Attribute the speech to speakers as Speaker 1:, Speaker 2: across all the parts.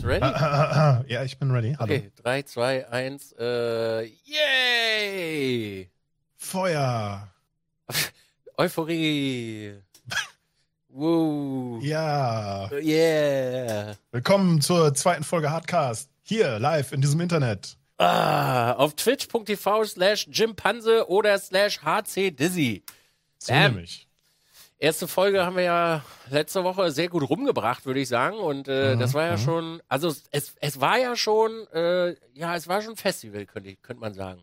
Speaker 1: Du ready?
Speaker 2: ja, ich bin ready. Hallo.
Speaker 1: Okay, 3, 2, 1, äh, yay!
Speaker 2: Feuer.
Speaker 1: Euphorie. Woo.
Speaker 2: Ja.
Speaker 1: Yeah.
Speaker 2: Willkommen zur zweiten Folge Hardcast. Hier, live in diesem Internet.
Speaker 1: Ah, auf twitch.tv slash jimpanse oder slash hcdizzy.
Speaker 2: So nämlich.
Speaker 1: Erste Folge haben wir ja letzte Woche sehr gut rumgebracht, würde ich sagen. Und äh,
Speaker 2: Mhm,
Speaker 1: das war ja
Speaker 2: mhm.
Speaker 1: schon, also es, es war ja schon, äh, ja, es war schon ein Festival, könnte, ich- könnte man sagen.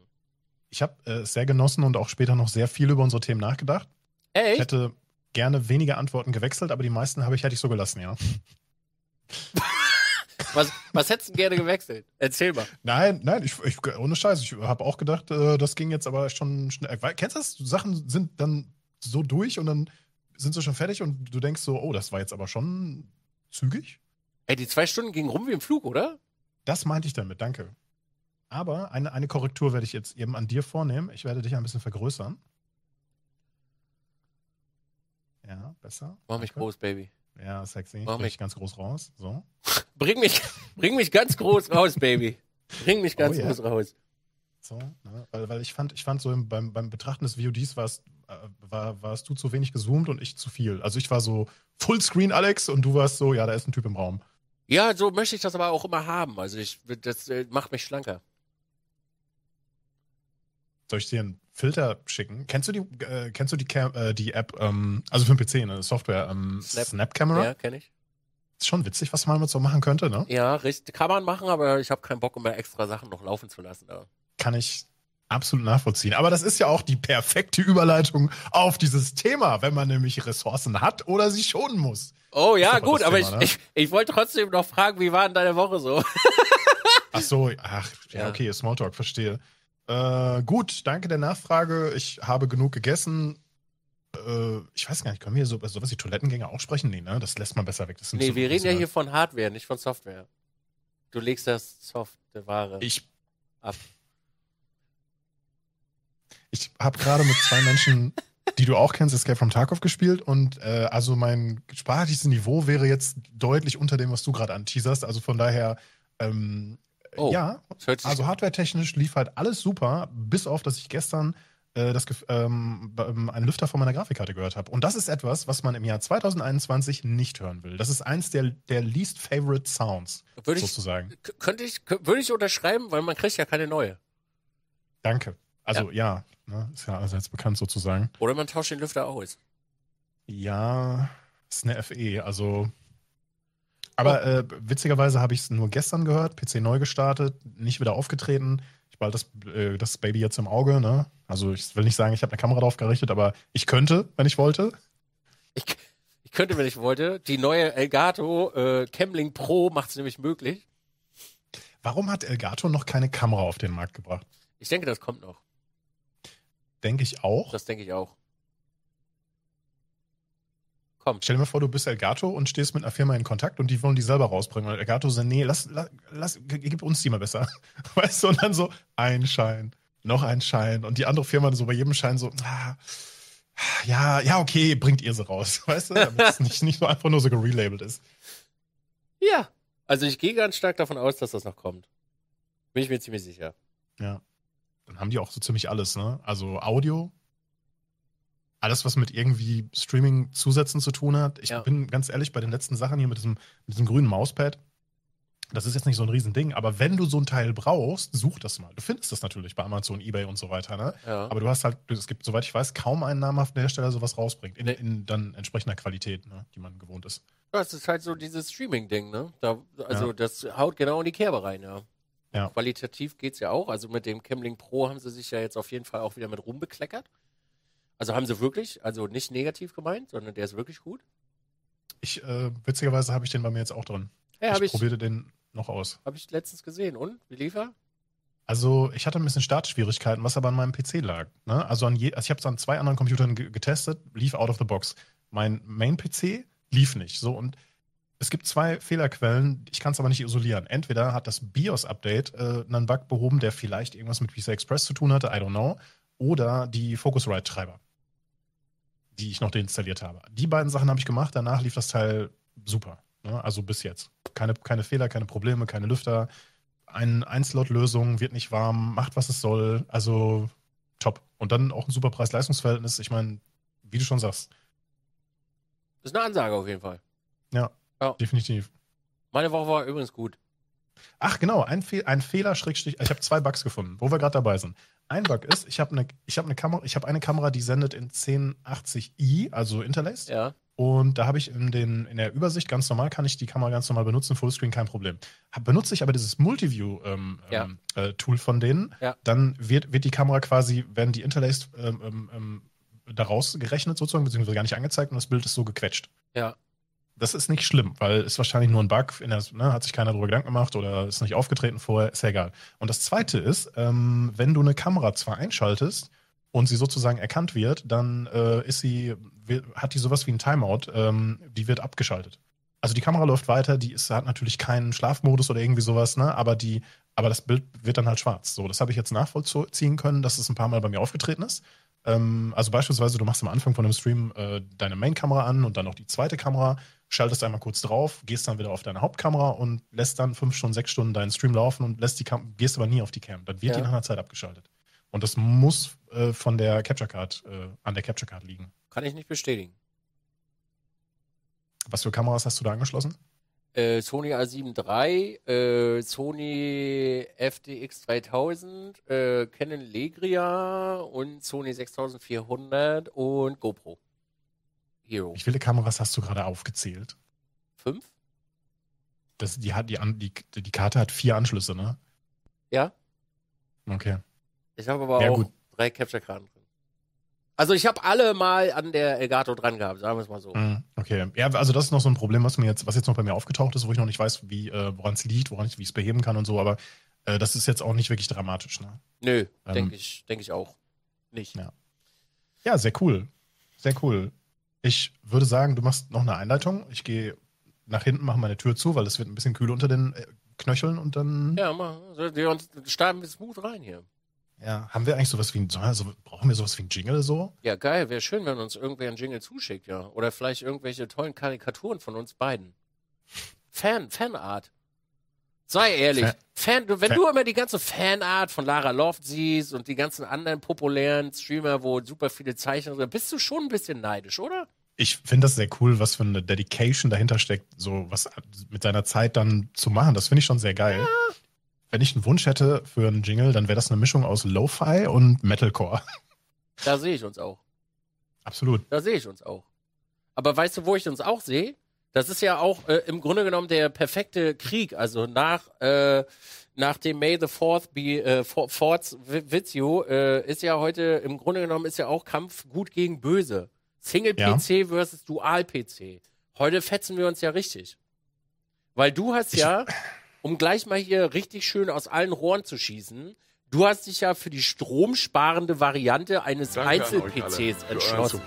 Speaker 2: Ich habe äh, es sehr genossen und auch später noch sehr viel über unsere Themen nachgedacht. Ich
Speaker 1: Echt?
Speaker 2: hätte gerne wenige Antworten gewechselt, aber die meisten habe ich, hätte ich so gelassen, ja.
Speaker 1: Was, was hättest du gerne gewechselt? Erzähl mal.
Speaker 2: Nein, nein, ich, ich, ohne Scheiß. Ich habe auch gedacht, äh, das ging jetzt aber schon schnell. Weil, kennst du das? Sachen sind dann so durch und dann sind sie schon fertig und du denkst so, oh, das war jetzt aber schon zügig.
Speaker 1: Ey, die zwei Stunden gingen rum wie im Flug, oder?
Speaker 2: Das meinte ich damit, danke. Aber eine, eine Korrektur werde ich jetzt eben an dir vornehmen. Ich werde dich ein bisschen vergrößern. Ja, besser.
Speaker 1: Mach mich
Speaker 2: Danke.
Speaker 1: groß, Baby.
Speaker 2: Ja, sexy.
Speaker 1: Mach
Speaker 2: Bring
Speaker 1: mich-
Speaker 2: ich ganz groß raus. So.
Speaker 1: Bring mich, bring mich ganz groß raus, Baby. Bring mich ganz
Speaker 2: Oh, ja.
Speaker 1: groß raus.
Speaker 2: So, ne? weil, weil ich fand, ich fand so im, beim, beim Betrachten des VODs warst, äh, war, warst du zu wenig gezoomt und ich zu viel. Also ich war so Fullscreen Alex und du warst so, ja, da ist ein Typ im Raum.
Speaker 1: Ja, so möchte ich das aber auch immer haben. Also ich, das äh, macht mich schlanker.
Speaker 2: Soll ich dir einen Filter schicken? Kennst du die, äh, kennst du die, Cam äh, die App, ähm, also für den PC, ne, Software, ähm,
Speaker 1: Snap.
Speaker 2: Snap, Camera?
Speaker 1: Ja, kenne ich.
Speaker 2: Ist schon witzig, was man damit so machen könnte, ne?
Speaker 1: Ja, richtig. Kann man machen, aber ich habe keinen Bock, immer extra Sachen noch laufen zu lassen. Da.
Speaker 2: Kann ich absolut nachvollziehen. Aber das ist ja auch die perfekte Überleitung auf dieses Thema, wenn man nämlich Ressourcen hat oder sie schonen muss.
Speaker 1: Oh ja, gut, aber
Speaker 2: Thema,
Speaker 1: ich,
Speaker 2: ne?
Speaker 1: ich, ich wollte trotzdem noch fragen, wie war denn deine Woche so?
Speaker 2: Ach so, ach, ja, okay, Smalltalk, verstehe. Äh, gut, danke der Nachfrage. Ich habe genug gegessen. Äh, ich weiß gar nicht, können wir hier so, über sowas wie Toilettengänge auch sprechen? Nee, ne? Das lässt man besser weg. Das
Speaker 1: Nee, wir reden ja hier von Hardware, nicht von Software. Du legst das Software
Speaker 2: Ich,
Speaker 1: ab.
Speaker 2: Ich habe gerade mit zwei Menschen, die du auch kennst, Escape from Tarkov gespielt und äh, also mein sprachliches Niveau wäre jetzt deutlich unter dem, was du gerade anteaserst. Also von daher, ähm,
Speaker 1: Oh,
Speaker 2: ja, Also hardwaretechnisch lief halt alles super, bis auf, dass ich gestern äh, das, ähm, ähm, einen Lüfter von meiner Grafikkarte gehört habe. Und das ist etwas, was man im Jahr 2021 nicht hören will. Das ist eins der, der least favorite Sounds,
Speaker 1: würde ich,
Speaker 2: sozusagen.
Speaker 1: k- könnte ich, würde ich unterschreiben, weil man kriegt ja keine neue.
Speaker 2: Danke. Also ja, ne, ist ja allseits bekannt sozusagen.
Speaker 1: Oder man tauscht den Lüfter aus.
Speaker 2: Ja, ist eine FE, also. Aber äh, witzigerweise habe ich es nur gestern gehört, PC neu gestartet, nicht wieder aufgetreten. Ich behalte das, äh, das Baby jetzt im Auge, ne? Also ich will nicht sagen, ich habe eine Kamera drauf gerichtet, aber ich könnte, wenn ich wollte.
Speaker 1: Ich, ich könnte, wenn ich wollte, die neue Elgato äh, Camlink Pro macht es nämlich möglich.
Speaker 2: Warum hat Elgato noch keine Kamera auf den Markt gebracht?
Speaker 1: Ich denke, das kommt noch.
Speaker 2: Denke ich auch.
Speaker 1: Das denke ich auch. Kommt.
Speaker 2: Stell dir mal vor, du bist Elgato und stehst mit einer Firma in Kontakt und die wollen die selber rausbringen. Und Elgato sagt, nee, lass, lass, lass, gib uns die mal besser. Weißt du, und dann so ein Schein, noch ein Schein. Und die andere Firma so bei jedem Schein so, ah, ja, ja, okay, bringt ihr sie raus. Weißt du, damit es nicht, nicht nur einfach nur so gerelabelt ist.
Speaker 1: Ja. Also ich gehe ganz stark davon aus, dass das noch kommt. Bin ich mir ziemlich sicher.
Speaker 2: Ja. Dann haben die auch so ziemlich alles, ne? Also Audio, alles, was mit irgendwie Streaming-Zusätzen zu tun hat. Ich
Speaker 1: Ja.
Speaker 2: bin ganz ehrlich, bei den letzten Sachen hier mit diesem, mit diesem grünen Mauspad, das ist jetzt nicht so ein Riesending, aber wenn du so ein Teil brauchst, such das mal. Du findest das natürlich bei Amazon, Ebay und so weiter, ne?
Speaker 1: Ja.
Speaker 2: Aber du hast halt, es gibt, soweit ich weiß, kaum einen namhaften Hersteller, der sowas rausbringt. In,
Speaker 1: Nee.
Speaker 2: in dann entsprechender Qualität, ne, die man gewohnt ist.
Speaker 1: Das ist halt so dieses Streaming-Ding, ne? Da, also
Speaker 2: Ja.
Speaker 1: das haut genau in die Kerbe rein, ja.
Speaker 2: Ja.
Speaker 1: Qualitativ geht's ja auch. Also mit dem Camlink Pro haben sie sich ja jetzt auf jeden Fall auch wieder mit rumbekleckert. Also haben sie wirklich, also nicht negativ gemeint, sondern der ist wirklich gut.
Speaker 2: Ich, äh, witzigerweise habe ich den bei mir jetzt auch drin.
Speaker 1: Ja,
Speaker 2: ich
Speaker 1: habe ich,
Speaker 2: probierte den noch aus.
Speaker 1: hab ich letztens gesehen. Und? Wie lief er?
Speaker 2: Also ich hatte ein bisschen Startschwierigkeiten, was aber an meinem PC lag. Ne? Also, an je, also ich habe es an zwei anderen Computern ge getestet, lief out of the box. Mein Main-PC lief nicht. So und es gibt zwei Fehlerquellen, ich kann es aber nicht isolieren. Entweder hat das BIOS-Update äh, einen Bug behoben, der vielleicht irgendwas mit Visa Express zu tun hatte, I don't know, oder die Focusrite-Treiber, die ich noch deinstalliert habe. Die beiden Sachen habe ich gemacht, danach lief das Teil super. Ne? Also bis jetzt. Keine, keine Fehler, keine Probleme, keine Lüfter. Ein Einslot-Lösung, wird nicht warm, macht, was es soll. Also top. Und dann auch ein super Preis-Leistungsverhältnis. Ich meine, wie du schon sagst,
Speaker 1: Das ist eine Ansage auf jeden Fall.
Speaker 2: Definitiv.
Speaker 1: Meine Woche war übrigens gut.
Speaker 2: Ach genau, ein, Fehl, ein Fehler, Schrägstrich, ich habe zwei Bugs gefunden, wo wir gerade dabei sind. Ein Bug ist, ich habe eine hab eine Kamera, ich habe eine Kamera, die sendet in 1080i, also Interlaced.
Speaker 1: Ja.
Speaker 2: Und da habe ich in, den, in der Übersicht ganz normal, kann ich die Kamera ganz normal benutzen, Fullscreen, kein Problem. Hab, benutze ich aber dieses Multiview-Tool ähm,
Speaker 1: Ja.
Speaker 2: ähm, äh, von denen,
Speaker 1: Ja.
Speaker 2: dann wird, wird die Kamera quasi, werden die Interlaced ähm, ähm, ähm, daraus gerechnet sozusagen, beziehungsweise gar nicht angezeigt und das Bild ist so gequetscht.
Speaker 1: Ja.
Speaker 2: Das ist nicht schlimm, weil ist wahrscheinlich nur ein Bug, der, ne, hat sich keiner darüber Gedanken gemacht oder ist nicht aufgetreten vorher, ist ja egal. Und das zweite ist, ähm, wenn du eine Kamera zwar einschaltest und sie sozusagen erkannt wird, dann äh, ist sie, hat die sowas wie ein Timeout, ähm, die wird abgeschaltet. Also die Kamera läuft weiter, die ist, hat natürlich keinen Schlafmodus oder irgendwie sowas, ne? Aber die, aber das Bild wird dann halt schwarz. So, das habe ich jetzt nachvollziehen können, dass es ein paar Mal bei mir aufgetreten ist. Ähm, also beispielsweise, du machst am Anfang von dem Stream äh, deine Main-Kamera an und dann noch die zweite Kamera, schaltest einmal kurz drauf, gehst dann wieder auf deine Hauptkamera und lässt dann fünf Stunden, sechs Stunden deinen Stream laufen und lässt die Kam gehst aber nie auf die Cam. Dann wird
Speaker 1: Ja.
Speaker 2: die nach einer Zeit abgeschaltet. Und das muss äh, von der Capture Card, äh, an der Capture Card liegen.
Speaker 1: Kann ich nicht bestätigen.
Speaker 2: Was für Kameras hast du da angeschlossen?
Speaker 1: Äh, Sony A7 III, äh, Sony FDX 3000, äh, Canon Legria und Sony 6400 und GoPro Hero.
Speaker 2: Wie viele Kameras hast du gerade aufgezählt?
Speaker 1: Fünf?
Speaker 2: Das, die, hat, die, die, die Karte hat vier Anschlüsse, ne?
Speaker 1: Ja.
Speaker 2: Okay.
Speaker 1: Ich habe aber
Speaker 2: Ja,
Speaker 1: auch
Speaker 2: gut.
Speaker 1: drei Capture-Karten drin. Also ich habe alle mal an der Elgato dran gehabt, sagen wir es mal so.
Speaker 2: Mhm, Okay. Ja, also das ist noch so ein Problem, was mir jetzt, was jetzt noch bei mir aufgetaucht ist, wo ich noch nicht weiß, wie, äh, woran es liegt, woran ich, wie ich es beheben kann und so, aber äh, das ist jetzt auch nicht wirklich dramatisch, ne?
Speaker 1: Nö,
Speaker 2: Ähm,
Speaker 1: denke ich, denke ich auch. Nicht.
Speaker 2: Ja. Ja, sehr cool. Sehr cool. Ich würde sagen, du machst noch eine Einleitung. Ich gehe nach hinten, mache meine Tür zu, weil es wird ein bisschen kühl unter den äh, Knöcheln und dann
Speaker 1: Ja, mal. Wir starten wir smooth rein hier.
Speaker 2: ja, haben wir eigentlich sowas wie ein, also brauchen wir sowas wie ein Jingle so?
Speaker 1: Ja, geil. Wäre schön, wenn uns irgendwer einen Jingle zuschickt, ja. Oder vielleicht irgendwelche tollen Karikaturen von uns beiden. Fan, Fanart. Sei ehrlich.
Speaker 2: Fan-
Speaker 1: wenn
Speaker 2: Fan-
Speaker 1: du immer die ganze Fanart von Lara Loft siehst und die ganzen anderen populären Streamer, wo super viele Zeichen sind, bist du schon ein bisschen neidisch, oder?
Speaker 2: Ich finde das sehr cool, was für eine Dedication dahinter steckt, so was mit seiner Zeit dann zu machen. Das finde ich schon sehr geil. Wenn ich einen Wunsch hätte für einen Jingle, dann wäre das eine Mischung aus Lo-Fi und Metalcore.
Speaker 1: Da sehe ich uns auch.
Speaker 2: Absolut.
Speaker 1: Da sehe ich uns auch. Aber weißt du, wo ich uns auch sehe? Das ist ja auch äh, im Grunde genommen der perfekte Krieg. Also nach, äh, nach dem May the Fourth be äh, Fourth with you äh, ist ja heute im Grunde genommen ist ja auch Kampf gut gegen böse. Single PC versus Dual PC. Heute fetzen wir uns ja richtig. Weil du hast
Speaker 2: Ich-
Speaker 1: ja, um gleich mal hier richtig schön aus allen Rohren zu schießen, du hast dich ja für die stromsparende Variante eines Einzel-PCs entschlossen.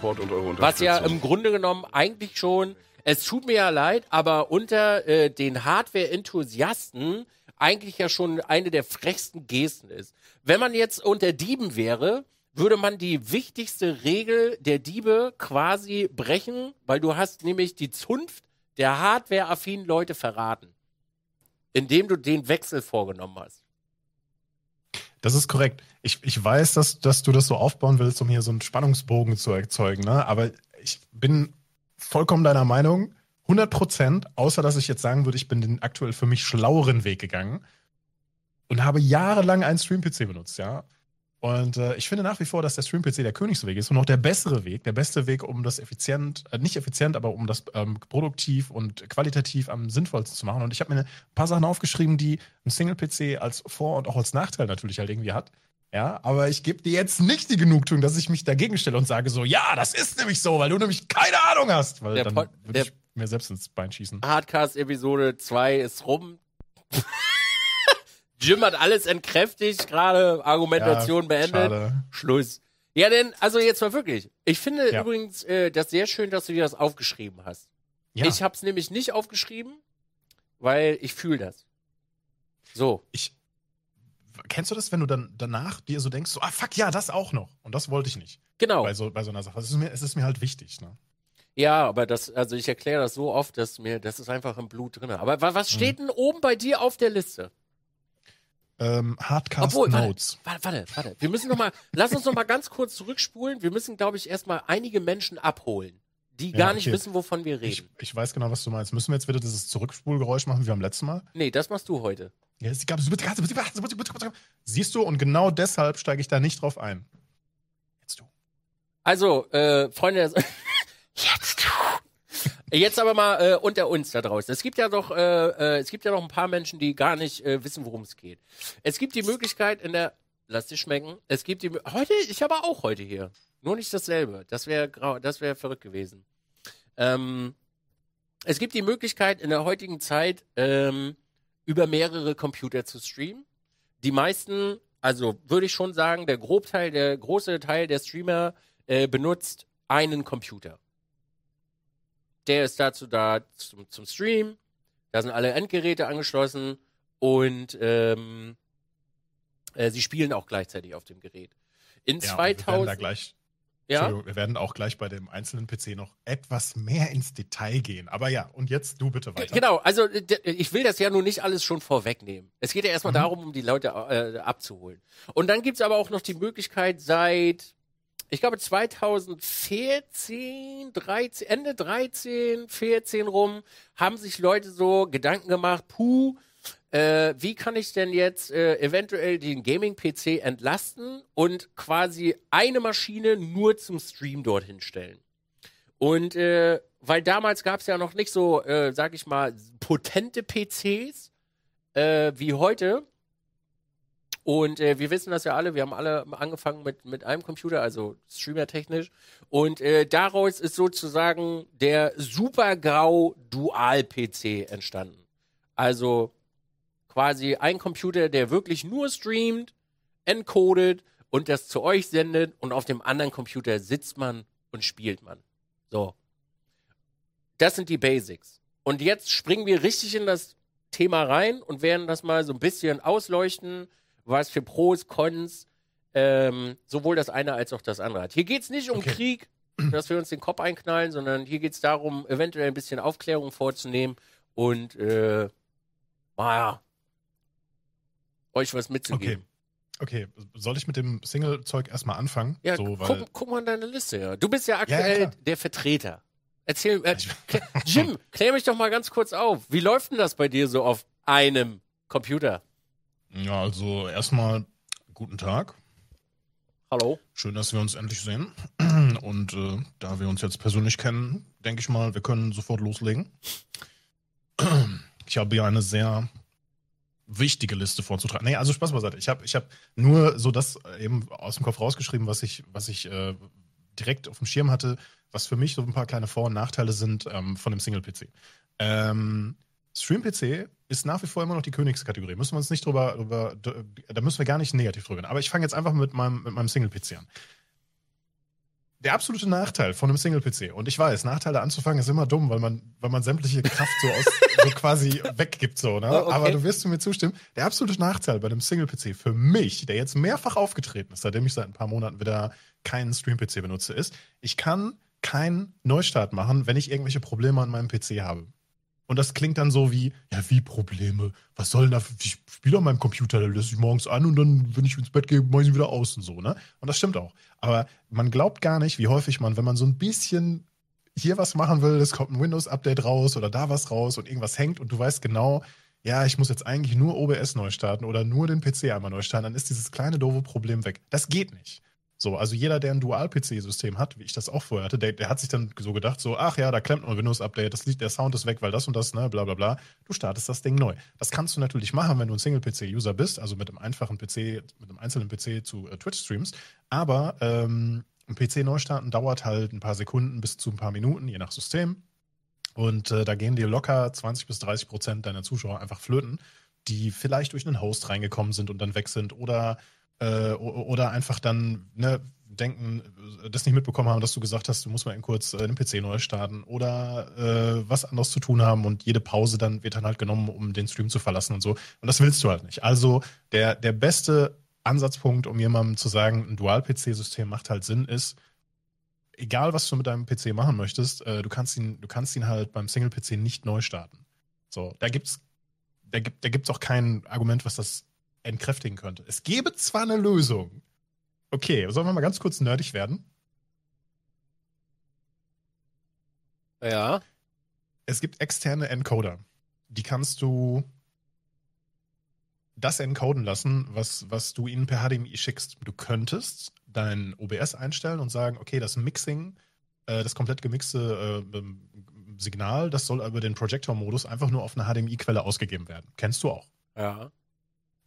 Speaker 1: Was ja im Grunde genommen eigentlich schon, es tut mir ja leid, aber unter äh, den Hardware-Enthusiasten eigentlich ja schon eine der frechsten Gesten ist. Wenn man jetzt unter Dieben wäre, würde man die wichtigste Regel der Diebe quasi brechen, weil du hast nämlich die Zunft der Hardware-affinen Leute verraten, indem du den Wechsel vorgenommen hast.
Speaker 2: Das ist korrekt. Ich, ich weiß, dass, dass du das so aufbauen willst, um hier so einen Spannungsbogen zu erzeugen, ne? aber ich bin vollkommen deiner Meinung, 100 Prozent, außer dass ich jetzt sagen würde, ich bin den aktuell für mich schlaueren Weg gegangen und habe jahrelang einen Stream-PC benutzt, ja. Und äh, ich finde nach wie vor, dass der Stream-PC der Königsweg ist und auch der bessere Weg, der beste Weg, um das effizient, äh, nicht effizient, aber um das ähm, produktiv und qualitativ am sinnvollsten zu machen. Und ich habe mir ein paar Sachen aufgeschrieben, die ein Single-PC als Vor- und auch als Nachteil natürlich halt irgendwie hat. Ja, aber ich gebe dir jetzt nicht die Genugtuung, dass ich mich dagegen stelle und sage so, ja, das ist nämlich so, weil du nämlich keine Ahnung hast. Weil
Speaker 1: Der
Speaker 2: dann würde ich mir selbst ins Bein schießen.
Speaker 1: Hardcast-Episode 2 ist rum. Jim hat alles entkräftigt, gerade Argumentation
Speaker 2: Ja,
Speaker 1: beendet.
Speaker 2: Schade.
Speaker 1: Schluss. Ja, denn, also jetzt mal wirklich. Ich finde
Speaker 2: Ja.
Speaker 1: übrigens äh, das sehr schön, dass du dir das aufgeschrieben hast.
Speaker 2: Ja,
Speaker 1: Ich habe es nämlich nicht aufgeschrieben, weil ich fühle das. So.
Speaker 2: ich, kennst du das, wenn du dann danach dir so denkst, so, ah fuck, ja, das auch noch. Und das wollte ich nicht.
Speaker 1: Genau.
Speaker 2: Bei, so, bei so einer Sache. Es ist mir, es ist mir halt wichtig. Ne?
Speaker 1: Ja, aber das, also ich erkläre das so oft, dass mir, das ist einfach im Blut drin. Aber wa- was steht denn oben bei dir auf der Liste?
Speaker 2: Ähm, Hardcast
Speaker 1: Obwohl, warte,
Speaker 2: Notes.
Speaker 1: warte, warte, warte. Wir müssen noch mal, lass uns noch mal ganz kurz zurückspulen. Wir müssen, glaube ich, erstmal einige Menschen abholen, die
Speaker 2: Ja,
Speaker 1: gar nicht
Speaker 2: okay.
Speaker 1: wissen, wovon wir
Speaker 2: Ich,
Speaker 1: reden.
Speaker 2: ich weiß genau, was du meinst. Müssen wir jetzt wieder dieses Zurückspulgeräusch machen wie beim letzten Mal?
Speaker 1: Nee, das machst du heute.
Speaker 2: Ja, es gab- Siehst du, und genau deshalb steige ich da nicht drauf ein. Jetzt du.
Speaker 1: Also, äh, Freunde, jetzt du. Jetzt aber mal äh, unter uns da draußen. Es gibt ja doch, äh, äh, es gibt ja noch ein paar Menschen, die gar nicht äh, wissen, worum es geht. Es gibt die Möglichkeit in der, lass dich schmecken. Es gibt die, heute, ich habe auch heute hier, nur nicht dasselbe. Das wäre das wäre verrückt gewesen. Ähm, es gibt die Möglichkeit in der heutigen Zeit ähm, über mehrere Computer zu streamen. Die meisten, also würde ich schon sagen, der Grobteil, der große Teil der Streamer äh, benutzt einen Computer. Der ist dazu da zum, zum Stream. Da sind alle Endgeräte angeschlossen und ähm, äh, sie spielen auch gleichzeitig auf dem Gerät. In
Speaker 2: Ja, und wir werden da
Speaker 1: 2000,
Speaker 2: gleich,
Speaker 1: ja,
Speaker 2: wir werden auch gleich bei dem einzelnen PC noch etwas mehr ins Detail gehen. Aber ja, und jetzt du bitte weiter.
Speaker 1: Genau, also äh, d- ich will das ja nun nicht alles schon vorwegnehmen. Es geht ja erstmal
Speaker 2: Mhm.
Speaker 1: darum, um die Leute äh, abzuholen. Und dann gibt's aber auch noch die Möglichkeit seit, ich glaube 2014, 13, Ende 13, 14 rum, haben sich Leute so Gedanken gemacht, puh, äh, wie kann ich denn jetzt äh, eventuell den Gaming-PC entlasten und quasi eine Maschine nur zum Stream dorthin stellen? Und äh, weil damals gab es ja noch nicht so, äh, sag ich mal, potente PCs äh, wie heute. Und äh, wir wissen das ja alle, wir haben alle angefangen mit, mit einem Computer, also streamertechnisch. Und äh, daraus ist sozusagen der Super-GAU Dual-PC entstanden. Also quasi ein Computer, der wirklich nur streamt, encodet und das zu euch sendet und auf dem anderen Computer sitzt man und spielt man. So. Das sind die Basics. Und jetzt springen wir richtig in das Thema rein und werden das mal so ein bisschen ausleuchten, was für Pros, Cons, ähm, sowohl das eine als auch das andere hat. Hier geht es nicht um
Speaker 2: Okay.
Speaker 1: Krieg, dass wir uns den Kopf einknallen, sondern hier geht es darum, eventuell ein bisschen Aufklärung vorzunehmen und äh, naja, euch was mitzugeben.
Speaker 2: Okay, soll ich mit dem Single-Zeug erstmal anfangen?
Speaker 1: Ja,
Speaker 2: so,
Speaker 1: guck, guck mal in deine Liste. Ja. Du bist ja
Speaker 2: ja,
Speaker 1: aktuell
Speaker 2: klar.
Speaker 1: der Vertreter. Erzähl, äh, Jim, klär mich doch mal ganz kurz auf. Wie läuft denn das bei dir so auf einem Computer?
Speaker 2: ja, also erstmal guten Tag.
Speaker 1: Hallo?
Speaker 2: Schön, dass wir uns endlich sehen. Und äh, da wir uns jetzt persönlich kennen, denke ich mal, wir können sofort loslegen. Ich habe hier eine sehr wichtige Liste vorzutragen. Nee, also Spaß beiseite. Ich habe ich hab nur so das eben aus dem Kopf rausgeschrieben, was ich, was ich äh, direkt auf dem Schirm hatte, was für mich so ein paar kleine Vor- und Nachteile sind ähm, von dem Single-PC. Ähm, Stream-PC ist nach wie vor immer noch die Königskategorie. Müssen wir uns nicht drüber, drüber da müssen wir gar nicht negativ drüber reden. Aber ich fange jetzt einfach mit meinem, mit meinem Single-PC an. Der absolute Nachteil von einem Single-PC, und ich weiß, Nachteile anzufangen ist immer dumm, weil man, weil man sämtliche Kraft so, aus, so quasi weggibt, so, ne?
Speaker 1: Oh, okay.
Speaker 2: Aber du wirst mir zustimmen. Der absolute Nachteil bei einem Single-PC für mich, der jetzt mehrfach aufgetreten ist, seitdem ich seit ein paar Monaten wieder keinen Stream-PC benutze, ist, ich kann keinen Neustart machen, wenn ich irgendwelche Probleme an meinem PC habe. Und das klingt dann so wie, ja, wie Probleme? Was soll denn da? Ich spiele auf meinem Computer, da löse ich morgens an und dann, wenn ich ins Bett gehe, mache ich ihn wieder aus und so, ne? Und das stimmt auch. Aber man glaubt gar nicht, wie häufig man, wenn man so ein bisschen hier was machen will, es kommt ein Windows-Update raus oder da was raus und irgendwas hängt und du weißt genau, ja, ich muss jetzt eigentlich nur OBS neu starten oder nur den PC einmal neu starten, dann ist dieses kleine doofe Problem weg. Das geht nicht. So, also jeder, der ein Dual-PC-System hat, wie ich das auch vorher hatte, der, der hat sich dann so gedacht, so, ach ja, da klemmt ein Windows-Update, das liegt, der Sound ist weg, weil das und das, ne, bla bla bla. Du startest das Ding neu. Das kannst du natürlich machen, wenn du ein Single-PC-User bist, also mit einem einfachen PC, mit einem einzelnen PC zu äh, Twitch streamst. Aber ähm, ein PC neu starten dauert halt ein paar Sekunden bis zu ein paar Minuten, je nach System. Und äh, da gehen dir locker 20 bis 30 Prozent deiner Zuschauer einfach flöten, die vielleicht durch einen Host reingekommen sind und dann weg sind oder äh, oder einfach dann ne, denken, das nicht mitbekommen haben, dass du gesagt hast, du musst mal eben kurz äh, den PC neu starten oder äh, was anderes zu tun haben und jede Pause dann wird dann halt genommen, um den Stream zu verlassen und so. Und das willst du halt nicht. Also der, der beste Ansatzpunkt, um jemandem zu sagen, ein Dual-PC-System macht halt Sinn, ist, egal was du mit deinem PC machen möchtest, äh, du kannst ihn, du kannst ihn halt beim Single-PC nicht neu starten. So, da gibt's, da gibt, gibt's auch kein Argument, was das entkräftigen könnte. Es gäbe zwar eine Lösung. Okay, sollen wir mal ganz kurz nerdig werden?
Speaker 1: Ja.
Speaker 2: Es gibt externe Encoder. Die kannst du das encoden lassen, was, was du ihnen per HDMI schickst. Du könntest dein OBS einstellen und sagen, okay, das Mixing, äh, das komplett gemixte äh, ähm, Signal, das soll über den Projector-Modus einfach nur auf eine HDMI-Quelle ausgegeben werden. Kennst du auch.
Speaker 1: Ja.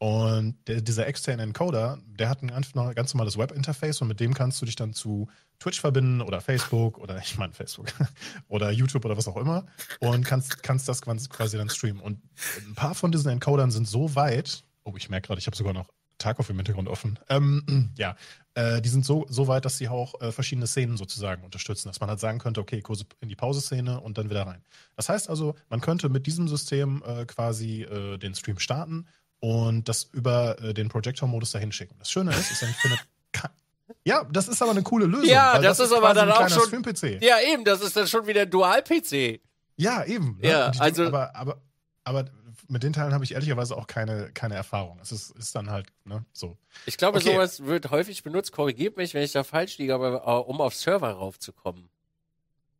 Speaker 2: Und der, dieser externe Encoder, der hat ein ganz, ganz normales Web-Interface und mit dem kannst du dich dann zu Twitch verbinden oder Facebook oder ich meine Facebook oder YouTube oder was auch immer und kannst, kannst das quasi dann streamen. Und ein paar von diesen Encodern sind so weit, oh, ich merke gerade, ich habe sogar noch Tarkov im Hintergrund offen. Ähm, ja, äh, die sind so, so weit, dass sie auch äh, verschiedene Szenen sozusagen unterstützen, dass man halt sagen könnte, okay, Kurse in die Pause-Szene und dann wieder rein. Das heißt also, man könnte mit diesem System äh, quasi äh, den Stream starten und das über äh, den Projector-Modus dahin schicken. Das Schöne ist, ist nicht für eine ja, das ist aber eine coole Lösung.
Speaker 1: Ja, das, das, ist aber dann auch schon.
Speaker 2: Stream-PC.
Speaker 1: Ja, eben, das ist dann schon wieder Dual-PC.
Speaker 2: Ja, eben.
Speaker 1: Ne? Ja, also.
Speaker 2: Aber, aber, aber mit den Teilen habe ich ehrlicherweise auch keine, keine Erfahrung. Es ist, ist dann halt, ne, so.
Speaker 1: Ich glaube, okay. sowas wird häufig benutzt. Korrigiert mich, wenn ich da falsch liege, aber uh, um auf Server raufzukommen.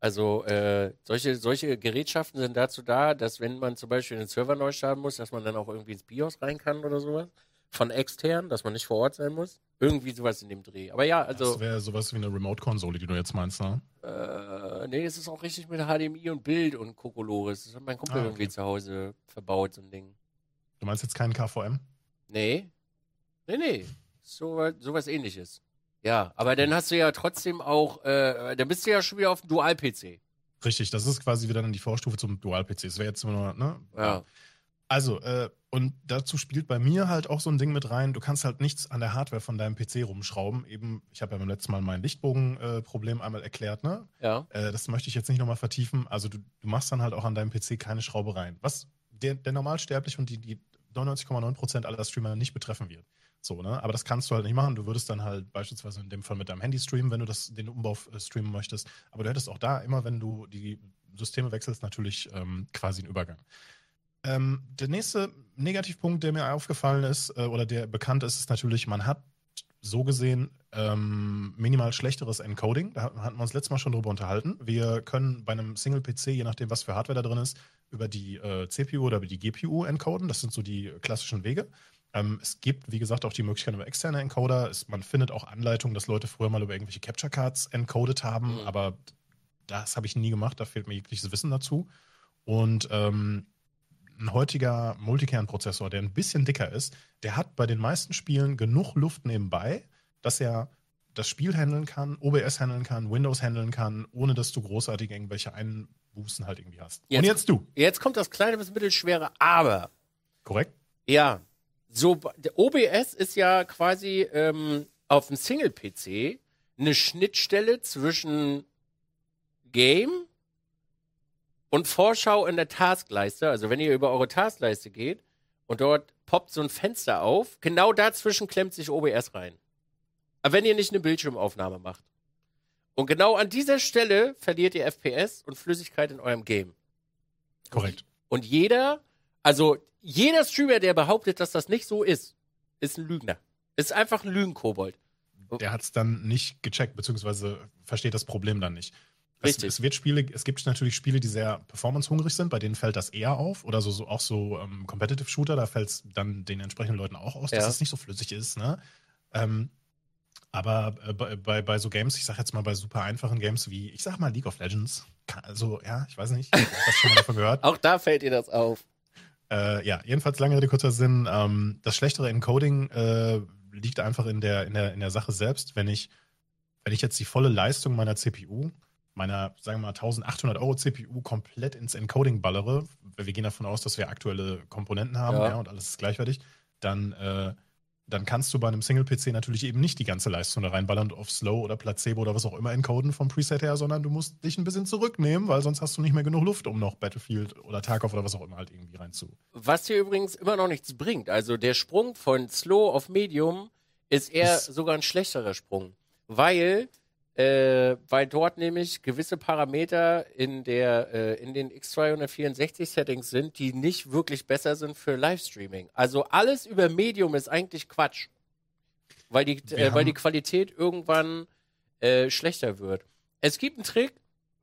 Speaker 1: Also äh, solche, solche Gerätschaften sind dazu da, dass wenn man zum Beispiel einen Server neu starten muss, dass man dann auch irgendwie ins BIOS rein kann oder sowas. Von extern, dass man nicht vor Ort sein muss. Irgendwie sowas in dem Dreh. Aber ja, also.
Speaker 2: Das wäre sowas wie eine Remote-Konsole, die du jetzt meinst, ne?
Speaker 1: Äh, nee, es ist auch richtig mit HDMI und Bild und Kokolores. Das hat mein Kumpel ah, okay. irgendwie zu Hause verbaut, so ein Ding.
Speaker 2: Du meinst jetzt keinen KVM?
Speaker 1: Nee. Nee, nee. So, sowas ähnliches. Ja, aber dann hast du ja trotzdem auch, äh, dann bist du ja schon wieder auf dem Dual-PC.
Speaker 2: Richtig, das ist quasi wieder dann die Vorstufe zum Dual-PC. Das wäre jetzt immer nur, ne?
Speaker 1: Ja.
Speaker 2: Also, äh, und dazu spielt bei mir halt auch so ein Ding mit rein. Du kannst halt nichts an der Hardware von deinem PC rumschrauben. Eben, ich habe ja beim letzten Mal mein Lichtbogen-Problem äh, einmal erklärt, ne?
Speaker 1: Ja.
Speaker 2: Äh, das möchte ich jetzt nicht nochmal vertiefen. Also, du, du, machst dann halt auch an deinem PC keine Schraubereien. Was der, der Normalsterbliche und die, die 99,9% aller Streamer nicht betreffen wird. So, ne? Aber das kannst du halt nicht machen. Du würdest dann halt beispielsweise in dem Fall mit deinem Handy streamen, wenn du das, den Umbau äh, streamen möchtest. Aber du hättest auch da immer, wenn du die Systeme wechselst, natürlich ähm, quasi einen Übergang. Ähm, der nächste Negativpunkt, der mir aufgefallen ist äh, oder der bekannt ist, ist natürlich, man hat so gesehen ähm, minimal schlechteres Encoding. Da hatten wir uns letztes Mal schon drüber unterhalten. Wir können bei einem Single-PC, je nachdem, was für Hardware da drin ist, über die äh, CPU oder über die GPU encoden. Das sind so die klassischen Wege. Ähm, es gibt, wie gesagt, auch die Möglichkeit über externe Encoder. Es, man findet auch Anleitungen, dass Leute früher mal über irgendwelche Capture Cards encoded haben, mhm. aber das habe ich nie gemacht. Da fehlt mir jegliches Wissen dazu. Und ähm, ein heutiger Multikernprozessor, der ein bisschen dicker ist, der hat bei den meisten Spielen genug Luft nebenbei, dass er das Spiel handeln kann, OBS handeln kann, Windows handeln kann, ohne dass du großartig irgendwelche Einbußen halt irgendwie hast.
Speaker 1: Jetzt, Und jetzt du. Jetzt kommt das kleine bis mittelschwere Aber.
Speaker 2: Korrekt?
Speaker 1: Ja, so, der OBS ist ja quasi ähm, auf dem Single-PC eine Schnittstelle zwischen Game und Vorschau in der Taskleiste. Also wenn ihr über eure Taskleiste geht und dort poppt so ein Fenster auf, genau dazwischen klemmt sich OBS rein. Aber wenn ihr nicht eine Bildschirmaufnahme macht. Und genau an dieser Stelle verliert ihr FPS und Flüssigkeit in eurem Game.
Speaker 2: Korrekt.
Speaker 1: Und jeder, also jeder Streamer, der behauptet, dass das nicht so ist, ist ein Lügner. Ist einfach ein Lügenkobold.
Speaker 2: Der hat es dann nicht gecheckt, beziehungsweise versteht das Problem dann nicht. Es, es, wird Spiele, es gibt natürlich Spiele, die sehr performancehungrig sind, bei denen fällt das eher auf. Oder so, so auch so ähm, Competitive Shooter, da fällt es dann den entsprechenden Leuten auch aus, dass es nicht so flüssig ist. Ne? Ähm, aber äh, bei, bei, bei, so Games, ich sag jetzt mal bei super einfachen Games wie, ich sag mal League of Legends, also ja, ich weiß nicht, ich habe schon mal davon gehört.
Speaker 1: auch da fällt dir das auf.
Speaker 2: Äh, ja, jedenfalls lange Rede, kurzer Sinn. Ähm, das schlechtere Encoding äh, liegt einfach in der, in, der, in der Sache selbst. Wenn ich, wenn ich jetzt die volle Leistung meiner CPU, meiner, sagen wir mal, 1800 Euro CPU komplett ins Encoding ballere, wir gehen davon aus, dass wir aktuelle Komponenten haben ja. Ja, und alles ist gleichwertig, dann äh, dann kannst du bei einem Single-PC natürlich eben nicht die ganze Leistung da reinballern und auf Slow oder Placebo oder was auch immer encoden vom Preset her, sondern du musst dich ein bisschen zurücknehmen, weil sonst hast du nicht mehr genug Luft, um noch Battlefield oder Tarkov oder was auch immer halt irgendwie reinzu.
Speaker 1: Was dir übrigens immer noch nichts bringt. Also der Sprung von Slow auf Medium ist eher ist sogar ein schlechterer Sprung, weil äh, weil dort nämlich gewisse Parameter in, der, äh, in den X264 Settings sind, die nicht wirklich besser sind für Livestreaming. Also alles über Medium ist eigentlich Quatsch. Weil die, äh, weil die Qualität irgendwann äh, schlechter wird. Es gibt einen Trick,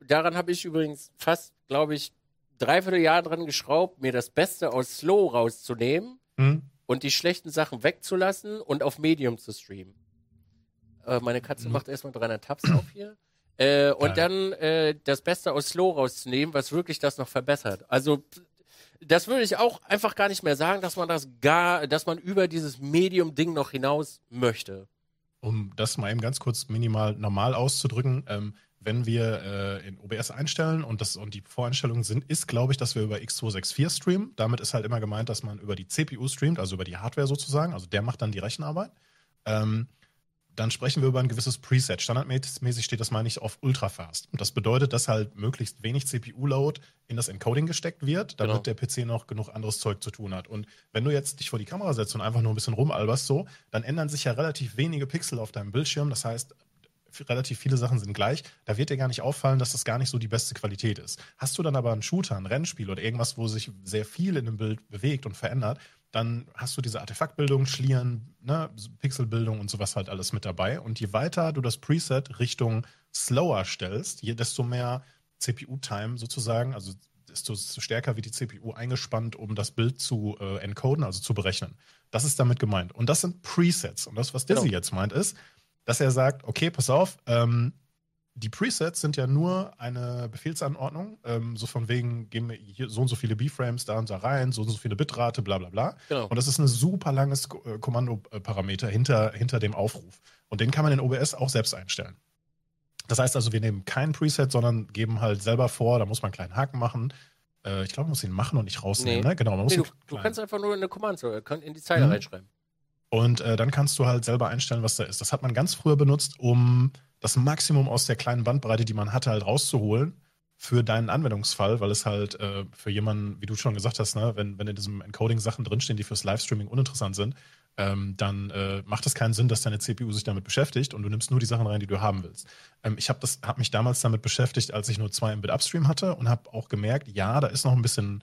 Speaker 1: daran habe ich übrigens fast, glaube ich, dreiviertel Jahr dran geschraubt, mir das Beste aus Slow rauszunehmen
Speaker 2: Hm?
Speaker 1: und die schlechten Sachen wegzulassen und auf Medium zu streamen. Äh, meine Katze
Speaker 2: Mhm.
Speaker 1: macht erstmal 300 Tabs auf hier. Äh, und dann äh, das Beste aus Slow rauszunehmen, was wirklich das noch verbessert. Also das würde ich auch einfach gar nicht mehr sagen, dass man das gar, dass man über dieses Medium-Ding noch hinaus möchte.
Speaker 2: Um das mal eben ganz kurz minimal normal auszudrücken, ähm, wenn wir äh, in OBS einstellen und, das, und die Voreinstellungen sind, ist, glaube ich, dass wir über X264 streamen. Damit ist halt immer gemeint, dass man über die CPU streamt, also über die Hardware sozusagen. Also der macht dann die Rechenarbeit. Ähm, dann sprechen wir über ein gewisses Preset. Standardmäßig steht das, meine ich, auf Ultrafast. Und das bedeutet, dass halt möglichst wenig CPU-Load in das Encoding gesteckt wird, damit
Speaker 1: Genau.
Speaker 2: der PC noch genug anderes Zeug zu tun hat. Und wenn du jetzt dich vor die Kamera setzt und einfach nur ein bisschen rumalberst so, dann ändern sich ja relativ wenige Pixel auf deinem Bildschirm. Das heißt, relativ viele Sachen sind gleich. Da wird dir gar nicht auffallen, dass das gar nicht so die beste Qualität ist. Hast du dann aber einen Shooter, ein Rennspiel oder irgendwas, wo sich sehr viel in dem Bild bewegt und verändert, dann hast du diese Artefaktbildung, Schlieren, ne, Pixelbildung und sowas halt alles mit dabei. Und je weiter du das Preset Richtung slower stellst, je desto mehr CPU-Time sozusagen, also desto stärker wird die CPU eingespannt, um das Bild zu äh, encoden, also zu berechnen. Das ist damit gemeint. Und das sind Presets. Und das, was Dizzy
Speaker 1: Genau.
Speaker 2: jetzt meint, ist, dass er sagt, okay, pass auf, ähm, die Presets sind ja nur eine Befehlsanordnung, ähm, so von wegen, geben wir hier so und so viele B-Frames da und da rein, so und so viele Bitrate, bla bla bla.
Speaker 1: Genau.
Speaker 2: Und das ist ein super langes äh, Kommandoparameter hinter, hinter dem Aufruf. Und den kann man in OBS auch selbst einstellen. Das heißt also, wir nehmen kein Preset, sondern geben halt selber vor, da muss man einen kleinen Haken machen. Äh, ich glaube, man muss ihn machen und nicht rausnehmen,
Speaker 1: Nee.
Speaker 2: ne? Genau, man muss
Speaker 1: Nee, du, du kannst einfach nur eine Command kann in die Zeile
Speaker 2: Mhm.
Speaker 1: reinschreiben.
Speaker 2: und äh, dann kannst du halt selber einstellen, was da ist. Das hat man ganz früher benutzt, um das Maximum aus der kleinen Bandbreite, die man hatte, halt rauszuholen für deinen Anwendungsfall, weil es halt äh, für jemanden, wie du schon gesagt hast, ne, wenn, wenn in diesem Encoding Sachen drinstehen, die fürs Livestreaming uninteressant sind, ähm, dann äh, macht es keinen Sinn, dass deine CPU sich damit beschäftigt und du nimmst nur die Sachen rein, die du haben willst. Ähm, ich habe hab mich damals damit beschäftigt, als ich nur 2 Mbit Upstream hatte und habe auch gemerkt, ja, da ist noch ein bisschen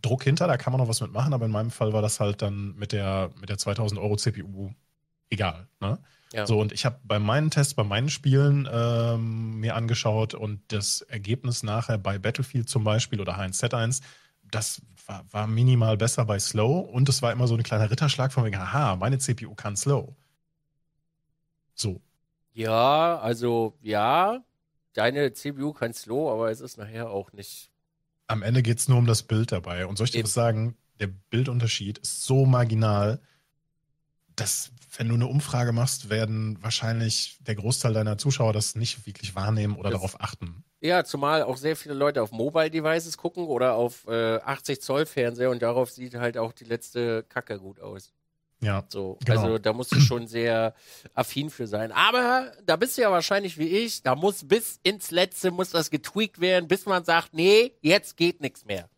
Speaker 2: Druck hinter, da kann man noch was mitmachen, aber in meinem Fall war das halt dann mit der, mit der 2000 Euro CPU egal. Ne?
Speaker 1: Ja.
Speaker 2: So, und ich habe bei meinen Tests, bei meinen Spielen ähm, mir angeschaut und das Ergebnis nachher bei Battlefield zum Beispiel oder H1Z1, das war, war minimal besser bei Slow und es war immer so ein kleiner Ritterschlag von wegen, aha, meine CPU kann Slow. So.
Speaker 1: Ja, also ja, deine CPU kann slow, aber es ist nachher auch nicht.
Speaker 2: Am Ende geht es nur um das Bild dabei. Und soll ich dir was sagen? Der Bildunterschied ist so marginal, dass, wenn du eine Umfrage machst, werden wahrscheinlich der Großteil deiner Zuschauer das nicht wirklich wahrnehmen oder
Speaker 1: Das-
Speaker 2: darauf achten.
Speaker 1: Ja, zumal auch sehr viele Leute auf Mobile Devices gucken oder auf äh, 80 Zoll Fernseher und darauf sieht halt auch die letzte Kacke gut aus.
Speaker 2: Ja.
Speaker 1: So,
Speaker 2: Genau.
Speaker 1: also da musst du schon sehr affin für sein. Aber da bist du ja wahrscheinlich wie ich, da muss bis ins Letzte muss das getweakt werden, bis man sagt, nee, jetzt geht nichts mehr.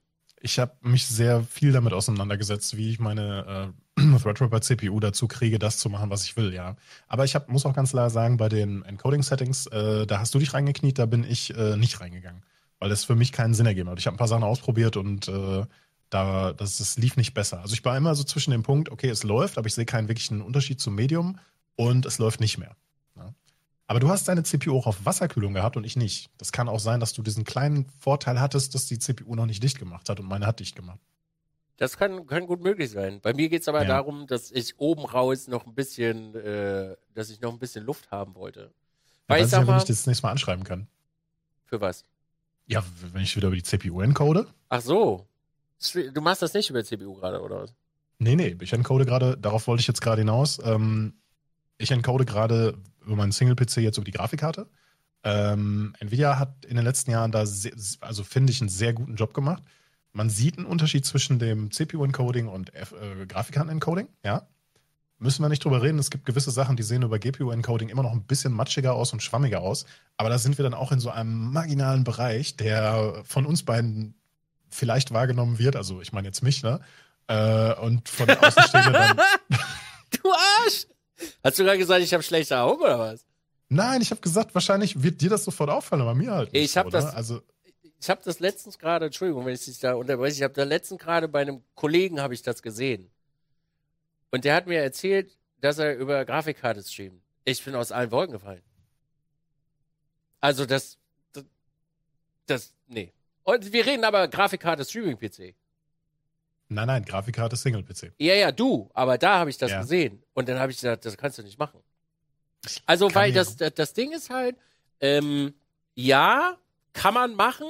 Speaker 2: Ich habe mich sehr viel damit auseinandergesetzt, wie ich meine äh, Threadripper CPU dazu kriege, das zu machen, was ich will, ja. Aber ich hab, muss auch ganz klar sagen, bei den Encoding-Settings, äh, da hast du dich reingekniet, da bin ich äh, nicht reingegangen. Weil das für mich keinen Sinn ergeben hat. Ich habe ein paar Sachen ausprobiert und äh, da, das, das lief nicht besser. Also ich war immer so zwischen dem Punkt, okay, es läuft, aber ich sehe keinen wirklichen Unterschied zum Medium und es läuft nicht mehr. Ja. Aber du hast deine CPU auch auf Wasserkühlung gehabt und ich nicht. Das kann auch sein, dass du diesen kleinen Vorteil hattest, dass die CPU noch nicht dicht gemacht hat und meine hat dicht gemacht.
Speaker 1: Das kann, kann gut möglich sein. Bei mir geht es aber
Speaker 2: Ja.
Speaker 1: darum, dass ich oben raus noch ein bisschen, äh, dass ich noch ein bisschen Luft haben wollte.
Speaker 2: Ja,
Speaker 1: Weil ich sag
Speaker 2: ja, wenn
Speaker 1: mal,
Speaker 2: ich das das nächste Mal anschreiben kann.
Speaker 1: für was?
Speaker 2: Ja, wenn ich wieder über die CPU encode?
Speaker 1: Ach so. Du machst das nicht über CPU gerade, oder was?
Speaker 2: Nee, nee, ich encode gerade, darauf wollte ich jetzt gerade hinaus. Ähm, ich encode gerade über meinen Single-PC jetzt über die Grafikkarte. Ähm, Nvidia hat in den letzten Jahren da, sehr, also finde ich, einen sehr guten Job gemacht. Man sieht einen Unterschied zwischen dem CPU-Encoding und F- äh, Grafikkarten-Encoding, ja. Müssen wir nicht drüber reden. Es gibt gewisse Sachen, die sehen über GPU-Encoding immer noch ein bisschen matschiger aus und schwammiger aus. Aber da sind wir dann auch in so einem marginalen Bereich, der von uns beiden vielleicht wahrgenommen wird. Also ich meine jetzt mich, ne? Äh, und von Außenstehenden dann.
Speaker 1: Du Arsch! Hast du gerade gesagt, ich habe schlechte Augen oder was?
Speaker 2: Nein, ich habe gesagt, wahrscheinlich wird dir das sofort auffallen, aber mir halt nicht.
Speaker 1: Ich hab
Speaker 2: so, ne?
Speaker 1: das-
Speaker 2: Also,
Speaker 1: Ich habe das letztens gerade, Entschuldigung, wenn ich dich da unterbreche, ich habe da letztens gerade bei einem Kollegen habe ich das gesehen. Und der hat mir erzählt, dass er über Grafikkarte streamt. Ich bin aus allen Wolken gefallen. Also das, das, das, nee. Und wir reden aber Grafikkarte Streaming-PC.
Speaker 2: nein, nein, Grafikkarte Single-PC.
Speaker 1: Ja, ja, du, aber da habe ich das
Speaker 2: Ja.
Speaker 1: gesehen. Und dann habe ich gesagt, das kannst du nicht machen. Also,
Speaker 2: kann
Speaker 1: weil das, das, das Ding ist halt, ähm, ja, kann man machen,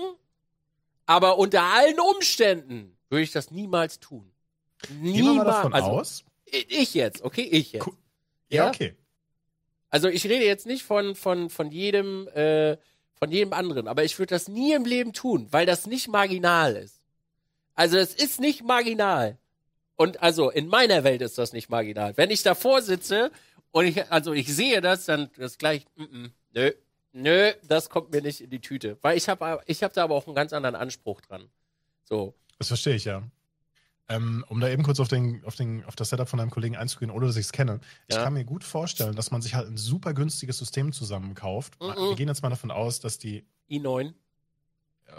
Speaker 1: aber unter allen Umständen würde ich das niemals tun. Niemals.
Speaker 2: mal davon
Speaker 1: also,
Speaker 2: aus.
Speaker 1: Ich ich jetzt, okay, ich jetzt.
Speaker 2: Cool. Ja,
Speaker 1: Ja?
Speaker 2: okay.
Speaker 1: Also ich rede jetzt nicht von, von, von jedem, äh, von jedem anderen, aber ich würde das nie im Leben tun, weil das nicht marginal ist. Also es ist nicht marginal. Und also in meiner Welt ist das nicht marginal. Wenn ich davor sitze und ich, also ich sehe das, dann das gleich, mm -mm, nö, nö, das kommt mir nicht in die Tüte. Weil ich habe ich hab da aber auch einen ganz anderen Anspruch dran. So.
Speaker 2: Das verstehe ich, ja. Ähm, um da eben kurz auf, den, auf, den, auf das Setup von einem Kollegen einzugehen, ohne dass ich es kenne. Ich
Speaker 1: Ja.
Speaker 2: kann mir gut vorstellen, dass man sich halt ein super günstiges System zusammenkauft.
Speaker 1: Mhm.
Speaker 2: Wir gehen jetzt mal davon aus, dass die
Speaker 1: i9.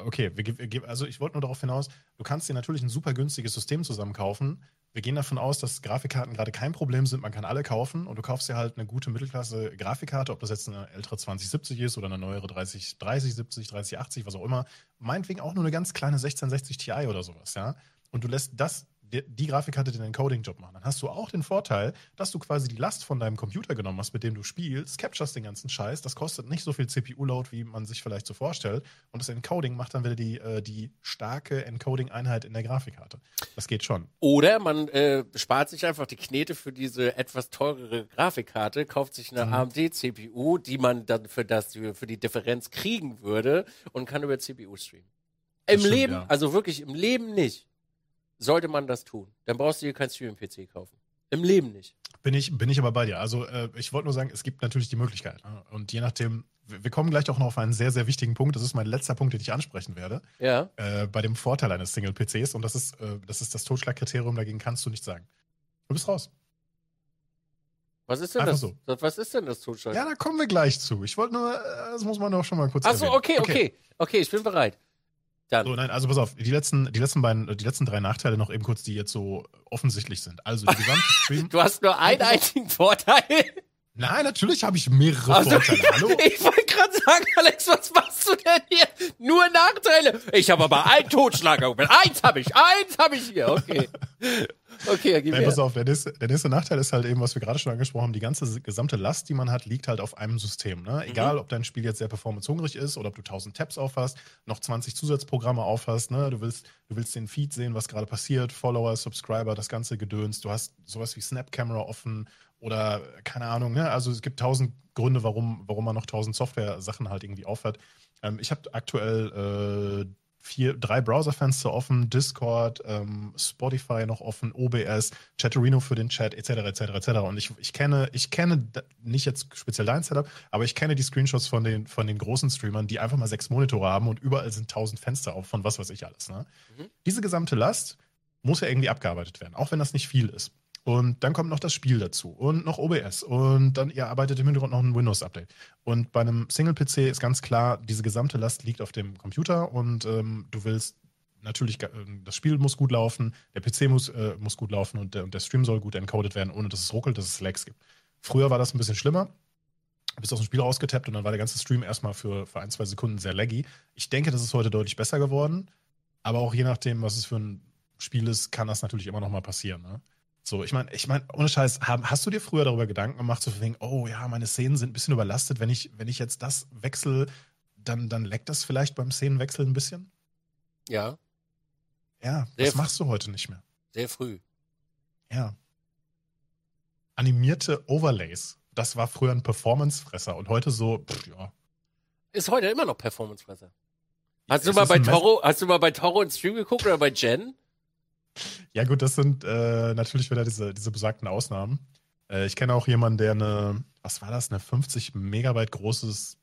Speaker 2: Okay, wir, also ich wollte nur darauf hinaus, du kannst dir natürlich ein super günstiges System zusammenkaufen. Wir gehen davon aus, dass Grafikkarten gerade kein Problem sind, man kann alle kaufen und du kaufst dir halt eine gute Mittelklasse Grafikkarte, ob das jetzt eine ältere 2070 ist oder eine neuere 30, 3070, 3080, was auch immer. Meinetwegen auch nur eine ganz kleine 1660 Ti oder sowas, ja. Und du lässt das, die, Grafikkarte den Encoding-Job machen. Dann hast du auch den Vorteil, dass du quasi die Last von deinem Computer genommen hast, mit dem du spielst, capturest den ganzen Scheiß, das kostet nicht so viel CPU-Load, wie man sich vielleicht so vorstellt. Und das Encoding macht dann wieder die, äh, die starke Encoding-Einheit in der Grafikkarte. Das geht schon.
Speaker 1: Oder man äh, spart sich einfach die Knete für diese etwas teurere Grafikkarte, kauft sich eine
Speaker 2: Mhm.
Speaker 1: AMD-CPU, die man dann für, das, für die Differenz kriegen würde und kann über CPU streamen. Im
Speaker 2: stimmt,
Speaker 1: Leben,
Speaker 2: ja.
Speaker 1: also wirklich im Leben nicht, sollte man das tun. Dann brauchst du dir kein Streaming-PC kaufen. Im Leben nicht.
Speaker 2: Bin ich, bin ich aber bei dir. Also äh, ich wollte nur sagen, es gibt natürlich die Möglichkeit. Ne? Und je nachdem, wir kommen gleich auch noch auf einen sehr, sehr wichtigen Punkt. Das ist mein letzter Punkt, den ich ansprechen werde.
Speaker 1: Ja.
Speaker 2: Äh, bei dem Vorteil eines Single-PCs. Und das ist, äh, das ist das Totschlagkriterium, dagegen kannst du nicht sagen. Du bist raus.
Speaker 1: Was ist denn
Speaker 2: Einfach
Speaker 1: das?
Speaker 2: so.
Speaker 1: Was ist denn das Totschlag?
Speaker 2: Ja, da kommen wir gleich zu. Ich wollte nur, äh, das muss man doch schon mal kurz
Speaker 1: Achso,
Speaker 2: erwähnen.
Speaker 1: okay, okay, okay. ich bin bereit. Dann.
Speaker 2: So, nein, also pass auf, die letzten, die letzten beiden, die letzten drei Nachteile noch eben kurz, die jetzt so offensichtlich sind. Also die gesamte Stream.
Speaker 1: Du hast nur einen einzigen Vorteil.
Speaker 2: Nein, natürlich habe ich mehrere
Speaker 1: Also,
Speaker 2: Vorteile. Hallo?
Speaker 1: Ich wollte gerade sagen, Alex, was machst du denn hier? Nur Nachteile. Ich habe aber einen Totschlag. Eins habe ich, eins habe ich hier. Okay. Okay, gib
Speaker 2: Nein, pass auf, der nächste, der nächste Nachteil ist halt eben, was wir gerade schon angesprochen haben, die ganze gesamte Last, die man hat, liegt halt auf einem System. Ne? Egal, ob dein Spiel jetzt sehr performancehungrig ist oder ob du 1000 Tabs aufhast, noch 20 Zusatzprogramme aufhast, ne? du, willst, du willst den Feed sehen, was gerade passiert, Follower, Subscriber, das ganze Gedöns, du hast sowas wie Snap Camera offen oder keine Ahnung, ne? also es gibt tausend Gründe, warum, warum man noch 1000 Software-Sachen halt irgendwie aufhat. Ähm, ich habe aktuell äh, vier, drei Browserfenster offen, Discord, ähm, Spotify noch offen, OBS, Chatterino für den Chat, etc., etc., etc. Und ich, ich kenne, ich kenne nicht jetzt speziell dein Setup, aber ich kenne die Screenshots von den, von den großen Streamern, die einfach mal sechs Monitore haben und überall sind tausend Fenster auf von was weiß ich alles. Ne?
Speaker 1: Mhm.
Speaker 2: Diese gesamte Last muss ja irgendwie abgearbeitet werden, auch wenn das nicht viel ist. Und dann kommt noch das Spiel dazu und noch OBS und dann ihr arbeitet im Hintergrund noch ein Windows-Update. Und bei einem Single-PC ist ganz klar, diese gesamte Last liegt auf dem Computer und ähm, du willst natürlich, äh, das Spiel muss gut laufen, der PC muss, äh, muss gut laufen und der, und der Stream soll gut encoded werden, ohne dass es ruckelt, dass es Lags gibt. Früher war das ein bisschen schlimmer. Bist aus dem Spiel rausgetappt und dann war der ganze Stream erstmal für, für ein, zwei Sekunden sehr laggy. Ich denke, das ist heute deutlich besser geworden. Aber auch je nachdem, was es für ein Spiel ist, kann das natürlich immer noch mal passieren. Ne? So, ich meine, ich meine, ohne Scheiß, hast du dir früher darüber Gedanken gemacht, so wegen, oh ja, meine Szenen sind ein bisschen überlastet, wenn ich, wenn ich jetzt das wechsle, dann, dann leckt das vielleicht beim Szenenwechsel ein bisschen?
Speaker 1: Ja,
Speaker 2: Ja,
Speaker 1: Sehr
Speaker 2: das machst du heute nicht mehr.
Speaker 1: sehr früh.
Speaker 2: Ja. Animierte Overlays, das war früher ein Performance-Fresser und heute so, pff, ja.
Speaker 1: Ist heute immer noch Performance-Fresser. Hast du
Speaker 2: Es
Speaker 1: mal bei Toro, hast du mal bei Toro ins Stream geguckt oder bei Jen?
Speaker 2: Ja, gut, das sind äh, natürlich wieder diese, diese besagten Ausnahmen. Äh, ich kenne auch jemanden, der eine, was war das, eine 50 Megabyte großes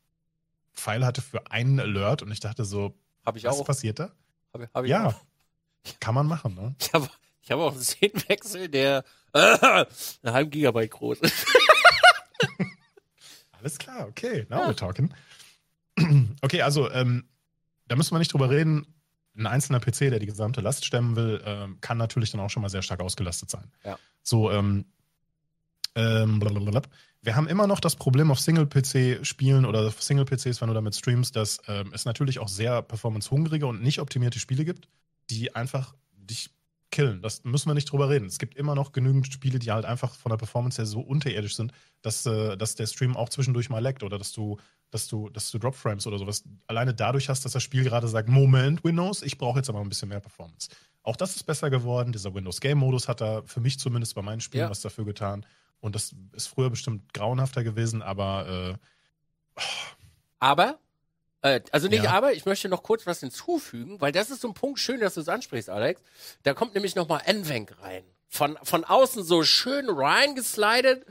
Speaker 2: File hatte für einen Alert und ich dachte so,
Speaker 1: Habe ich
Speaker 2: was
Speaker 1: auch.
Speaker 2: passiert da?
Speaker 1: Hab, hab ich
Speaker 2: Ja,
Speaker 1: auch.
Speaker 2: kann man machen, ne?
Speaker 1: Ich habe ich hab auch einen Szenenwechsel, der äh, einen halben Gigabyte groß ist.
Speaker 2: Alles klar, okay. Now
Speaker 1: Ja.
Speaker 2: we're talking. Okay, also, ähm, da müssen wir nicht drüber reden. Ein einzelner PC, der die gesamte Last stemmen will, ähm, kann natürlich dann auch schon mal sehr stark ausgelastet sein.
Speaker 1: Ja.
Speaker 2: So, ähm, ähm, wir haben immer noch das Problem auf Single-PC-Spielen oder Single-PCs, wenn du damit streamst, dass ähm, es natürlich auch sehr performance-hungrige und nicht optimierte Spiele gibt, die einfach dich killen. Das müssen wir nicht drüber reden. Es gibt immer noch genügend Spiele, die halt einfach von der Performance her so unterirdisch sind, dass, äh, dass der Stream auch zwischendurch mal laggt oder dass du, dass du, dass du Dropframes oder sowas alleine dadurch hast, dass das Spiel gerade sagt, Moment, Windows, ich brauche jetzt aber ein bisschen mehr Performance. Auch das ist besser geworden. Dieser Windows Game Modus hat da für mich zumindest bei meinen Spielen
Speaker 1: Ja.
Speaker 2: was dafür getan. Und das ist früher bestimmt grauenhafter gewesen, aber äh,
Speaker 1: Aber, äh, also nicht
Speaker 2: Ja.
Speaker 1: aber, ich möchte noch kurz was hinzufügen, weil das ist so ein Punkt, schön, dass du es ansprichst, Alex. Da kommt nämlich nochmal Nvenc rein. Von, von außen so schön reingeslidet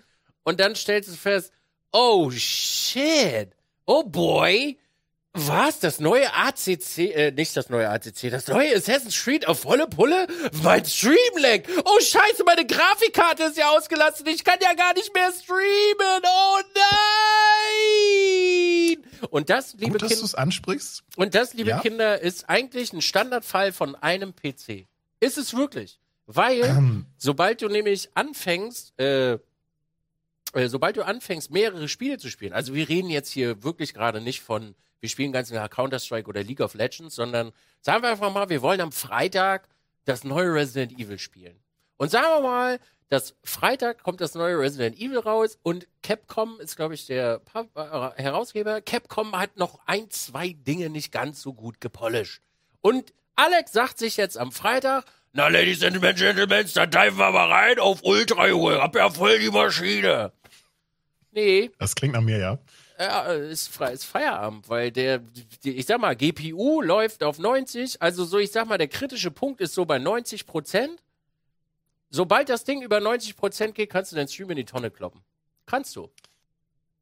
Speaker 1: und dann stellst du fest, oh shit, oh boy, was? Das neue ACC, äh, nicht das neue ACC, das neue Assassin's Creed auf volle Pulle? Mein Stream lag. Oh scheiße, meine Grafikkarte ist ja ausgelastet. Ich kann ja gar nicht mehr streamen. Oh nein! Und das, liebe
Speaker 2: gut, dass du
Speaker 1: Kinder,
Speaker 2: es ansprichst.
Speaker 1: und das, liebe
Speaker 2: Ja.
Speaker 1: Kinder, ist eigentlich ein Standardfall von einem PC. Ist es wirklich? Weil,
Speaker 2: Ähm,
Speaker 1: sobald du nämlich anfängst, äh, sobald du anfängst, mehrere Spiele zu spielen, also wir reden jetzt hier wirklich gerade nicht von, wir spielen ganz klar Counter-Strike oder League of Legends, sondern sagen wir einfach mal, wir wollen am Freitag das neue Resident Evil spielen. Und sagen wir mal, dass Freitag kommt das neue Resident Evil raus und Capcom ist, glaube ich, der äh, Herausgeber. Capcom hat noch ein, zwei Dinge nicht ganz so gut gepolished. Und Alex sagt sich jetzt am Freitag, na, Ladies and Gentlemen, dann diven wir mal rein auf Ultra, Junge. Hab ja voll die Maschine. Nee,
Speaker 2: das klingt nach mir, ja.
Speaker 1: ja, ist, Fe- ist Feierabend, weil der, ich sag mal, GPU läuft auf 90, also so, ich sag mal, der kritische Punkt ist so bei 90 Prozent. Sobald das Ding über 90 Prozent geht, kannst du deinen Stream in die Tonne kloppen. Kannst du.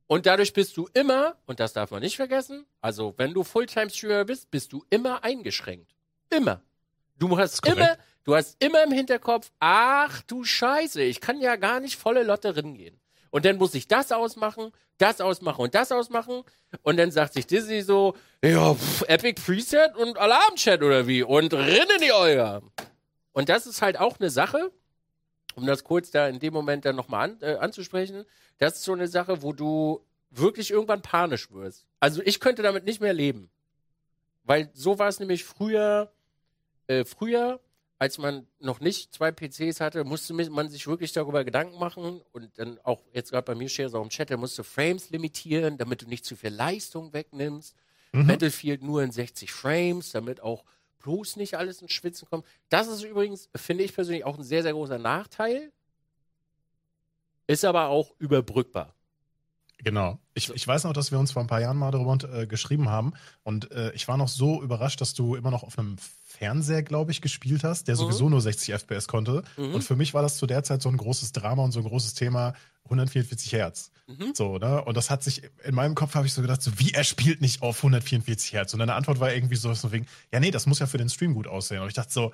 Speaker 1: Und dadurch bist du immer, und das darf man nicht vergessen, also wenn du Fulltime-Streamer bist, bist du immer eingeschränkt. Immer. Du hast immer, du hast immer im Hinterkopf, ach du Scheiße, ich kann ja gar nicht volle Lotte gehen. Und dann muss ich das ausmachen, das ausmachen und das ausmachen. Und dann sagt sich Disney so, ja, pff, Epic Preset und Alarmchat oder wie? Und rinnen die Euer. Und das ist halt auch eine Sache, um das kurz da in dem Moment dann nochmal an, äh, anzusprechen. Das ist so eine Sache, wo du wirklich irgendwann panisch wirst. Also ich könnte damit nicht mehr leben. Weil so war es nämlich früher, äh, früher, als man noch nicht zwei PCs hatte, musste man sich wirklich darüber Gedanken machen und dann auch jetzt gerade bei mir Shares auch im Chat, da musst du Frames limitieren, damit du nicht zu viel Leistung wegnimmst.
Speaker 2: Mhm.
Speaker 1: Battlefield nur in 60 Frames, damit auch bloß nicht alles ins Schwitzen kommt. Das ist übrigens, finde ich persönlich, auch ein sehr, sehr großer Nachteil. Ist aber auch überbrückbar.
Speaker 2: Genau. Ich, ich weiß noch, dass wir uns vor ein paar Jahren mal darüber äh, geschrieben haben. Und äh, ich war noch so überrascht, dass du immer noch auf einem Fernseher, glaube ich, gespielt hast, der
Speaker 1: Mhm.
Speaker 2: sowieso nur 60 FPS konnte.
Speaker 1: Mhm.
Speaker 2: Und für mich war das zu der Zeit so ein großes Drama und so ein großes Thema. 144 Hertz.
Speaker 1: Mhm.
Speaker 2: So, ne? Und das hat sich, in meinem Kopf habe ich so gedacht, so, wie er spielt nicht auf 144 Hertz. Und deine Antwort war irgendwie so, so wegen, ja, nee, das muss ja für den Stream gut aussehen. Und ich dachte so,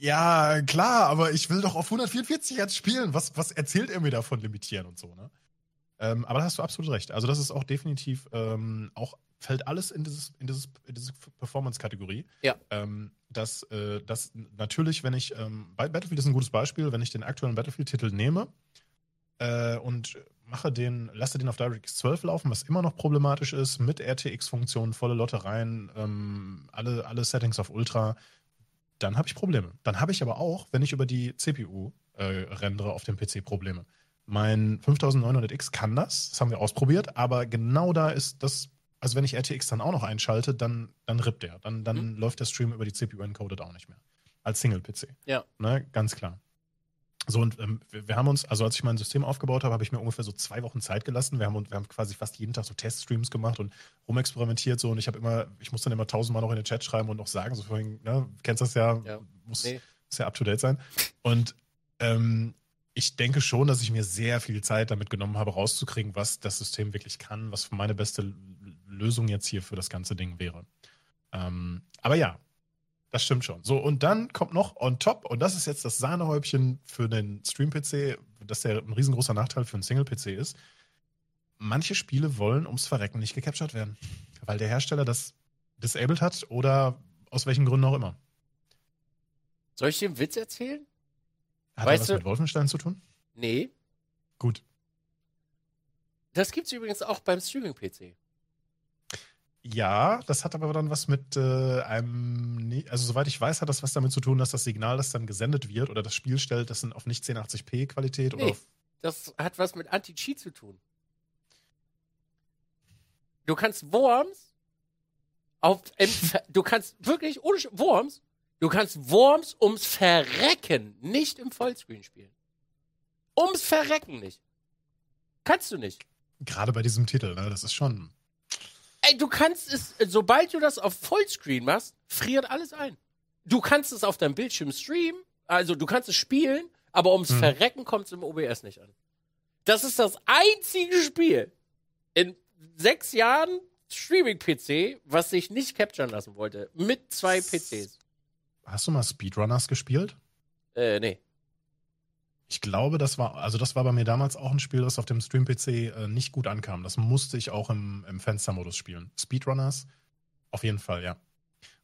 Speaker 2: ja, klar, aber ich will doch auf 144 Hertz spielen. Was, was erzählt er mir davon limitieren und so, ne? Ähm, aber da hast du absolut recht. Also, das ist auch definitiv ähm, auch, fällt alles in dieses, in dieses, in diese Performance-Kategorie.
Speaker 1: Ja.
Speaker 2: Ähm, dass, äh, dass natürlich, wenn ich, ähm, Battlefield ist ein gutes Beispiel, wenn ich den aktuellen Battlefield-Titel nehme äh, und mache den, lasse den auf DirectX 12 laufen, was immer noch problematisch ist, mit RTX-Funktionen, volle Lottereien, ähm, alle, alle Settings auf Ultra, dann habe ich Probleme. Dann habe ich aber auch, wenn ich über die CPU äh, rendere auf dem PC, Probleme. Mein 5900X kann das, das haben wir ausprobiert, aber genau da ist das, also wenn ich RTX dann auch noch einschalte, dann, dann rippt der. Dann, dann läuft der Stream über die CPU encoded auch nicht mehr. Als Single-PC.
Speaker 1: Ja.
Speaker 2: Ne, ganz klar. So, und ähm, wir, wir haben uns, also als ich mein System aufgebaut habe, habe ich mir ungefähr so zwei Wochen Zeit gelassen. Wir haben, wir haben quasi fast jeden Tag so Teststreams gemacht und rumexperimentiert so und ich habe immer, ich muss dann immer tausendmal noch in den Chat schreiben und noch sagen, so vorhin, ne, kennst das ja,
Speaker 1: Ja.
Speaker 2: muss,
Speaker 1: Nee.
Speaker 2: muss ja up to date sein. Und ähm, ich denke schon, dass ich mir sehr viel Zeit damit genommen habe, rauszukriegen, was das System wirklich kann, was meine beste Lösung jetzt hier für das ganze Ding wäre. Ähm, aber ja, das stimmt schon. So, und dann kommt noch on top, und das ist jetzt das Sahnehäubchen für den Stream-PC, dass der ein riesengroßer Nachteil für einen Single-PC ist. manche Spiele wollen ums Verrecken nicht gecaptured werden, weil der Hersteller das disabled hat oder aus welchen Gründen auch immer.
Speaker 1: Soll ich dir einen Witz erzählen?
Speaker 2: Hat
Speaker 1: Weißt
Speaker 2: was
Speaker 1: du-
Speaker 2: mit Wolfenstein zu tun?
Speaker 1: Nee.
Speaker 2: Gut.
Speaker 1: Das gibt's übrigens auch beim Streaming-PC.
Speaker 2: Ja, das hat aber dann was mit äh, einem, ne- also soweit ich weiß, hat das was damit zu tun, dass das Signal, das dann gesendet wird oder das Spiel stellt, das sind auf nicht 1080p Qualität oder
Speaker 1: Nee.
Speaker 2: auf
Speaker 1: Das hat was mit Anti-Cheat zu tun. Du kannst Worms auf, du kannst wirklich, ohne Worms, du kannst Worms ums Verrecken nicht im Vollscreen spielen. Ums Verrecken nicht. Kannst du nicht.
Speaker 2: gerade bei diesem Titel, ne, das ist schon
Speaker 1: Ey, du kannst es, sobald du das auf Vollscreen machst, friert alles ein. Du kannst es auf deinem Bildschirm streamen, also du kannst es spielen, aber ums
Speaker 2: Mhm.
Speaker 1: Verrecken kommt es im OBS nicht an. Das ist das einzige Spiel in sechs Jahren Streaming-PC, was sich nicht capturen lassen wollte. Mit zwei PCs.
Speaker 2: Hast du mal Speedrunners gespielt?
Speaker 1: Äh, nee.
Speaker 2: Ich glaube, das war, also das war bei mir damals auch ein Spiel, das auf dem Stream-PC äh, nicht gut ankam. Das musste ich auch im, im Fenstermodus spielen. Speedrunners? Auf jeden Fall, ja.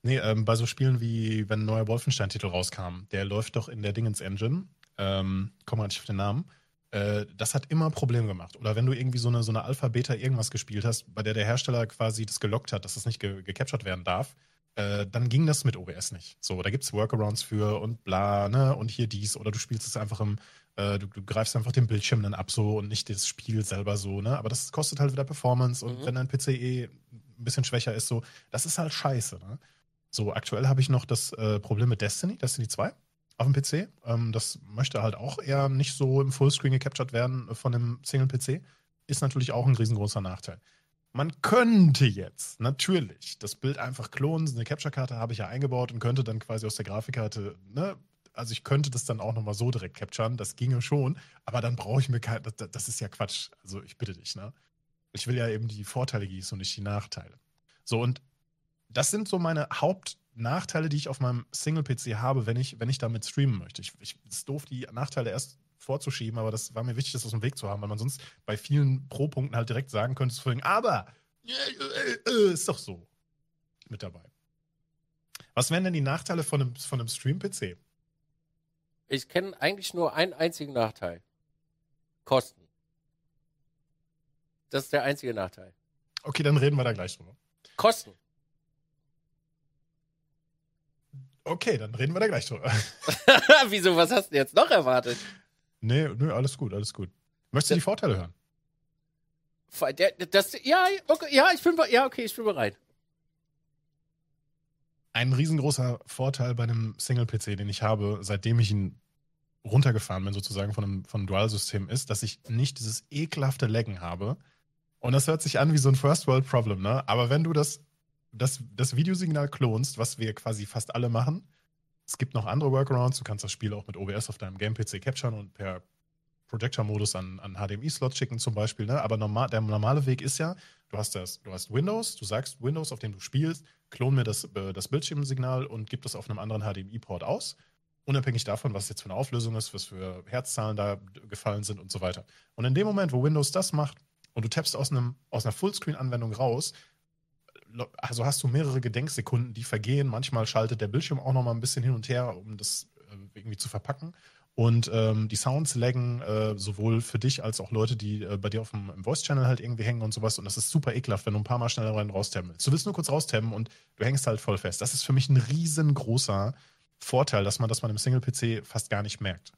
Speaker 2: Nee, ähm, bei so Spielen wie, wenn ein neuer Wolfenstein-Titel rauskam, der läuft doch in der Dingens-Engine, ähm, komm mal nicht auf den Namen, äh, das hat immer Probleme gemacht. Oder wenn du irgendwie so eine, so eine Alpha-Beta irgendwas gespielt hast, bei der der Hersteller quasi das gelockt hat, dass das nicht ge gecaptured werden darf, äh, dann ging das mit OBS nicht. So, da gibt's Workarounds für und bla, ne, und hier dies, oder du spielst es einfach im, äh, du, du greifst einfach den Bildschirm dann ab so und nicht das Spiel selber so, ne, aber das kostet halt wieder Performance und
Speaker 1: Mhm.
Speaker 2: wenn dein PC eh ein bisschen schwächer ist, so, das ist halt scheiße, ne. So, aktuell habe ich noch das äh, Problem mit Destiny, Destiny 2 auf dem PC. Ähm, das möchte halt auch eher nicht so im Fullscreen gecaptured werden von einem Single-PC. Ist natürlich auch ein riesengroßer Nachteil. Man könnte jetzt natürlich das Bild einfach klonen. Eine Capture-Karte habe ich ja eingebaut und könnte dann quasi aus der Grafikkarte, ne, also ich könnte das dann auch nochmal so direkt capturen, das ginge schon, aber dann brauche ich mir kein, das, das ist ja Quatsch. Also ich bitte dich, ne? Ich will ja eben die Vorteile gießen und nicht die Nachteile. So, und das sind so meine Hauptnachteile, die ich auf meinem Single-PC habe, wenn ich, wenn ich damit streamen möchte. Ich, ich, ist doof, die Nachteile erst vorzuschieben, aber das war mir wichtig, das aus dem Weg zu haben, weil man sonst bei vielen Pro-Punkten halt direkt sagen könnte, aber äh, äh, ist doch so mit dabei. Was wären denn die Nachteile von einem, von einem Stream-PC?
Speaker 1: Ich kenne eigentlich nur einen einzigen Nachteil. Kosten. Das ist der einzige Nachteil.
Speaker 2: Okay, dann reden wir da gleich drüber.
Speaker 1: Kosten.
Speaker 2: Okay, dann reden wir da gleich drüber.
Speaker 1: Wieso, was hast du jetzt noch erwartet?
Speaker 2: Nee, nö, alles gut, alles gut. Möchtest du die Vorteile hören?
Speaker 1: Der, das, ja, okay, ja, ich bin, ja, okay, ich bin bereit.
Speaker 2: Ein riesengroßer Vorteil bei einem Single-PC, den ich habe, seitdem ich ihn runtergefahren bin, sozusagen von einem, von einem Dual-System, ist, dass ich nicht dieses ekelhafte Laggen habe. Und das hört sich an wie so ein First-World-Problem, ne? Aber wenn du das, das, das Videosignal klonst, was wir quasi fast alle machen, es gibt noch andere Workarounds, du kannst das Spiel auch mit OBS auf deinem Game-PC capturen und per Projector-Modus an, an HDMI-Slot schicken zum Beispiel, ne? Aber normal, der normale Weg ist ja, du hast das, du hast Windows, du sagst Windows, auf dem du spielst, klon mir das, äh, das Bildschirmsignal und gib das auf einem anderen HDMI-Port aus. Unabhängig davon, was jetzt für eine Auflösung ist, was für Herzzahlen da gefallen sind und so weiter. Und in dem Moment, wo Windows das macht und du tappst aus, einem, aus einer Fullscreen-Anwendung raus, also hast du mehrere Gedenksekunden, die vergehen. Manchmal schaltet der Bildschirm auch noch mal ein bisschen hin und her, um das äh, irgendwie zu verpacken. Und ähm, die Sounds laggen äh, sowohl für dich als auch Leute, die äh, bei dir auf dem Voice-Channel halt irgendwie hängen und sowas. Und das ist super ekelhaft, wenn du ein paar Mal schneller rein willst. Du willst nur kurz raustabben und du hängst halt voll fest. Das ist für mich ein riesengroßer Vorteil, dass man das man im Single-PC fast gar nicht merkt.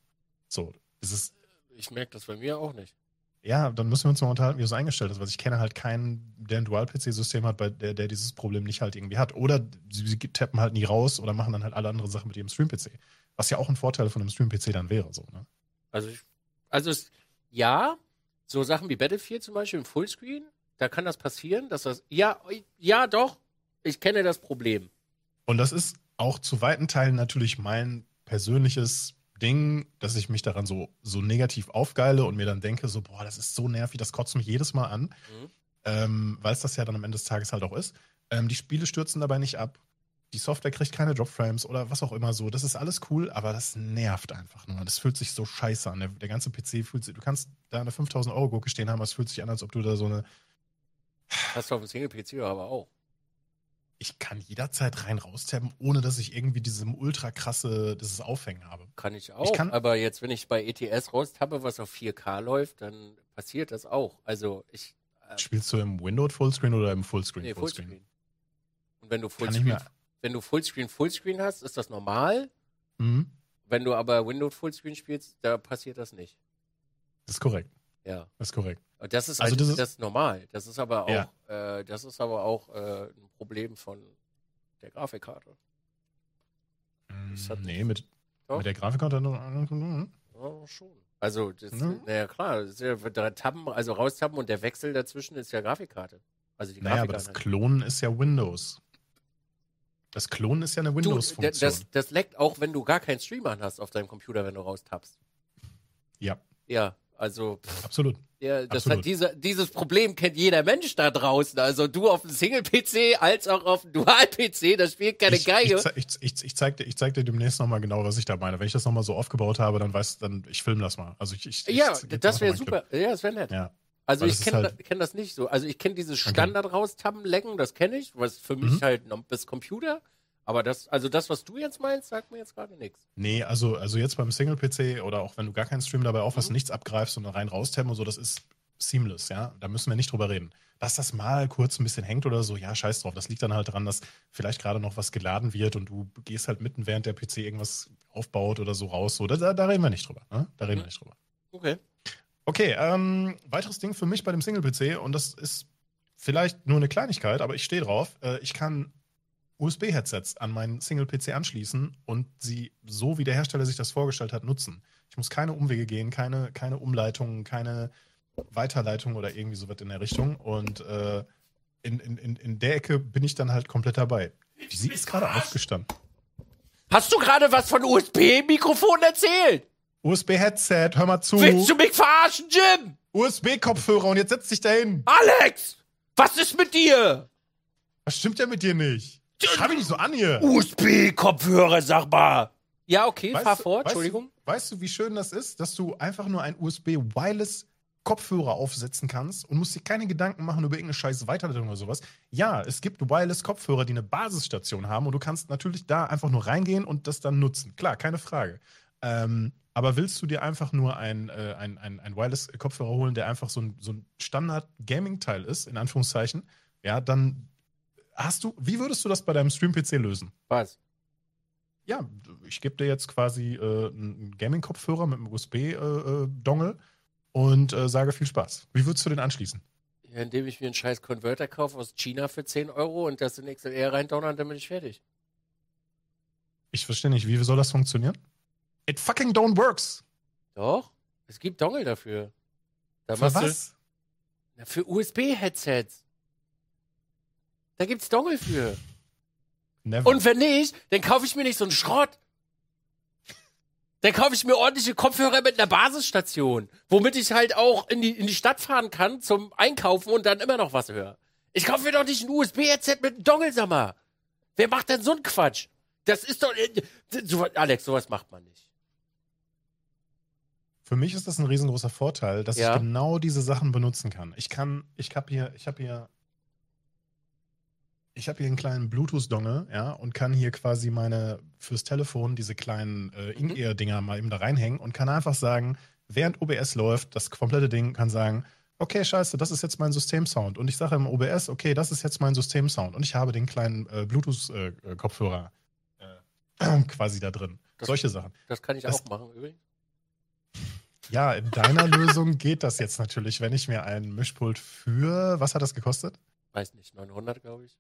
Speaker 2: So, es ist
Speaker 1: Ich merke das bei mir auch nicht.
Speaker 2: Ja, dann müssen wir uns mal unterhalten, wie das eingestellt ist, weil ich kenne halt keinen, der ein Dual-PC-System hat, bei der, der dieses Problem nicht halt irgendwie hat. Oder sie, sie tappen halt nie raus oder machen dann halt alle anderen Sachen mit ihrem Stream-PC. Was ja auch ein Vorteil von einem Stream-PC dann wäre, so, ne?
Speaker 1: Also, ich, also es, ja, so Sachen wie Battlefield zum Beispiel im Fullscreen, da kann das passieren, dass das, ja, ja, doch, ich kenne das Problem.
Speaker 2: Und das ist auch zu weiten Teilen natürlich mein persönliches Ding, dass ich mich daran so, so negativ aufgeile und mir dann denke, so, boah, das ist so nervig, das kotzt mich jedes Mal an.
Speaker 1: Mhm.
Speaker 2: ähm, weil es das ja dann am Ende des Tages halt auch ist. Ähm, die Spiele stürzen dabei nicht ab. die Software kriegt keine Dropframes oder was auch immer so. Das ist alles cool, aber das nervt einfach nur. Das fühlt sich so scheiße an. Der, der ganze PC fühlt sich, du kannst da eine 5000 Euro Gurke stehen haben, aber es fühlt sich an, als ob du da so eine.
Speaker 1: Hast du auf dem Single-PC aber auch.
Speaker 2: Ich kann jederzeit rein raustappen, ohne dass ich irgendwie diesem ultra krasse, dieses Aufhängen habe.
Speaker 1: Kann ich auch.
Speaker 2: kann-
Speaker 1: aber jetzt, wenn ich bei ETS raustappe, was auf 4K läuft, dann passiert das auch. Also ich. Äh,
Speaker 2: Spielst du im Windows Fullscreen oder im Fullscreen?
Speaker 1: nee,
Speaker 2: Fullscreen?
Speaker 1: Fullscreen. Und wenn du
Speaker 2: ich
Speaker 1: Fullscreen, wenn du Fullscreen Fullscreen hast, ist das normal.
Speaker 2: Mhm.
Speaker 1: Wenn du aber Windows Fullscreen spielst, da passiert das nicht.
Speaker 2: Das ist korrekt.
Speaker 1: Ja.
Speaker 2: Das ist korrekt.
Speaker 1: Das ist
Speaker 2: Also
Speaker 1: also
Speaker 2: das ist-
Speaker 1: das normal. Das ist aber auch,
Speaker 2: Ja.
Speaker 1: äh, das ist aber auch äh, ein Problem von der Grafikkarte. Hat-
Speaker 2: nee, mit, mit der Grafikkarte. Mhm.
Speaker 1: Ja, schon. Also, das,
Speaker 2: Mhm.
Speaker 1: naja, klar, das ist ja Tabben, also raustappen und der Wechsel dazwischen ist ja Grafikkarte. Also die
Speaker 2: Naja, aber das Klonen ist ja Windows. Das Klonen ist ja eine Windows-Funktion.
Speaker 1: das, das leckt auch, wenn du gar keinen Streamer hast auf deinem Computer, wenn du raustappst.
Speaker 2: Ja,
Speaker 1: Ja, also, pff,
Speaker 2: absolut.
Speaker 1: ja, das
Speaker 2: Absolut.
Speaker 1: hat diese, dieses Problem kennt jeder Mensch da draußen. Also du auf dem Single-PC als auch auf dem Dual-PC, das spielt keine
Speaker 2: ich,
Speaker 1: Geige.
Speaker 2: Ich, ich, ich, zeig dir, ich zeig dir demnächst nochmal genau, was ich da meine. Wenn ich das nochmal so aufgebaut habe, dann weißt dann, ich filme das mal. Also ich,
Speaker 1: ja, das wäre super. Ja, das wäre nett.
Speaker 2: Ja.
Speaker 1: Also ich kenne
Speaker 2: halt-
Speaker 1: kenn das nicht so. Also ich kenne dieses Standard raustappen, lecken, das kenne ich, was für mich
Speaker 2: Mhm.
Speaker 1: halt noch bis Computer. Aber das, also das, was du jetzt meinst, sagt mir jetzt gerade nichts.
Speaker 2: Nee, also, also jetzt beim Single-PC oder auch wenn du gar keinen Stream dabei aufhast,
Speaker 1: Mhm.
Speaker 2: nichts abgreifst und rein raustappen und so, das ist seamless, ja. Da müssen wir nicht drüber reden. Dass das mal kurz ein bisschen hängt oder so, ja, scheiß drauf. Das liegt dann halt daran, dass vielleicht gerade noch was geladen wird und du gehst halt mitten, während der PC irgendwas aufbaut oder so raus. So, da, da, da reden wir nicht drüber. Ne? Da reden
Speaker 1: Mhm.
Speaker 2: wir nicht drüber.
Speaker 1: Okay.
Speaker 2: Okay, ähm, weiteres Ding für mich bei dem Single-PC und das ist vielleicht nur eine Kleinigkeit, aber ich stehe drauf. Äh, ich kann USB-Headsets an meinen Single-PC anschließen und sie so, wie der Hersteller sich das vorgestellt hat, nutzen. Ich muss keine Umwege gehen, keine, keine Umleitungen, keine Weiterleitung oder irgendwie sowas in der Richtung. Und äh, in, in, in, in der Ecke bin ich dann halt komplett dabei. Sie ist gerade aufgestanden.
Speaker 1: Hast du gerade was von USB-Mikrofon erzählt?
Speaker 2: USB-Headset, hör mal zu.
Speaker 1: Willst du mich verarschen, Jim?
Speaker 2: USB-Kopfhörer und jetzt setz dich dahin.
Speaker 1: Alex! Was ist mit dir?
Speaker 2: Was stimmt ja mit dir nicht? Schau mich nicht so an hier.
Speaker 1: USB-Kopfhörer, sag mal. Ja, okay,
Speaker 2: Weißt
Speaker 1: fahr
Speaker 2: du-
Speaker 1: vor,
Speaker 2: weißt
Speaker 1: Entschuldigung.
Speaker 2: Du, weißt du, wie schön das ist, dass du einfach nur ein USB-Wireless Kopfhörer aufsetzen kannst und musst dir keine Gedanken machen über irgendeine scheiß Weiterleitung oder sowas. Ja, es gibt Wireless-Kopfhörer, die eine Basisstation haben und du kannst natürlich da einfach nur reingehen und das dann nutzen. Klar, keine Frage. Ähm, aber willst du dir einfach nur ein, äh, ein, ein, ein Wireless-Kopfhörer holen, der einfach so ein, so ein Standard-Gaming-Teil ist, in Anführungszeichen, ja, dann hast du, wie würdest du das bei deinem Stream-PC lösen?
Speaker 1: Was?
Speaker 2: ja, ich gebe dir jetzt quasi äh, einen Gaming-Kopfhörer mit einem USB-Dongle äh, und äh, sage viel Spaß. Wie würdest du den anschließen?
Speaker 1: Ja, indem ich mir einen scheiß Converter kaufe aus China für 10 Euro und das in XLR reindonnern, dann bin ich fertig.
Speaker 2: Ich verstehe nicht, wie soll das funktionieren? It fucking don't works.
Speaker 1: Doch, es gibt Dongle dafür. Da
Speaker 2: Für
Speaker 1: machst du-
Speaker 2: was?
Speaker 1: Na, für USB-Headsets. Da gibt's Dongle für.
Speaker 2: Never.
Speaker 1: Und wenn nicht, dann kaufe ich mir nicht so einen Schrott. Dann kaufe ich mir ordentliche Kopfhörer mit einer Basisstation, womit ich halt auch in die, in die Stadt fahren kann zum Einkaufen und dann immer noch was höre. Ich kaufe mir doch nicht ein USB-Headset mit einem Dongle, sag mal. Wer macht denn so einen Quatsch? Das ist doch. äh, So, Alex, sowas macht man nicht.
Speaker 2: Für mich ist das ein riesengroßer Vorteil, dass
Speaker 1: Ja.
Speaker 2: ich genau diese Sachen benutzen kann. Ich kann, ich habe hier, ich habe hier, ich habe hier einen kleinen Bluetooth-Dongle, ja, und kann hier quasi meine fürs Telefon diese kleinen äh,
Speaker 1: Mhm.
Speaker 2: In-Ear-Dinger mal eben da reinhängen und kann einfach sagen, während OBS läuft, das komplette Ding kann sagen, okay, scheiße, das ist jetzt mein Systemsound. Und ich sage im OBS, okay, das ist jetzt mein Systemsound. Und ich habe den kleinen äh, Bluetooth-Kopfhörer äh, quasi da drin.
Speaker 1: Das-
Speaker 2: Solche Sachen.
Speaker 1: Das kann ich
Speaker 2: Das-
Speaker 1: auch machen übrigens.
Speaker 2: Ja, in deiner Lösung geht das jetzt natürlich, wenn ich mir ein Mischpult für, was hat das gekostet?
Speaker 1: Weiß nicht, 900, glaube ich.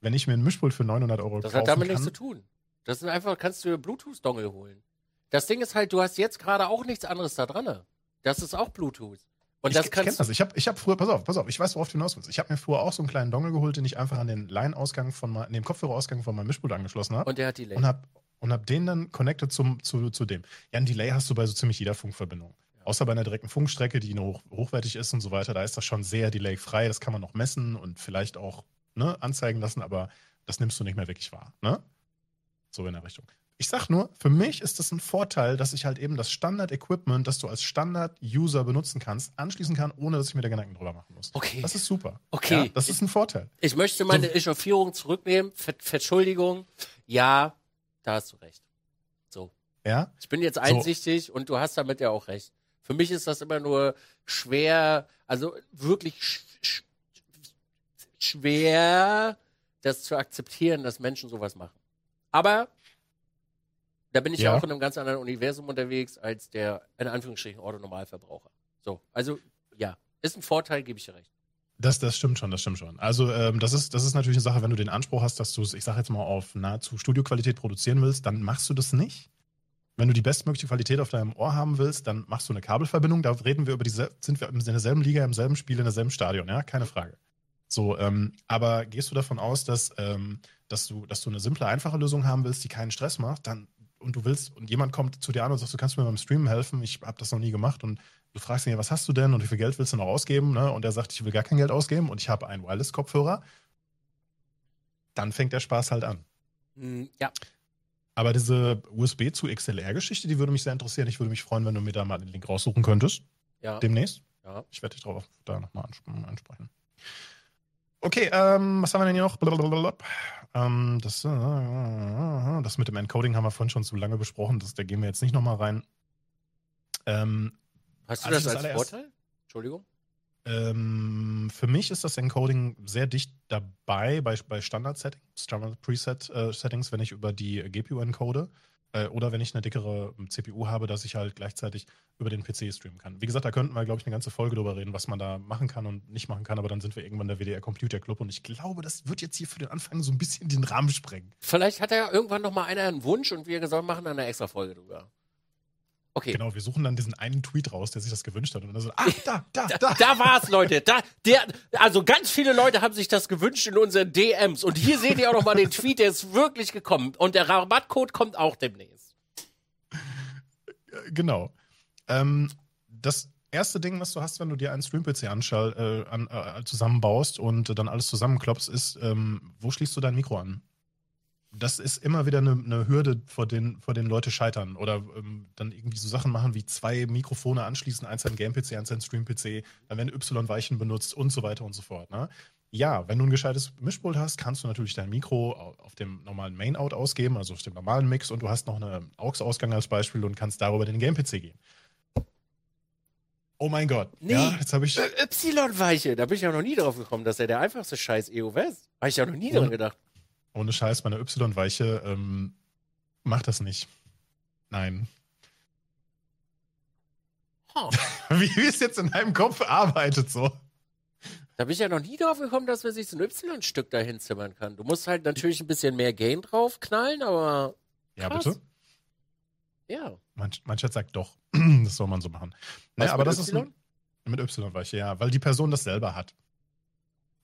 Speaker 2: Wenn ich mir ein Mischpult für 900 Euro
Speaker 1: Das
Speaker 2: kaufen
Speaker 1: hat damit
Speaker 2: kann,
Speaker 1: nichts zu tun. Das sind einfach, kannst du Bluetooth-Dongle holen. Das Ding ist halt, du hast jetzt gerade auch nichts anderes da dran. Das ist auch Bluetooth. Und
Speaker 2: ich,
Speaker 1: das
Speaker 2: ich kenne
Speaker 1: kannst
Speaker 2: das. Ich habe ich hab früher, pass auf, pass auf, ich weiß, worauf du hinaus willst. Ich habe mir früher auch so einen kleinen Dongle geholt, den ich einfach an den Line-Ausgang von mein, dem Kopfhörerausgang von meinem Mischpult angeschlossen habe
Speaker 1: Und der hat Delay.
Speaker 2: und habe und hab den dann connected zum, zu, zu dem. Ja, ein Delay hast du bei so ziemlich jeder Funkverbindung.
Speaker 1: Ja.
Speaker 2: Außer bei einer direkten Funkstrecke, die noch hoch, hochwertig ist und so weiter, da ist das schon sehr delayfrei. Das kann man noch messen und vielleicht auch ne, anzeigen lassen, aber Das nimmst du nicht mehr wirklich wahr, ne? So in der Richtung. Ich sag nur, für mich ist das ein Vorteil, dass ich halt eben das Standard-Equipment, das du als Standard-User benutzen kannst, anschließen kann, ohne dass ich mir da Gedanken drüber machen muss.
Speaker 1: Okay.
Speaker 2: Das ist super.
Speaker 1: Okay.
Speaker 2: Ja, das ist ein Vorteil.
Speaker 1: Ich möchte meine Echauffierung zurücknehmen. Ver Entschuldigung. Ja, da hast du recht. So.
Speaker 2: Ja?
Speaker 1: Ich bin jetzt einsichtig und du hast damit ja auch recht. Für mich ist das immer nur schwer, also wirklich sch schwer, das zu akzeptieren, dass Menschen sowas machen. Aber da bin ich ja.
Speaker 2: Ja.
Speaker 1: auch in einem ganz anderen Universum unterwegs als der, in Anführungsstrichen, Orthonormalverbraucher. So, also ja, ist ein Vorteil, gebe ich dir recht.
Speaker 2: Das, das stimmt schon, das stimmt schon. Also ähm, das, ist, das ist natürlich eine Sache, wenn du den Anspruch hast, dass du es, ich sage jetzt mal, auf nahezu Studioqualität produzieren willst, dann machst du das nicht. Wenn du die bestmögliche Qualität auf deinem Ohr haben willst, dann machst du eine Kabelverbindung. Da reden wir über diese, sind wir in derselben Liga, im selben Spiel, in derselben Stadion, ja, keine Frage. So, ähm, aber gehst du davon aus, dass, ähm, dass, du, dass du eine simple, einfache Lösung haben willst, die keinen Stress macht, dann und du willst und jemand kommt zu dir an und sagt, du kannst mir beim Streamen helfen, ich habe das noch nie gemacht und du fragst ihn, ja, was hast du denn und wie viel Geld willst du noch ausgeben? Ne? Und er sagt, ich will gar kein Geld ausgeben und ich habe einen Wireless-Kopfhörer, dann fängt der Spaß halt an.
Speaker 1: Hm, ja,
Speaker 2: Aber diese USB zu XLR-Geschichte, die würde mich sehr interessieren. Ich würde mich freuen, wenn du mir da mal den Link raussuchen könntest.
Speaker 1: ja,
Speaker 2: Demnächst.
Speaker 1: ja.
Speaker 2: Ich werde dich darauf da nochmal ansp ansprechen. Okay, ähm, was haben wir denn hier noch? Blablabla. Ähm, das, äh, das mit dem Encoding haben wir vorhin schon zu lange besprochen. Das, da gehen wir jetzt nicht nochmal rein. Ähm,
Speaker 1: Hast du das als
Speaker 2: allererst-
Speaker 1: Vorteil? Entschuldigung?
Speaker 2: ähm, für mich ist das Encoding sehr dicht dabei bei, bei Standard-Settings, Standard-Preset-Settings, wenn ich über die GPU encode. Äh, oder wenn ich eine dickere CPU habe, dass ich halt gleichzeitig über den PC streamen kann. Wie gesagt, da könnten wir, glaube ich, eine ganze Folge drüber reden, was man da machen kann und nicht machen kann, aber dann sind wir irgendwann der WDR Computer Club und ich glaube, das wird jetzt hier für den Anfang so ein bisschen den Rahmen sprengen.
Speaker 1: Vielleicht hat ja irgendwann noch mal einer einen Wunsch und wir sollen machen dann eine extra Folge drüber. Okay.
Speaker 2: Genau, wir suchen dann diesen einen Tweet raus, der sich das gewünscht hat und dann so, ach, da, da, da.
Speaker 1: Da war's, Leute. Da, der, also ganz viele Leute haben sich das gewünscht in unseren DMs. Und hier seht ihr auch noch mal den Tweet, der ist wirklich gekommen. Und der Rabattcode kommt auch demnächst.
Speaker 2: Genau. Ähm, das erste Ding, was du hast, wenn du dir einen Stream-PC äh, an, äh, zusammenbaust und äh, dann alles zusammenklopfst, ist, ähm, wo schließt du dein Mikro an? Das ist immer wieder eine, eine Hürde, vor den, vor den Leute scheitern. Oder ähm, dann irgendwie so Sachen machen wie zwei Mikrofone anschließen, eins an Game-PC, eins an Stream-PC, dann werden Y-Weichen benutzt und so weiter und so fort. Ne? Ja, wenn du ein gescheites Mischpult hast, kannst du natürlich dein Mikro au- auf dem normalen Main-Out ausgeben, also auf dem normalen Mix, und du hast noch einen AUX-Ausgang als Beispiel und kannst darüber den Game-PC gehen. Oh mein Gott.
Speaker 1: Nee.
Speaker 2: Ja, jetzt habe ich.
Speaker 1: Äh, Y-Weiche, da bin ich ja noch nie drauf gekommen, dass er der einfachste Scheiß EOW ist. Habe ich ja noch nie dran gedacht.
Speaker 2: Ohne Scheiß, meine Y-Weiche ähm, macht das nicht. Nein.
Speaker 1: Huh.
Speaker 2: Wie, es jetzt in deinem Kopf arbeitet, so.
Speaker 1: Da bin ich ja noch nie drauf gekommen, dass man sich so ein Y-Stück dahin zimmern kann. Du musst halt natürlich ein bisschen mehr Gain drauf knallen, aber
Speaker 2: Ja,
Speaker 1: Krass.
Speaker 2: bitte?
Speaker 1: ja.
Speaker 2: Mein, mein Chat sagt doch. das soll man so machen. Naja, aber das ist
Speaker 1: Y?
Speaker 2: ein, mit Y-Weiche, ja, weil die Person das selber hat.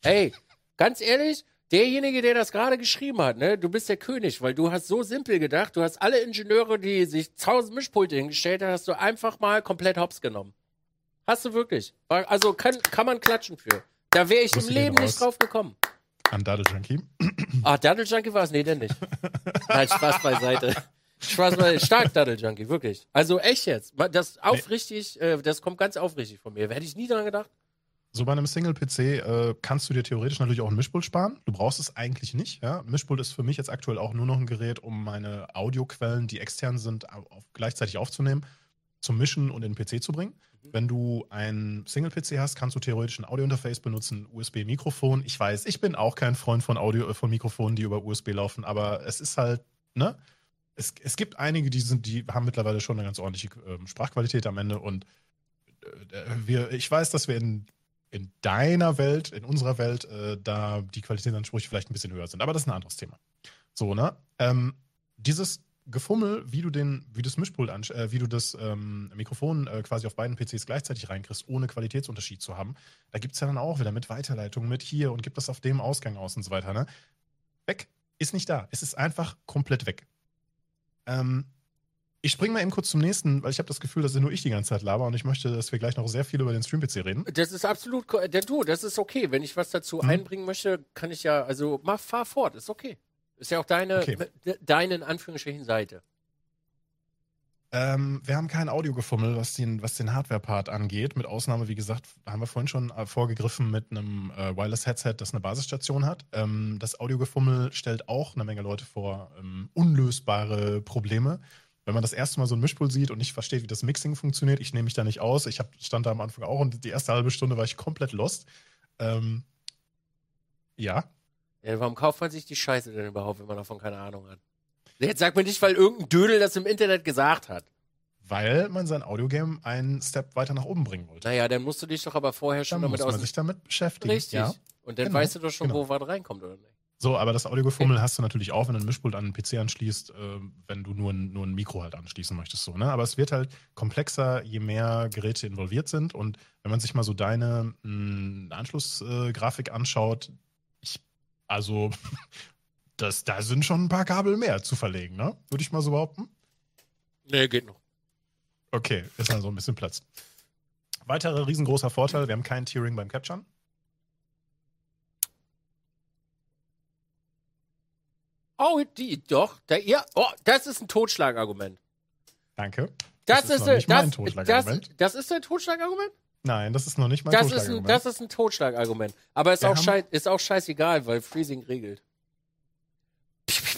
Speaker 1: Ey, ganz ehrlich, derjenige, der das gerade geschrieben hat, ne, du bist der König, weil du hast so simpel gedacht, du hast alle Ingenieure, die sich tausend Mischpulte hingestellt haben, hast du einfach mal komplett hops genommen. Hast du wirklich. Also kann, kann man klatschen für. Da wäre ich im
Speaker 2: Grüße gehen
Speaker 1: Leben
Speaker 2: raus.
Speaker 1: nicht drauf gekommen.
Speaker 2: An Daddle Junkie.
Speaker 1: Ah, Daddle Junkie war es? Nee, denn nicht. Nein, Spaß beiseite. Spaß beiseite. Stark Daddle Junkie, wirklich. Also echt jetzt. Das aufrichtig, äh, das kommt ganz aufrichtig von mir. Hätte ich nie dran gedacht.
Speaker 2: So bei einem Single-PC äh, kannst du dir theoretisch natürlich auch ein Mischpult sparen. Du brauchst es eigentlich nicht. Ja? Mischpult ist für mich jetzt aktuell auch nur noch ein Gerät, um meine Audioquellen, die extern sind, au- auf, gleichzeitig aufzunehmen, zum Mischen und in den PC zu bringen. Wenn du ein Single-PC hast, kannst du theoretisch ein Audio-Interface benutzen, USB-Mikrofon. Ich weiß, ich bin auch kein Freund von Audio, äh, von Mikrofonen, die über USB laufen, aber es ist halt, ne? Es, es gibt einige, die sind, die haben mittlerweile schon eine ganz ordentliche ähm, Sprachqualität am Ende und äh, wir, ich weiß, dass wir in, in deiner Welt, in unserer Welt, äh, da die Qualitätsansprüche vielleicht ein bisschen höher sind. Aber das ist ein anderes Thema. So, ne? Ähm, dieses Gefummel, wie du den, wie das Mischpult äh, wie du das ähm, Mikrofon äh, quasi auf beiden PCs gleichzeitig reinkriegst, ohne Qualitätsunterschied zu haben, da gibt es ja dann auch wieder mit Weiterleitung, mit hier und gibt das auf dem Ausgang aus und so weiter, ne? Weg. Ist nicht da. Es ist einfach komplett weg. Ähm, Ich springe mal eben kurz zum nächsten, weil ich habe das Gefühl, dass nur ich die ganze Zeit laber und ich möchte, dass wir gleich noch sehr viel über den Stream-PC reden.
Speaker 1: Das ist absolut, der du, das ist okay. Wenn ich was dazu
Speaker 2: Mhm.
Speaker 1: einbringen möchte, kann ich ja, also mach, fahr fort, ist okay. Ist ja auch deine,
Speaker 2: Okay.
Speaker 1: de- deine in Anführungsstrichen Seite.
Speaker 2: Ähm, wir haben kein Audiogefummel, was den, was den Hardware-Part angeht. Mit Ausnahme, wie gesagt, haben wir vorhin schon äh, vorgegriffen mit einem äh, Wireless-Headset, das eine Basisstation hat. Ähm, das Audiogefummel stellt auch eine Menge Leute vor ähm, unlösbare Probleme. Wenn man das erste Mal so ein Mischpult sieht und nicht versteht, wie das Mixing funktioniert, ich nehme mich da nicht aus. Ich hab, stand da am Anfang auch und die erste halbe Stunde war ich komplett lost. Ähm, ja,
Speaker 1: Ja, warum kauft man sich die Scheiße denn überhaupt, wenn man davon keine Ahnung hat? Jetzt sag mir nicht, weil irgendein Dödel das im Internet gesagt hat.
Speaker 2: weil man sein Audiogame einen Step weiter nach oben bringen wollte.
Speaker 1: Naja, dann musst du dich doch aber vorher schon
Speaker 2: Dann
Speaker 1: damit
Speaker 2: muss man sich damit beschäftigen.
Speaker 1: Richtig.
Speaker 2: Ja.
Speaker 1: Und dann
Speaker 2: Genau,
Speaker 1: weißt du doch schon,
Speaker 2: genau.
Speaker 1: wo was reinkommt, oder nicht?
Speaker 2: So, aber das Audiogefummel hast du natürlich auch, wenn du ein Mischpult an einen PC anschließt, äh, wenn du nur ein, nur ein Mikro halt anschließen möchtest. So, ne? Aber es wird halt komplexer, je mehr Geräte involviert sind. Und wenn man sich mal so deine mh, Anschlussgrafik anschaut, ich, also, das, da sind schon ein paar Kabel mehr zu verlegen, ne? Würde ich mal so behaupten.
Speaker 1: Nee, geht noch.
Speaker 2: Okay, ist also ein bisschen Platz. Weiterer riesengroßer Vorteil, wir haben kein Tiering beim Capturen.
Speaker 1: Oh, die, doch. Da, ja, oh, das ist ein Totschlagargument.
Speaker 2: Danke.
Speaker 1: Das,
Speaker 2: Das ist
Speaker 1: ist,
Speaker 2: noch nicht mein
Speaker 1: das, das,
Speaker 2: Totschlagargument.
Speaker 1: das ist ein Totschlagargument?
Speaker 2: Nein, das ist noch nicht mein
Speaker 1: Das ist, ein,
Speaker 2: Totschlagargument.
Speaker 1: das ist ein Totschlagargument. Aber ist auch,
Speaker 2: haben-
Speaker 1: schei ist auch scheißegal, weil Freezing regelt.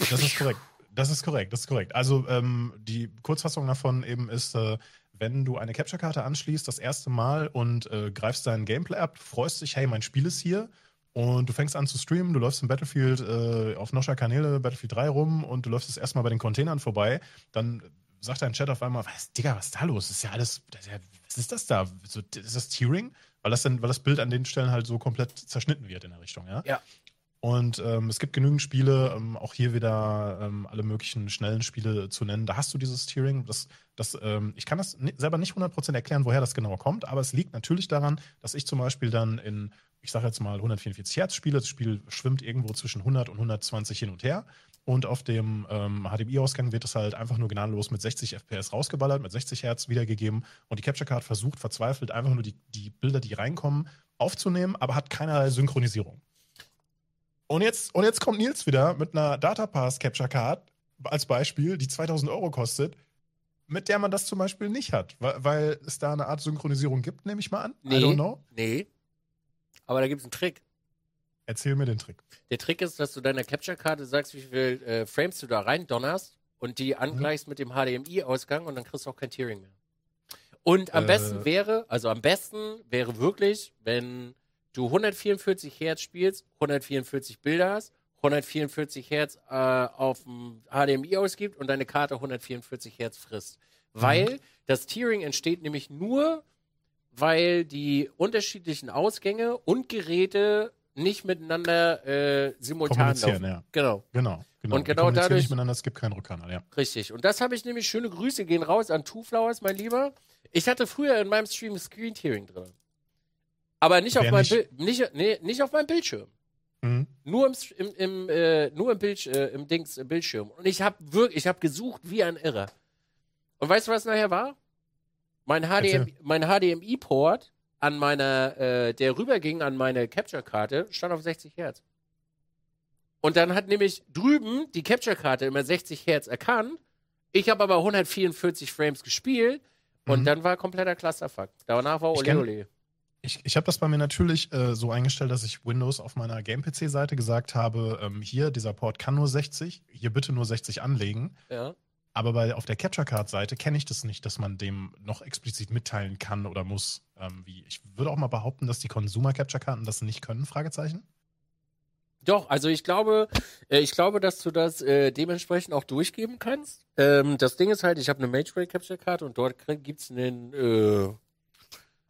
Speaker 2: Das ist korrekt. Das ist korrekt, das ist korrekt. Also ähm, die Kurzfassung davon eben ist, äh, wenn du eine Capture-Karte anschließt, das erste Mal und äh, greifst dein Gameplay ab, freust dich, hey, mein Spiel ist hier und du fängst an zu streamen, du läufst im Battlefield äh, auf Noscher Kanäle, Battlefield 3 rum und du läufst das erste Mal bei den Containern vorbei, dann sagt dein Chat auf einmal, was, Digga, was ist da los? Das ist ja alles, ist ja, was ist das da? So, ist das Tearing? Weil das, dann, weil das Bild an den Stellen halt so komplett zerschnitten wird in der Richtung, ja?
Speaker 1: Ja.
Speaker 2: Und ähm, es gibt genügend Spiele, ähm, auch hier wieder ähm, alle möglichen schnellen Spiele zu nennen. Da hast du dieses Steering. Das, das, ähm, ich kann das selber nicht 100% erklären, woher das genau kommt, aber es liegt natürlich daran, dass ich zum Beispiel dann in, ich sage jetzt mal 144 Hertz spiele. Das Spiel schwimmt irgendwo zwischen 100 und 120 hin und her. Und auf dem ähm, HDMI-Ausgang wird es halt einfach nur gnadenlos mit 60 FPS rausgeballert, mit 60 Hertz wiedergegeben. Und die Capture Card versucht verzweifelt einfach nur die, die Bilder, die reinkommen, aufzunehmen, aber hat keinerlei Synchronisierung. Und jetzt, und jetzt kommt Nils wieder mit einer Datapass Capture Card als Beispiel, die 2000 Euro kostet, mit der man das zum Beispiel nicht hat, weil, weil es da eine Art Synchronisierung gibt, nehme ich mal an. I
Speaker 1: Nee.
Speaker 2: don't know.
Speaker 1: Nee. Aber da gibt es einen Trick.
Speaker 2: Erzähl mir den Trick.
Speaker 1: Der Trick ist, dass du deiner Capture-Karte sagst, wie viel äh, Frames du da rein donnerst und die angleichst mit dem HDMI-Ausgang und dann kriegst du auch kein Tearing mehr. Und am
Speaker 2: Äh.
Speaker 1: besten wäre, also am besten wäre wirklich, wenn du 144 Hertz spielst, 144 Bilder hast, 144 Hertz äh, auf dem HDMI ausgibt und deine Karte 144 Hertz frisst. Weil das Tearing entsteht nämlich nur, weil die unterschiedlichen Ausgänge und Geräte nicht miteinander äh, simultan laufen.
Speaker 2: ja.
Speaker 1: Genau,
Speaker 2: Genau. genau.
Speaker 1: Und genau dadurch-
Speaker 2: nicht miteinander, es gibt keinen Rückkanal, ja.
Speaker 1: richtig. Und das habe ich nämlich, schöne Grüße gehen raus an Two Flowers, mein Lieber. Ich hatte früher in meinem Stream Screen Tearing drin. Aber nicht auf, meinem
Speaker 2: nicht?
Speaker 1: Nicht, nee, nicht auf meinem Bildschirm.
Speaker 2: Mhm.
Speaker 1: Nur im, im, im, äh, nur im, Bild, äh, im Dings, im Bildschirm. Und ich habe wirklich, ich habe gesucht wie ein Irrer. Und weißt du, was nachher war? Mein, HDMI, mein HDMI-Port an meiner, äh, der rüberging an meine Capture-Karte, stand auf 60 Hertz. Und dann hat nämlich drüben die Capture-Karte immer 60 Hertz erkannt. Ich habe aber 144 Frames gespielt und
Speaker 2: Mhm.
Speaker 1: dann war kompletter Clusterfuck. Danach war
Speaker 2: Ich
Speaker 1: Ole Ole.
Speaker 2: Ich, ich habe das bei mir natürlich äh, so eingestellt, dass ich Windows auf meiner Game-PC-Seite gesagt habe, ähm, hier, dieser Port kann nur 60, hier bitte nur 60 anlegen.
Speaker 1: Ja.
Speaker 2: Aber bei, auf der Capture Card-Seite kenne ich das nicht, dass man dem noch explizit mitteilen kann oder muss. Ähm, wie. Ich würde auch mal behaupten, dass die Consumer-Capture-Karten das nicht können, Fragezeichen.
Speaker 1: Doch, also ich glaube, äh, ich glaube, dass du das äh, dementsprechend auch durchgeben kannst. Ähm, das Ding ist halt, ich habe eine Ray Capture Karte und dort krieg- gibt's einen, äh,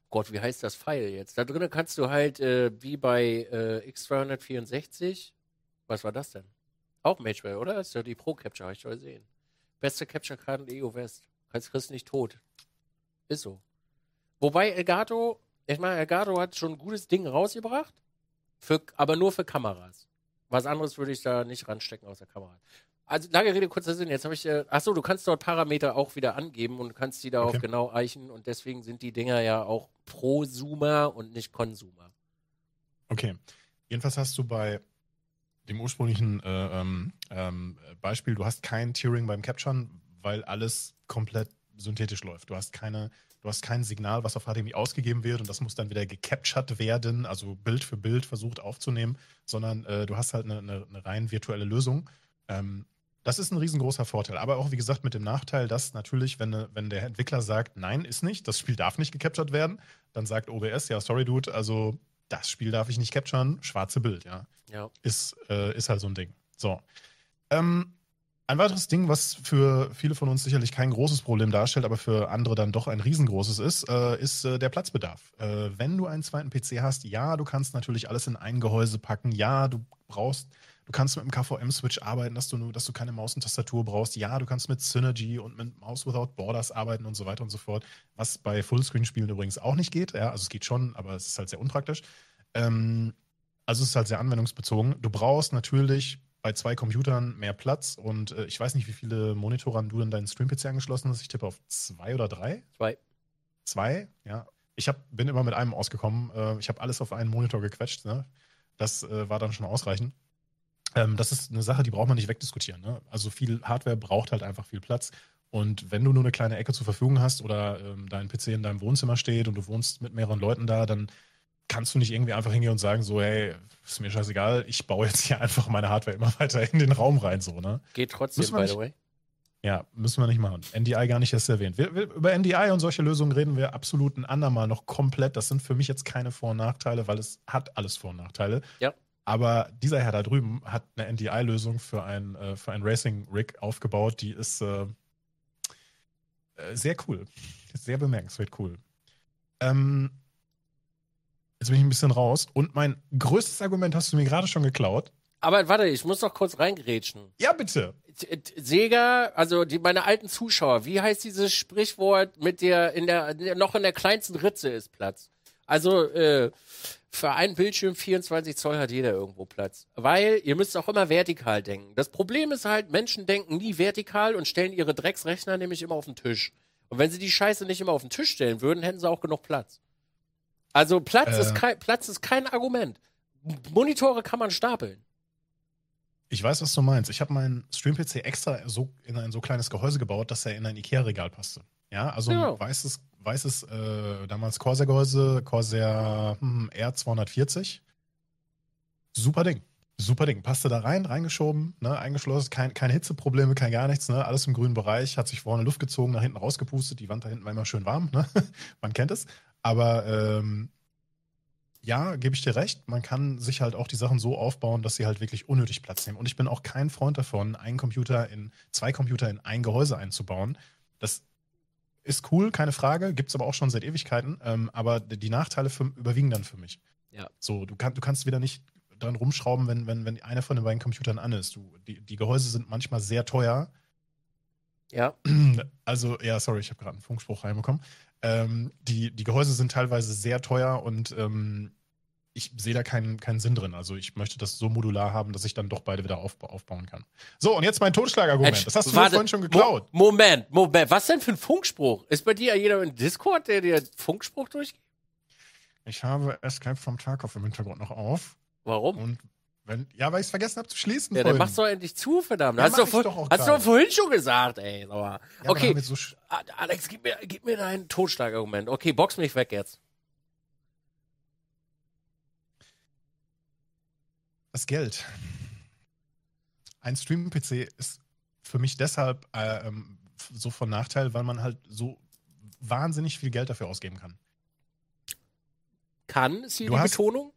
Speaker 1: Gott, wie heißt das File jetzt? Da drinnen kannst du halt äh, wie bei äh, X264, was war das denn? Auch Mage oder? Das ist ja die Pro Capture, habe ich schon gesehen. Beste Capture Karten EU West. Kannst kriegst nicht tot. Ist so. Wobei Elgato, ich meine, Elgato hat schon ein gutes Ding rausgebracht, für, aber nur für Kameras. Was anderes würde ich da nicht ranstecken außer Kamera. Also lange Rede, kurzer Sinn. Jetzt habe ich, äh, ach so, du kannst dort Parameter auch wieder angeben und kannst die darauf
Speaker 2: Okay.
Speaker 1: genau eichen und deswegen sind die Dinger ja auch Prosumer und nicht Consumer.
Speaker 2: Okay. Jedenfalls hast du bei dem ursprünglichen äh, ähm, ähm, Beispiel, du hast kein Tiering beim Capturen, weil alles komplett synthetisch läuft. Du hast keine, du hast kein Signal, was auf HDMI ausgegeben wird und das muss dann wieder gecaptured werden, also Bild für Bild versucht aufzunehmen, sondern äh, du hast halt eine, eine, eine rein virtuelle Lösung. Ähm, das ist ein riesengroßer Vorteil. Aber auch, wie gesagt, mit dem Nachteil, dass natürlich, wenn, wenn der Entwickler sagt, nein, ist nicht, das Spiel darf nicht gecaptured werden, dann sagt OBS, ja, sorry, Dude, also das Spiel darf ich nicht capturen, schwarze Bild, ja.
Speaker 1: Ja.
Speaker 2: Ist, äh, ist halt so ein Ding. So. Ähm, ein weiteres Ding, was für viele von uns sicherlich kein großes Problem darstellt, aber für andere dann doch ein riesengroßes ist, äh, ist äh, der Platzbedarf. Äh, wenn du einen zweiten PC hast, ja, du kannst natürlich alles in ein Gehäuse packen. Ja, du brauchst, du kannst mit einem KVM-Switch arbeiten, dass du dass du keine Maus und Tastatur brauchst. Ja, du kannst mit Synergy und mit Mouse Without Borders arbeiten und so weiter und so fort. Was bei Fullscreen-Spielen übrigens auch nicht geht. Ja, also es geht schon, aber es ist halt sehr unpraktisch. Ähm, also es ist halt sehr anwendungsbezogen. Du brauchst natürlich bei zwei Computern mehr Platz und äh, ich weiß nicht, wie viele Monitore du in deinen Stream-PC angeschlossen hast. Ich tippe auf zwei oder drei.
Speaker 1: Zwei.
Speaker 2: Zwei, ja. Ich hab, bin immer mit einem ausgekommen. Äh, ich habe alles auf einen Monitor gequetscht. Ne? Das äh, war dann schon ausreichend. Ähm, das ist eine Sache, die braucht man nicht wegdiskutieren. Ne? Also viel Hardware braucht halt einfach viel Platz. Und wenn du nur eine kleine Ecke zur Verfügung hast oder ähm, dein PC in deinem Wohnzimmer steht und du wohnst mit mehreren Leuten da, dann kannst du nicht irgendwie einfach hingehen und sagen, so, hey, ist mir scheißegal, ich baue jetzt hier einfach meine Hardware immer weiter in den Raum rein, so, ne?
Speaker 1: Geht trotzdem, by the
Speaker 2: nicht-
Speaker 1: way.
Speaker 2: Ja, müssen wir nicht machen. NDI gar nicht erst erwähnt. Wir, wir, über NDI und solche Lösungen reden wir absolut ein andermal noch komplett. Das sind für mich jetzt keine Vor- und Nachteile, weil es hat alles Vor- und Nachteile.
Speaker 1: Ja.
Speaker 2: Aber dieser Herr da drüben hat eine NDI-Lösung für ein, äh, für ein Racing-Rig aufgebaut, die ist äh, äh, sehr cool. Sehr bemerkenswert cool. Ähm, jetzt bin ich ein bisschen raus. Und mein größtes Argument hast du mir gerade schon geklaut.
Speaker 1: Aber warte, ich muss noch kurz reingrätschen.
Speaker 2: Ja, bitte.
Speaker 1: T- Sega, also die, meine alten Zuschauer, wie heißt dieses Sprichwort mit der, in der, in der noch in der kleinsten Ritze ist Platz? Also, äh, für einen Bildschirm 24 Zoll hat jeder irgendwo Platz. Weil ihr müsst auch immer vertikal denken. Das Problem ist halt, Menschen denken nie vertikal und stellen ihre Drecksrechner nämlich immer auf den Tisch. Und wenn sie die Scheiße nicht immer auf den Tisch stellen würden, hätten sie auch genug Platz. Also Platz,
Speaker 2: Äh.
Speaker 1: ist, kein, Platz ist kein Argument. Monitore kann man stapeln.
Speaker 2: Ich weiß, was du meinst. Ich habe meinen Stream-PC extra so in ein so kleines Gehäuse gebaut, dass er in ein Ikea-Regal passte. Ja, also
Speaker 1: Ja.
Speaker 2: ein weißes, weißes äh, damals Corsair-Gehäuse, Corsair hm, R240. Super Ding. Super Ding. Passte da rein, reingeschoben, ne, eingeschlossen, kein, keine Hitzeprobleme, kein gar nichts, ne, alles im grünen Bereich, hat sich vorne Luft gezogen, nach hinten rausgepustet, die Wand da hinten war immer schön warm, ne? Man kennt es. Aber ähm, ja, gebe ich dir recht. Man kann sich halt auch die Sachen so aufbauen, dass sie halt wirklich unnötig Platz nehmen. Und ich bin auch kein Freund davon, einen Computer in zwei Computer in ein Gehäuse einzubauen. Das ist cool, keine Frage. Gibt es aber auch schon seit Ewigkeiten. Ähm, aber die Nachteile für, überwiegen dann für mich.
Speaker 1: Ja.
Speaker 2: So, du, kann, du kannst wieder nicht dran rumschrauben, wenn, wenn, wenn einer von den beiden Computern an ist. Du, die, die Gehäuse sind manchmal sehr teuer.
Speaker 1: Ja.
Speaker 2: Also, ja, sorry, ich habe gerade einen Funkspruch reinbekommen. Ähm, die, die Gehäuse sind teilweise sehr teuer und ähm, ich sehe da keinen, keinen Sinn drin. Also ich möchte das so modular haben, dass ich dann doch beide wieder aufba aufbauen kann. So, und jetzt mein Totschlagargument. Das hast du mir vorhin schon geklaut.
Speaker 1: Mo Moment, Moment. Was denn für ein Funkspruch? Ist bei dir jeder in Discord, der dir Funkspruch durchgibt?
Speaker 2: Ich habe Escape vom Tarkov im Hintergrund noch auf.
Speaker 1: Warum?
Speaker 2: Und wenn, ja, weil ich es vergessen habe zu schließen.
Speaker 1: Ja, dann
Speaker 2: vorhin.
Speaker 1: mach's doch endlich zu, verdammt.
Speaker 2: Ja,
Speaker 1: hast du vor,
Speaker 2: doch auch
Speaker 1: hast du doch vorhin schon gesagt, ey. Aber.
Speaker 2: Ja, dann
Speaker 1: okay,
Speaker 2: so sch-
Speaker 1: A- Alex, gib mir, gib mir dein Totschlagargument. Okay, box mich weg jetzt.
Speaker 2: das Geld. Ein Streaming-PC ist für mich deshalb äh, ähm, so von Nachteil, weil man halt so wahnsinnig viel Geld dafür ausgeben kann.
Speaker 1: Kann, ist hier
Speaker 2: Du
Speaker 1: die
Speaker 2: hast-
Speaker 1: Betonung?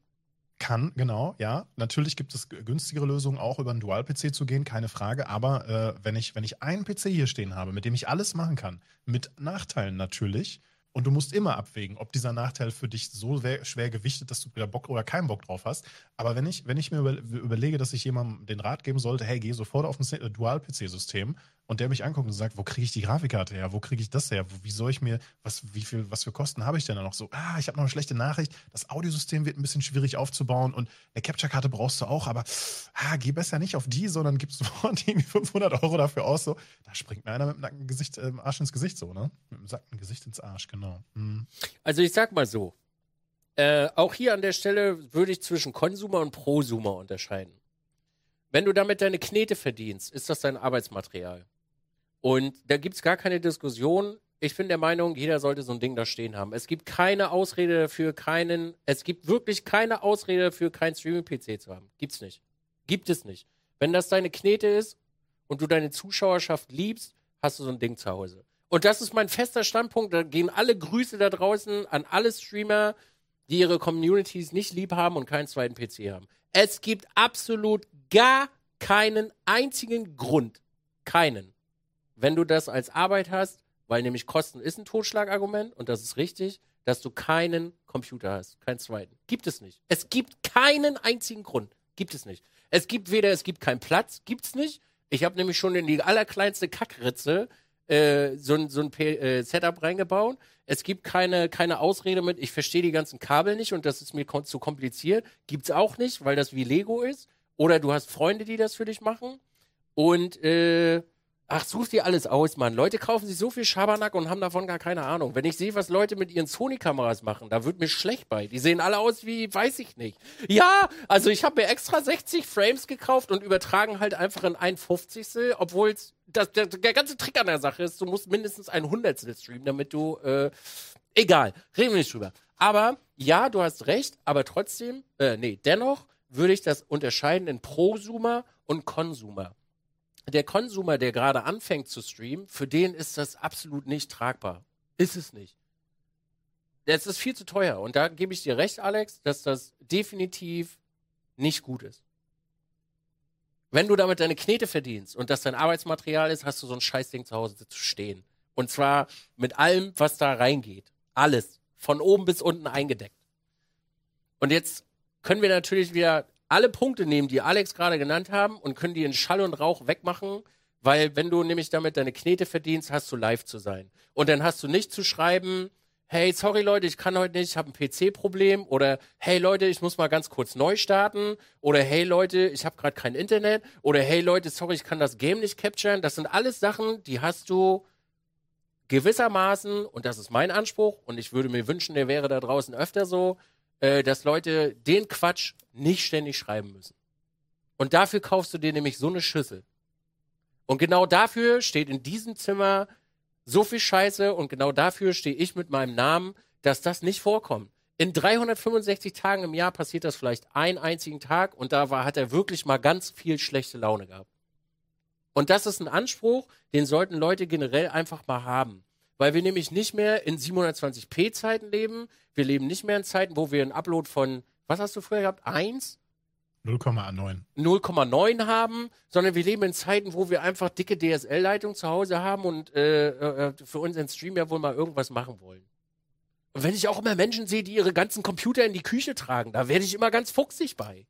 Speaker 2: Kann, genau, ja. Natürlich gibt es günstigere Lösungen, auch über einen Dual-PC zu gehen, keine Frage. Aber äh, wenn, ich, wenn ich einen PC hier stehen habe, mit dem ich alles machen kann, mit Nachteilen natürlich, und du musst immer abwägen, ob dieser Nachteil für dich so we- schwer gewichtet, dass du wieder Bock oder keinen Bock drauf hast. Aber wenn ich, wenn ich mir über, überlege, dass ich jemandem den Rat geben sollte, hey, geh sofort auf ein Dual-PC-System und der mich anguckt und sagt, wo kriege ich die Grafikkarte her? Wo kriege ich das her? Wie soll ich mir, was, wie viel, was für Kosten habe ich denn da noch so? Ah, ich habe noch eine schlechte Nachricht. Das Audiosystem wird ein bisschen schwierig aufzubauen und eine Capture-Karte brauchst du auch, aber ah, geh besser nicht auf die, sondern gibst sofort irgendwie 500 Euro dafür aus. So, da springt mir einer mit dem nackten Gesicht, äh, Arsch ins Gesicht so, ne? Mit dem sackten Gesicht ins Arsch, genau. Hm.
Speaker 1: Also ich sag mal so, äh, auch hier an der Stelle würde ich zwischen Konsumer und Prosumer unterscheiden. Wenn du damit deine Knete verdienst, ist das dein Arbeitsmaterial. Und da gibt es gar keine Diskussion. Ich bin der Meinung, jeder sollte so ein Ding da stehen haben. Es gibt keine Ausrede dafür, keinen, es gibt wirklich keine Ausrede dafür, keinen Streaming-PC zu haben. Gibt's nicht. Gibt es nicht. Wenn das deine Knete ist und du deine Zuschauerschaft liebst, hast du so ein Ding zu Hause. Und das ist mein fester Standpunkt. Da gehen alle Grüße da draußen an alle Streamer, die ihre Communities nicht lieb haben und keinen zweiten PC haben. Es gibt absolut gar keinen einzigen Grund, keinen, wenn du das als Arbeit hast, weil nämlich Kosten ist ein Totschlagargument und das ist richtig, dass du keinen Computer hast, keinen zweiten. Gibt es nicht. Es gibt keinen einzigen Grund. Gibt es nicht. Es gibt weder, es gibt keinen Platz, gibt es nicht. Ich habe nämlich schon in die allerkleinste Kackritze äh, so ein, so ein äh, Setup reingebaut. Es gibt keine, keine Ausrede mit, ich verstehe die ganzen Kabel nicht und das ist mir zu kompliziert. Gibt es auch nicht, weil das wie Lego ist. Oder du hast Freunde, die das für dich machen. Und äh, Ach, such dir alles aus, Mann. Leute kaufen sich so viel Schabernack und haben davon gar keine Ahnung. Wenn ich sehe, was Leute mit ihren Sony-Kameras machen, da wird mir schlecht bei. Die sehen alle aus wie, weiß ich nicht. Ja, also ich habe mir extra 60 Frames gekauft und übertragen halt einfach in ein 50. Obwohl der, der ganze Trick an der Sache ist, du musst mindestens ein Hundertstel streamen, damit du, äh, egal, reden wir nicht drüber. Aber ja, du hast recht, aber trotzdem, äh, nee, dennoch würde ich das unterscheiden in Prosumer und Konsumer der Konsumer, der gerade anfängt zu streamen, für den ist das absolut nicht tragbar. Ist es nicht. Es ist viel zu teuer. Und da gebe ich dir recht, Alex, dass das definitiv nicht gut ist. Wenn du damit deine Knete verdienst und das dein Arbeitsmaterial ist, hast du so ein Scheißding zu Hause zu stehen. Und zwar mit allem, was da reingeht. Alles. Von oben bis unten eingedeckt. Und jetzt können wir natürlich wieder alle Punkte nehmen, die Alex gerade genannt haben und können die in Schall und Rauch wegmachen, weil wenn du nämlich damit deine Knete verdienst, hast du live zu sein. Und dann hast du nicht zu schreiben, hey, sorry Leute, ich kann heute nicht, ich habe ein PC-Problem oder hey Leute, ich muss mal ganz kurz neu starten oder hey Leute, ich habe gerade kein Internet oder hey Leute, sorry, ich kann das Game nicht capturen. Das sind alles Sachen, die hast du gewissermaßen und das ist mein Anspruch und ich würde mir wünschen, der wäre da draußen öfter so, äh, dass Leute den Quatsch nicht ständig schreiben müssen. Und dafür kaufst du dir nämlich so eine Schüssel. Und genau dafür steht in diesem Zimmer so viel Scheiße und genau dafür stehe ich mit meinem Namen, dass das nicht vorkommt. In 365 Tagen im Jahr passiert das vielleicht einen einzigen Tag und da war, hat er wirklich mal ganz viel schlechte Laune gehabt. Und das ist ein Anspruch, den sollten Leute generell einfach mal haben weil wir nämlich nicht mehr in 720p Zeiten leben. Wir leben nicht mehr in Zeiten, wo wir einen Upload von, was hast du früher gehabt? 1?
Speaker 2: 0,9.
Speaker 1: 0,9 haben, sondern wir leben in Zeiten, wo wir einfach dicke DSL-Leitungen zu Hause haben und äh, äh, für unseren Stream ja wohl mal irgendwas machen wollen. Und wenn ich auch immer Menschen sehe, die ihre ganzen Computer in die Küche tragen, da werde ich immer ganz fuchsig bei.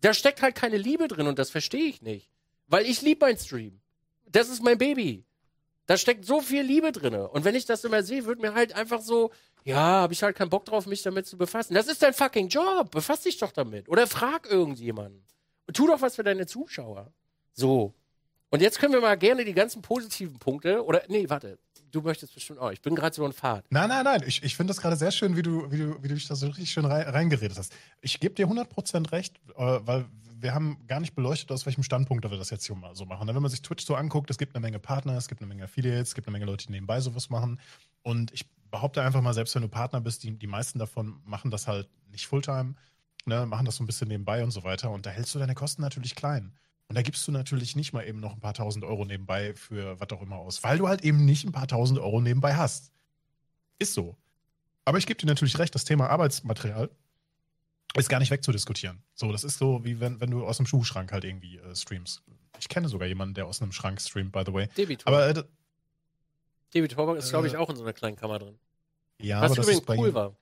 Speaker 1: Da steckt halt keine Liebe drin und das verstehe ich nicht. Weil ich liebe mein Stream. Das ist mein Baby. Da steckt so viel Liebe drin. Und wenn ich das immer sehe, wird mir halt einfach so, ja, habe ich halt keinen Bock drauf, mich damit zu befassen. Das ist dein fucking Job. Befass dich doch damit. Oder frag irgendjemanden. Und tu doch was für deine Zuschauer. So. Und jetzt können wir mal gerne die ganzen positiven Punkte, oder, nee, warte, du möchtest bestimmt auch. Ich bin gerade so ein Fahrt.
Speaker 2: Nein, nein, nein. Ich, ich finde das gerade sehr schön, wie du, wie, du, wie du dich da so richtig schön rein, reingeredet hast. Ich gebe dir 100% recht, äh, weil wir haben gar nicht beleuchtet, aus welchem Standpunkt wir das jetzt hier mal so machen. Wenn man sich Twitch so anguckt, es gibt eine Menge Partner, es gibt eine Menge Affiliates, es gibt eine Menge Leute, die nebenbei sowas machen. Und ich behaupte einfach mal, selbst wenn du Partner bist, die, die meisten davon machen das halt nicht Fulltime, ne, machen das so ein bisschen nebenbei und so weiter. Und da hältst du deine Kosten natürlich klein. Und da gibst du natürlich nicht mal eben noch ein paar tausend Euro nebenbei für was auch immer aus, weil du halt eben nicht ein paar tausend Euro nebenbei hast. Ist so. Aber ich gebe dir natürlich recht, das Thema Arbeitsmaterial ist gar nicht wegzudiskutieren. So, das ist so, wie wenn, wenn du aus einem Schuhschrank halt irgendwie äh, streamst. Ich kenne sogar jemanden, der aus einem Schrank streamt, by the way.
Speaker 1: David
Speaker 2: aber äh,
Speaker 1: David Torbank ist, glaube ich, äh, auch in so einer kleinen Kammer drin.
Speaker 2: Ja, Was aber das übrigens cool war.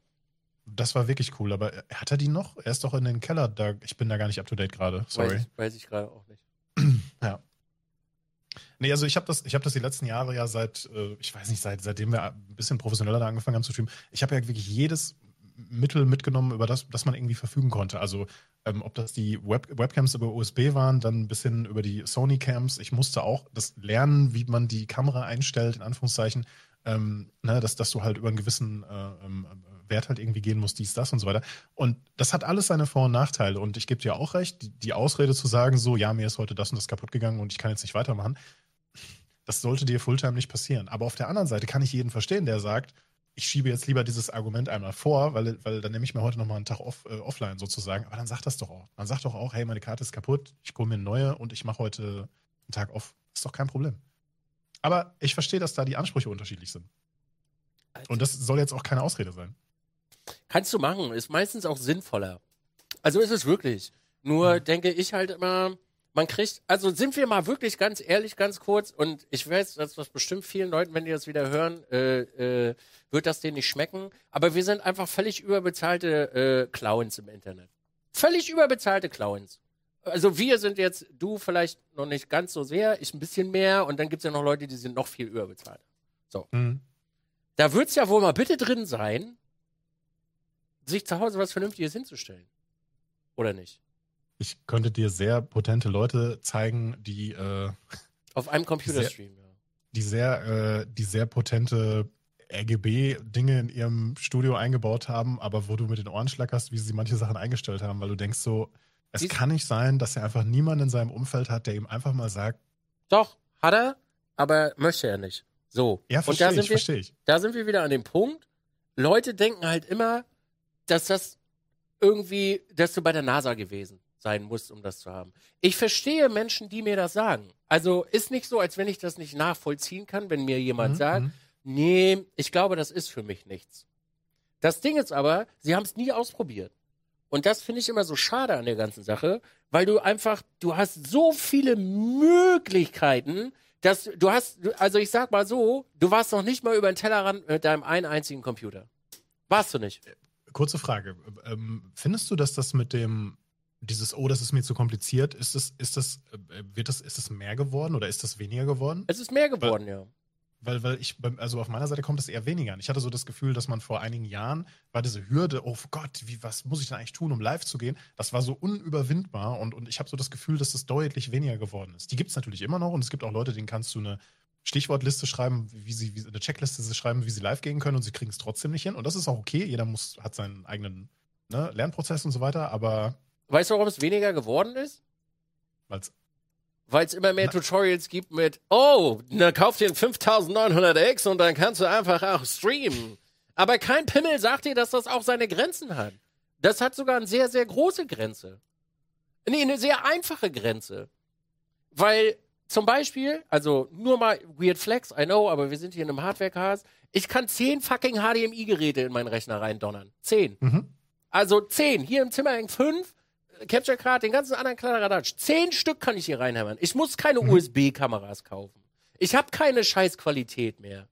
Speaker 2: Das war wirklich cool, aber hat er die noch? Er ist doch in den Keller da. Ich bin da gar nicht up to date gerade. Sorry.
Speaker 1: Weiß ich, weiß ich gerade auch nicht.
Speaker 2: ja. Nee, also ich habe das, ich habe das die letzten Jahre ja seit, äh, ich weiß nicht, seit, seitdem wir ein bisschen professioneller da angefangen haben zu streamen, ich habe ja wirklich jedes Mittel mitgenommen, über das, das man irgendwie verfügen konnte. Also ähm, ob das die Web Webcams über USB waren, dann ein bisschen über die Sony Cams. Ich musste auch das lernen, wie man die Kamera einstellt, in Anführungszeichen. Ähm, ne, dass, dass du halt über einen gewissen äh, ähm, Wert halt irgendwie gehen musst, dies, das und so weiter. Und das hat alles seine Vor- und Nachteile. Und ich gebe dir auch recht, die, die Ausrede zu sagen, so, ja, mir ist heute das und das kaputt gegangen und ich kann jetzt nicht weitermachen, das sollte dir Fulltime nicht passieren. Aber auf der anderen Seite kann ich jeden verstehen, der sagt, ich schiebe jetzt lieber dieses Argument einmal vor, weil, weil dann nehme ich mir heute nochmal einen Tag off, äh, offline sozusagen. Aber dann sagt das doch auch. Man sagt doch auch, hey, meine Karte ist kaputt, ich hole mir eine neue und ich mache heute einen Tag off. Ist doch kein Problem. Aber ich verstehe, dass da die Ansprüche unterschiedlich sind. Und das soll jetzt auch keine Ausrede sein.
Speaker 1: Kannst du machen, ist meistens auch sinnvoller. Also ist es wirklich. Nur
Speaker 2: Mhm.
Speaker 1: denke ich halt immer, man kriegt, also sind wir mal wirklich ganz ehrlich, ganz kurz, und ich weiß, dass das bestimmt vielen Leuten, wenn die das wieder hören, äh, äh, wird das denen nicht schmecken. Aber wir sind einfach völlig überbezahlte äh, Clowns im Internet. Völlig überbezahlte Clowns. Also wir sind jetzt, du vielleicht noch nicht ganz so sehr, ich ein bisschen mehr, und dann gibt es ja noch Leute, die sind noch viel überbezahlt.
Speaker 2: Mhm.
Speaker 1: Da wird es ja wohl mal bitte drin sein, sich zu Hause was Vernünftiges hinzustellen. Oder nicht?
Speaker 2: Ich könnte dir sehr potente Leute zeigen, die, äh,
Speaker 1: Auf einem Computerstream, ja.
Speaker 2: die sehr, äh, die sehr potente RGB-Dinge in ihrem Studio eingebaut haben, aber wo du mit den Ohren schlackerst, wie sie manche Sachen eingestellt haben, weil du denkst so, es
Speaker 1: Dies-
Speaker 2: kann nicht sein, dass er einfach niemanden in seinem Umfeld hat, der ihm einfach mal sagt,
Speaker 1: Doch, hat er, aber möchte er nicht. So.
Speaker 2: ja, verstehe
Speaker 1: da
Speaker 2: ich,
Speaker 1: sind, wir,
Speaker 2: verstehe ich.
Speaker 1: da sind wir wieder an dem Punkt. Leute denken halt immer, dass das irgendwie, dass du bei der NASA gewesen sein musst, um das zu haben. Ich verstehe Menschen, die mir das sagen. Also ist nicht so, als wenn ich das nicht nachvollziehen kann, wenn mir jemand
Speaker 2: Mhm,
Speaker 1: sagt,
Speaker 2: mhm.
Speaker 1: nee, ich glaube, das ist für mich nichts. Das Ding ist aber, sie haben es nie ausprobiert. Und das finde ich immer so schade an der ganzen Sache, weil du einfach, du hast so viele Möglichkeiten, dass du hast, also ich sag mal so, du warst noch nicht mal über den Tellerrand mit deinem einen einzigen Computer. Warst du nicht?
Speaker 2: Kurze Frage. Ähm, findest du, dass das mit dem, dieses, oh, das ist mir zu kompliziert, ist das, ist das, äh, wird das, ist das mehr geworden oder ist das weniger geworden?
Speaker 1: Es ist mehr geworden, ja.
Speaker 2: Weil, weil ich, also auf meiner Seite kommt es eher weniger an. Ich hatte so das Gefühl, dass man vor einigen Jahren war diese Hürde, oh Gott, wie, was muss ich denn eigentlich tun, um live zu gehen? Das war so unüberwindbar und, und ich habe so das Gefühl, dass das deutlich weniger geworden ist. Die gibt es natürlich immer noch und es gibt auch Leute, denen kannst du eine Stichwortliste schreiben, wie sie, wie, eine Checkliste schreiben, wie sie live gehen können und sie kriegen es trotzdem nicht hin. Und das ist auch okay. Jeder muss, hat seinen eigenen ne, Lernprozess und so weiter, aber
Speaker 1: Weißt du, warum es weniger geworden ist?
Speaker 2: weil's,
Speaker 1: Weil es immer mehr Tutorials gibt mit, oh, na, kauf dir ein 5900X und dann kannst du einfach auch streamen. Aber kein Pimmel sagt dir, dass das auch seine Grenzen hat. Das hat sogar eine sehr, sehr große Grenze. Nee, eine sehr einfache Grenze. Weil zum Beispiel, also nur mal Weird Flex, I know, aber wir sind hier in einem Hardware-Cast. Ich kann zehn fucking HDMI-Geräte in meinen Rechner reindonnern. Zehn.
Speaker 2: mhm.
Speaker 1: Also zehn. Hier im Zimmer hängen fünf. Capture Card, den ganzen anderen Kladderadatsch. Zehn Stück kann ich hier reinhämmern. Ich muss keine
Speaker 2: Mhm.
Speaker 1: USB-Kameras kaufen. Ich habe keine Scheißqualität mehr.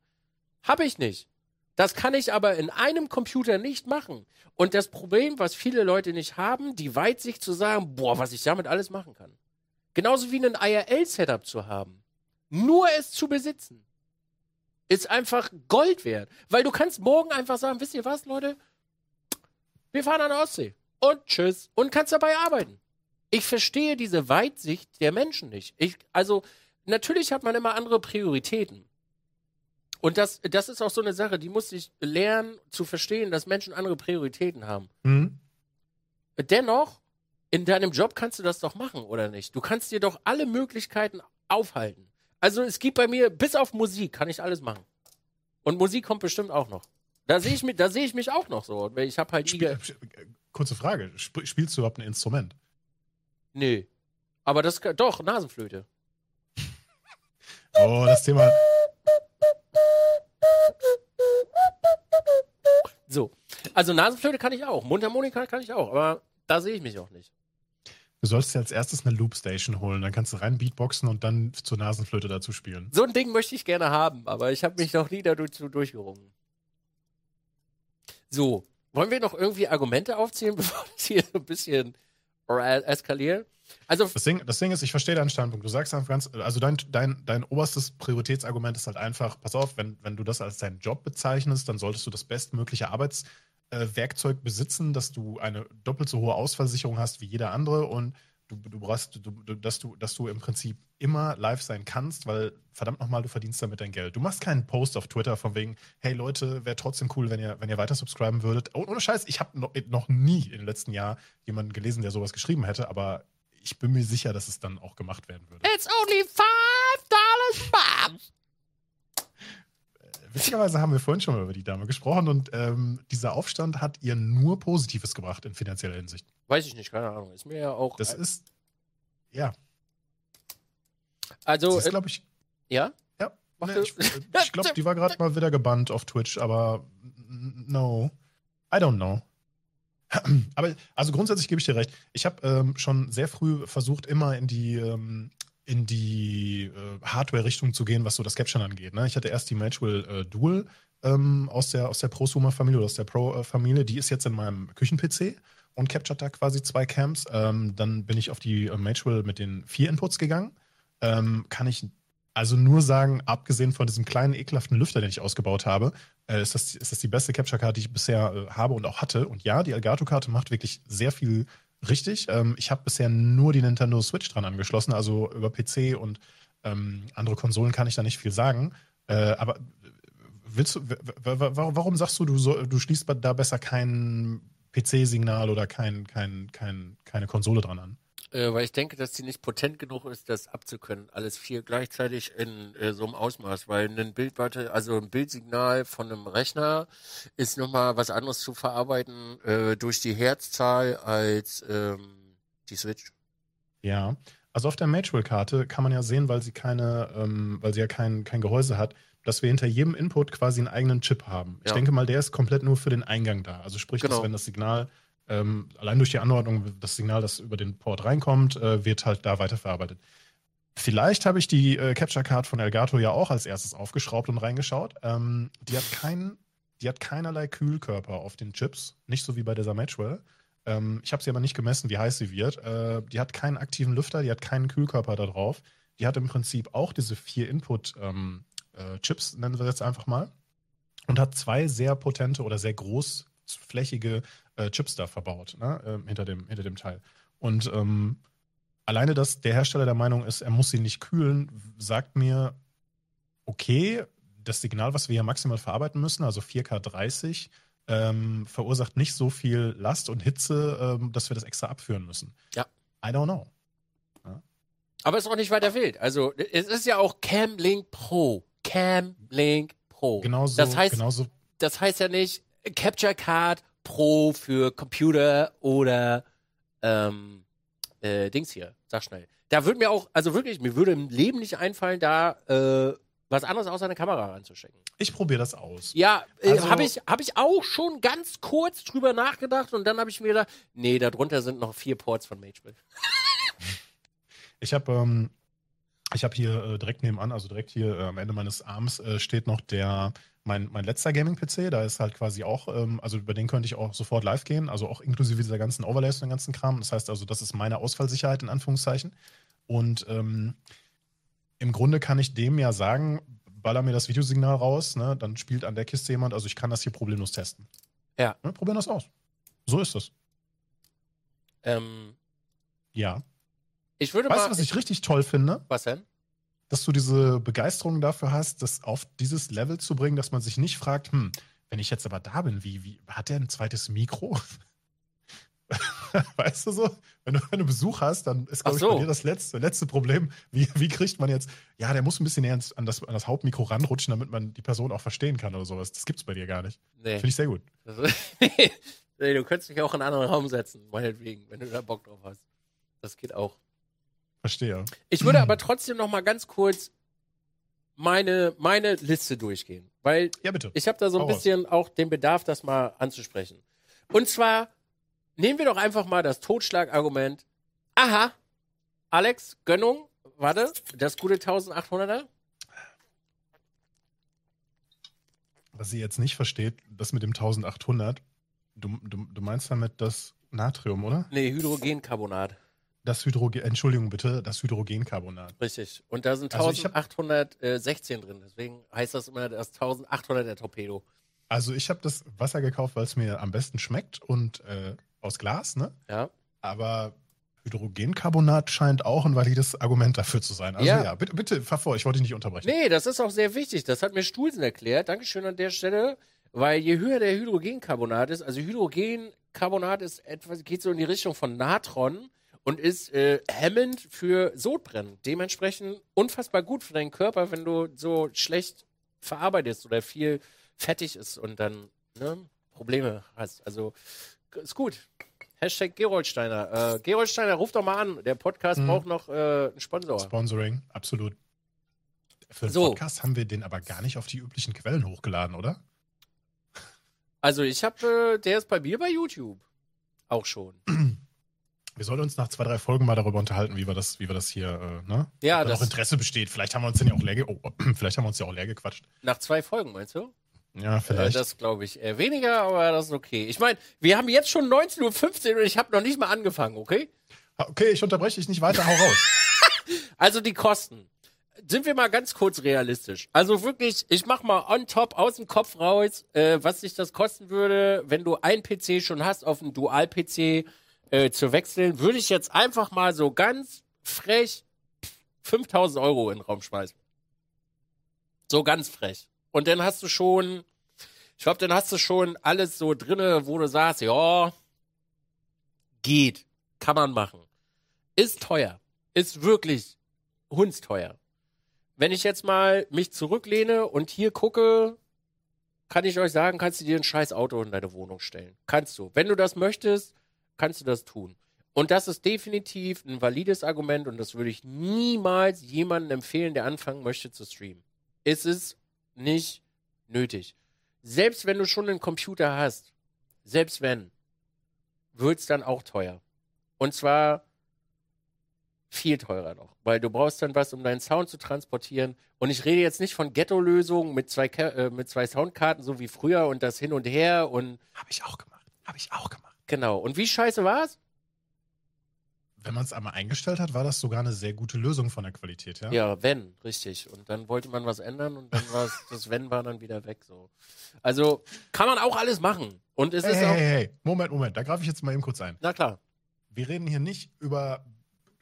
Speaker 1: Hab ich nicht. Das kann ich aber in einem Computer nicht machen. Und das Problem, was viele Leute nicht haben, die Weitsicht zu sagen, boah, was ich damit alles machen kann. Genauso wie ein IRL-Setup zu haben. Nur es zu besitzen. Ist einfach Gold wert. Weil du kannst morgen einfach sagen, wisst ihr was, Leute? Wir fahren an der Ostsee. Und tschüss. Und kannst dabei arbeiten. Ich verstehe diese Weitsicht der Menschen nicht. Ich, also, natürlich hat man immer andere Prioritäten. Und das, das ist auch so eine Sache, die muss ich lernen zu verstehen, dass Menschen andere Prioritäten haben.
Speaker 2: Mhm.
Speaker 1: Dennoch, in deinem Job kannst du das doch machen, oder nicht? Du kannst dir doch alle Möglichkeiten aufhalten. Also es gibt bei mir, bis auf Musik, kann ich alles machen. Und Musik kommt bestimmt auch noch. Da sehe ich mich, da sehe ich mich auch noch so. Ich habe halt
Speaker 2: äh, kurze Frage, Sp spielst du überhaupt ein Instrument?
Speaker 1: nee. Aber das kann- doch Nasenflöte.
Speaker 2: Oh, das Thema.
Speaker 1: So. Also Nasenflöte kann ich auch, Mundharmonika kann ich auch, aber da sehe ich mich auch nicht.
Speaker 2: Du sollst dir als erstes eine Loopstation holen, dann kannst du rein Beatboxen und dann zur Nasenflöte dazu spielen.
Speaker 1: So ein Ding möchte ich gerne haben, aber ich habe mich noch nie dazu durchgerungen. So, wollen wir noch irgendwie Argumente aufzählen, bevor das hier so ein bisschen oder eskalieren. Also
Speaker 2: Das Ding, das Ding ist, ich verstehe deinen Standpunkt. Du sagst einfach ganz, also dein, dein, dein oberstes Prioritätsargument ist halt einfach, pass auf, wenn, wenn du das als deinen Job bezeichnest, dann solltest du das bestmögliche Arbeitswerkzeug besitzen, dass du eine doppelt so hohe Ausfallsicherung hast wie jeder andere und du, du brauchst, du, dass, du, dass du im Prinzip immer live sein kannst, weil verdammt nochmal, du verdienst damit dein Geld. Du machst keinen Post auf Twitter von wegen, hey Leute, wäre trotzdem cool, wenn ihr, wenn ihr weiter subscriben würdet. Oh, ohne Scheiß, ich habe noch, noch nie den letzten Jahren jemanden gelesen, der sowas geschrieben hätte, aber ich bin mir sicher, dass es dann auch gemacht werden würde.
Speaker 1: it's only five dollars.
Speaker 2: Witzigerweise haben wir vorhin schon mal über die Dame gesprochen und ähm, dieser Aufstand hat ihr nur Positives gebracht in finanzieller Hinsicht.
Speaker 1: Weiß ich nicht, keine Ahnung. Ist mir ja auch.
Speaker 2: Das ist, ja,
Speaker 1: also,
Speaker 2: sie ist,
Speaker 1: äh,
Speaker 2: glaube ich,
Speaker 1: ja?
Speaker 2: ja. Nee, ich ich glaube, die war gerade mal wieder gebannt auf Twitch, aber no. I don't know. Aber also grundsätzlich gebe ich dir recht. Ich habe ähm, schon sehr früh versucht, immer in die ähm, in die äh, Hardware-Richtung zu gehen, was so das Caption angeht. Ne? Ich hatte erst die Magewell äh, Dual ähm, aus der aus der Prosumer-Familie oder aus der Pro-Familie. Die ist jetzt in meinem Küchen-PC und captured da quasi zwei Cams. Ähm, dann bin ich auf die äh, Magewell mit den vier Inputs gegangen. Ähm, kann ich also nur sagen, abgesehen von diesem kleinen, ekelhaften Lüfter, den ich ausgebaut habe, äh, ist, das, ist das die beste Capture-Karte, die ich bisher äh, habe und auch hatte. Und ja, die Elgato-Karte macht wirklich sehr viel richtig. Ähm, ich habe bisher nur die Nintendo Switch dran angeschlossen, also über PC und ähm, andere Konsolen kann ich da nicht viel sagen. Äh, aber willst du, warum sagst du, du, soll, du schließt da besser kein PC-Signal oder kein, kein, kein, keine Konsole dran an?
Speaker 1: Äh, weil ich denke, dass die nicht potent genug ist, das abzukönnen. Alles vier gleichzeitig in äh, so einem Ausmaß, weil ein Bildwarte, also ein Bildsignal von einem Rechner ist nochmal was anderes zu verarbeiten äh, durch die Herzzahl als ähm, die Switch.
Speaker 2: Ja, also auf der Magewell-Karte kann man ja sehen, weil sie keine, ähm, weil sie ja kein, kein Gehäuse hat, dass wir hinter jedem Input quasi einen eigenen Chip haben. Ich
Speaker 1: Ja.
Speaker 2: denke mal, der ist komplett nur für den Eingang da. Also sprich,
Speaker 1: Genau.
Speaker 2: dass wenn das Signal, ähm, allein durch die Anordnung, das Signal, das über den Port reinkommt, äh, wird halt da weiterverarbeitet. Vielleicht habe ich die äh, Capture Card von Elgato ja auch als erstes aufgeschraubt und reingeschaut. Ähm, die hat keinen, die hat keinerlei Kühlkörper auf den Chips, nicht so wie bei dieser Magewell. Ähm, ich habe sie aber nicht gemessen, wie heiß sie wird. Äh, die hat keinen aktiven Lüfter, die hat keinen Kühlkörper da drauf. Die hat im Prinzip auch diese vier Input-Chips, nennen wir jetzt einfach mal. Und hat zwei sehr potente oder sehr großflächige äh, Chips da verbaut, ne? ähm, hinter, dem, hinter dem Teil. Und ähm, alleine, dass der Hersteller der Meinung ist, er muss sie nicht kühlen, sagt mir, okay, das Signal, was wir hier maximal verarbeiten müssen, also 4K 30, ähm, verursacht nicht so viel Last und Hitze, ähm, dass wir das extra abführen müssen.
Speaker 1: Ja.
Speaker 2: I don't know.
Speaker 1: Aber ist auch nicht weiter wild. Also es ist ja auch Cam Link Pro. Cam Link Pro.
Speaker 2: Genauso,
Speaker 1: das heißt,
Speaker 2: genauso
Speaker 1: das heißt ja nicht Capture Card Pro für Computer oder ähm, äh, Dings hier. Sag schnell. Da würde mir auch, also wirklich, mir würde im Leben nicht einfallen, da äh, was anderes außer eine Kamera ranzustecken.
Speaker 2: ich probiere das aus.
Speaker 1: Ja, äh,
Speaker 2: Also-
Speaker 1: habe ich, hab ich auch schon ganz kurz drüber nachgedacht und dann habe ich mir gedacht, nee, darunter sind noch vier Ports von Mageville.
Speaker 2: Ich habe ähm, ich hab hier äh, direkt nebenan, also direkt hier äh, am Ende meines Arms, äh, steht noch der mein, mein letzter Gaming-PC. Da ist halt quasi auch, ähm, also über den könnte ich auch sofort live gehen, also auch inklusive dieser ganzen Overlays und den ganzen Kram. Das heißt also, das ist meine Ausfallsicherheit in Anführungszeichen. Und ähm, im Grunde kann ich dem ja sagen, baller mir das Videosignal raus, ne, dann spielt an der Kiste jemand, also ich kann das hier problemlos testen.
Speaker 1: Ja.
Speaker 2: Ne, probieren das aus. So ist das.
Speaker 1: Ähm,
Speaker 2: Ja.
Speaker 1: Ich würde
Speaker 2: Weißt du, was ich richtig toll finde?
Speaker 1: was denn?
Speaker 2: dass du diese Begeisterung dafür hast, das auf dieses Level zu bringen, dass man sich nicht fragt, hm, wenn ich jetzt aber da bin, wie, wie hat der ein zweites Mikro? weißt du so? Wenn du, du Besuch hast, dann ist, glaube
Speaker 1: Ach
Speaker 2: ich,
Speaker 1: so.
Speaker 2: bei dir das letzte, letzte Problem. Wie, wie kriegt man jetzt, ja, der muss ein bisschen näher an das, an das Hauptmikro ranrutschen, damit man die Person auch verstehen kann oder sowas. Das gibt's bei dir gar nicht.
Speaker 1: Nee.
Speaker 2: Finde ich sehr gut.
Speaker 1: Nee, du könntest dich auch in einen anderen Raum setzen, meinetwegen, wenn du da Bock drauf hast. Das geht auch.
Speaker 2: Verstehe.
Speaker 1: Ich würde aber trotzdem noch mal ganz kurz meine, meine Liste durchgehen, weil
Speaker 2: Ja, bitte.
Speaker 1: ich habe da so ein
Speaker 2: Hau
Speaker 1: bisschen auch den Bedarf, das mal anzusprechen. Und zwar nehmen wir doch einfach mal das Totschlagargument. Aha, Alex, Gönnung, warte, das gute 1800er?
Speaker 2: Was sie jetzt nicht versteht, das mit dem 1800, du, du, du meinst damit das Natrium, oder?
Speaker 1: Nee, Hydrogencarbonat.
Speaker 2: Das Hydrogen, Entschuldigung bitte, das Hydrogencarbonat.
Speaker 1: Richtig. Und da sind
Speaker 2: Also ich hab-
Speaker 1: 1816 drin. Deswegen heißt das immer das 1800 der Torpedo.
Speaker 2: Also ich habe das Wasser gekauft, weil es mir am besten schmeckt und äh, aus Glas, ne?
Speaker 1: Ja.
Speaker 2: Aber Hydrogencarbonat scheint auch ein valides Argument dafür zu sein. Also
Speaker 1: Ja.
Speaker 2: ja, bitte, bitte fahr vor, ich wollte dich nicht unterbrechen.
Speaker 1: Nee, das ist auch sehr wichtig. Das hat mir Stulsen erklärt. Dankeschön an der Stelle. Weil je höher der Hydrogencarbonat ist, also Hydrogencarbonat ist etwas, geht so in die Richtung von Natron und ist äh, hemmend für Sodbrennen. Dementsprechend unfassbar gut für deinen Körper, wenn du so schlecht verarbeitest oder viel fettig ist und dann ne, Probleme hast. Also ist gut. Hashtag Geroldsteiner. Äh, Geroldsteiner, ruf doch mal an. Der Podcast
Speaker 2: Mhm.
Speaker 1: braucht noch äh, einen Sponsor.
Speaker 2: Sponsoring, absolut. Für den
Speaker 1: So.
Speaker 2: Podcast haben wir den aber gar nicht auf die üblichen Quellen hochgeladen, oder?
Speaker 1: Also ich habe, äh, der ist bei mir bei YouTube. Auch schon.
Speaker 2: Wir sollten uns nach zwei, drei Folgen mal darüber unterhalten, wie wir das, wie wir das hier, äh, ne?
Speaker 1: Ja,
Speaker 2: Ob da
Speaker 1: das
Speaker 2: noch Interesse besteht. Vielleicht haben wir uns den ja auch leer, ge oh, vielleicht haben wir uns ja auch leer gequatscht.
Speaker 1: nach zwei Folgen, meinst du?
Speaker 2: Ja,
Speaker 1: Äh,
Speaker 2: vielleicht.
Speaker 1: das glaube ich eher weniger, aber das ist okay. Ich meine, wir haben jetzt schon 19.15 Uhr und ich habe noch nicht mal angefangen, okay?
Speaker 2: Okay, ich unterbreche dich nicht weiter, hau raus.
Speaker 1: Also die Kosten. Sind wir mal ganz kurz realistisch. Also wirklich, ich mach mal on top aus dem Kopf raus, äh, was sich das kosten würde, wenn du ein PC schon hast, auf einen Dual-PC äh, zu wechseln, würde ich jetzt einfach mal so ganz frech 5000 Euro in den Raum schmeißen. So ganz frech. Und dann hast du schon, ich glaube, dann hast du schon alles so drinne, wo du sagst, ja, geht, kann man machen. Ist teuer. Ist wirklich hundsteuer. Wenn ich jetzt mal mich zurücklehne und hier gucke, kann ich euch sagen, kannst du dir ein scheiß Auto in deine Wohnung stellen. Kannst du. Wenn du das möchtest, kannst du das tun. Und das ist definitiv ein valides Argument und das würde ich niemals jemandem empfehlen, der anfangen möchte zu streamen. Es ist nicht nötig. Selbst wenn du schon einen Computer hast, selbst wenn, wird es dann auch teuer. Und zwar viel teurer noch, weil du brauchst dann was, um deinen Sound zu transportieren. Und ich rede jetzt nicht von Ghetto-Lösungen mit zwei, äh, mit zwei Soundkarten, so wie früher und das hin und her und
Speaker 2: Habe ich auch gemacht. Habe ich auch gemacht.
Speaker 1: Genau. Und wie scheiße war's?
Speaker 2: Wenn man es einmal eingestellt hat, war das sogar eine sehr gute Lösung von der Qualität, ja?
Speaker 1: Ja, wenn, richtig. Und dann wollte man was ändern und dann war das Wenn war dann wieder weg. So. Also kann man auch alles machen. Und es
Speaker 2: Hey,
Speaker 1: ist
Speaker 2: hey,
Speaker 1: auch.
Speaker 2: hey, hey, Moment, Moment, da greife ich jetzt mal eben kurz ein.
Speaker 1: Na klar.
Speaker 2: Wir reden hier nicht über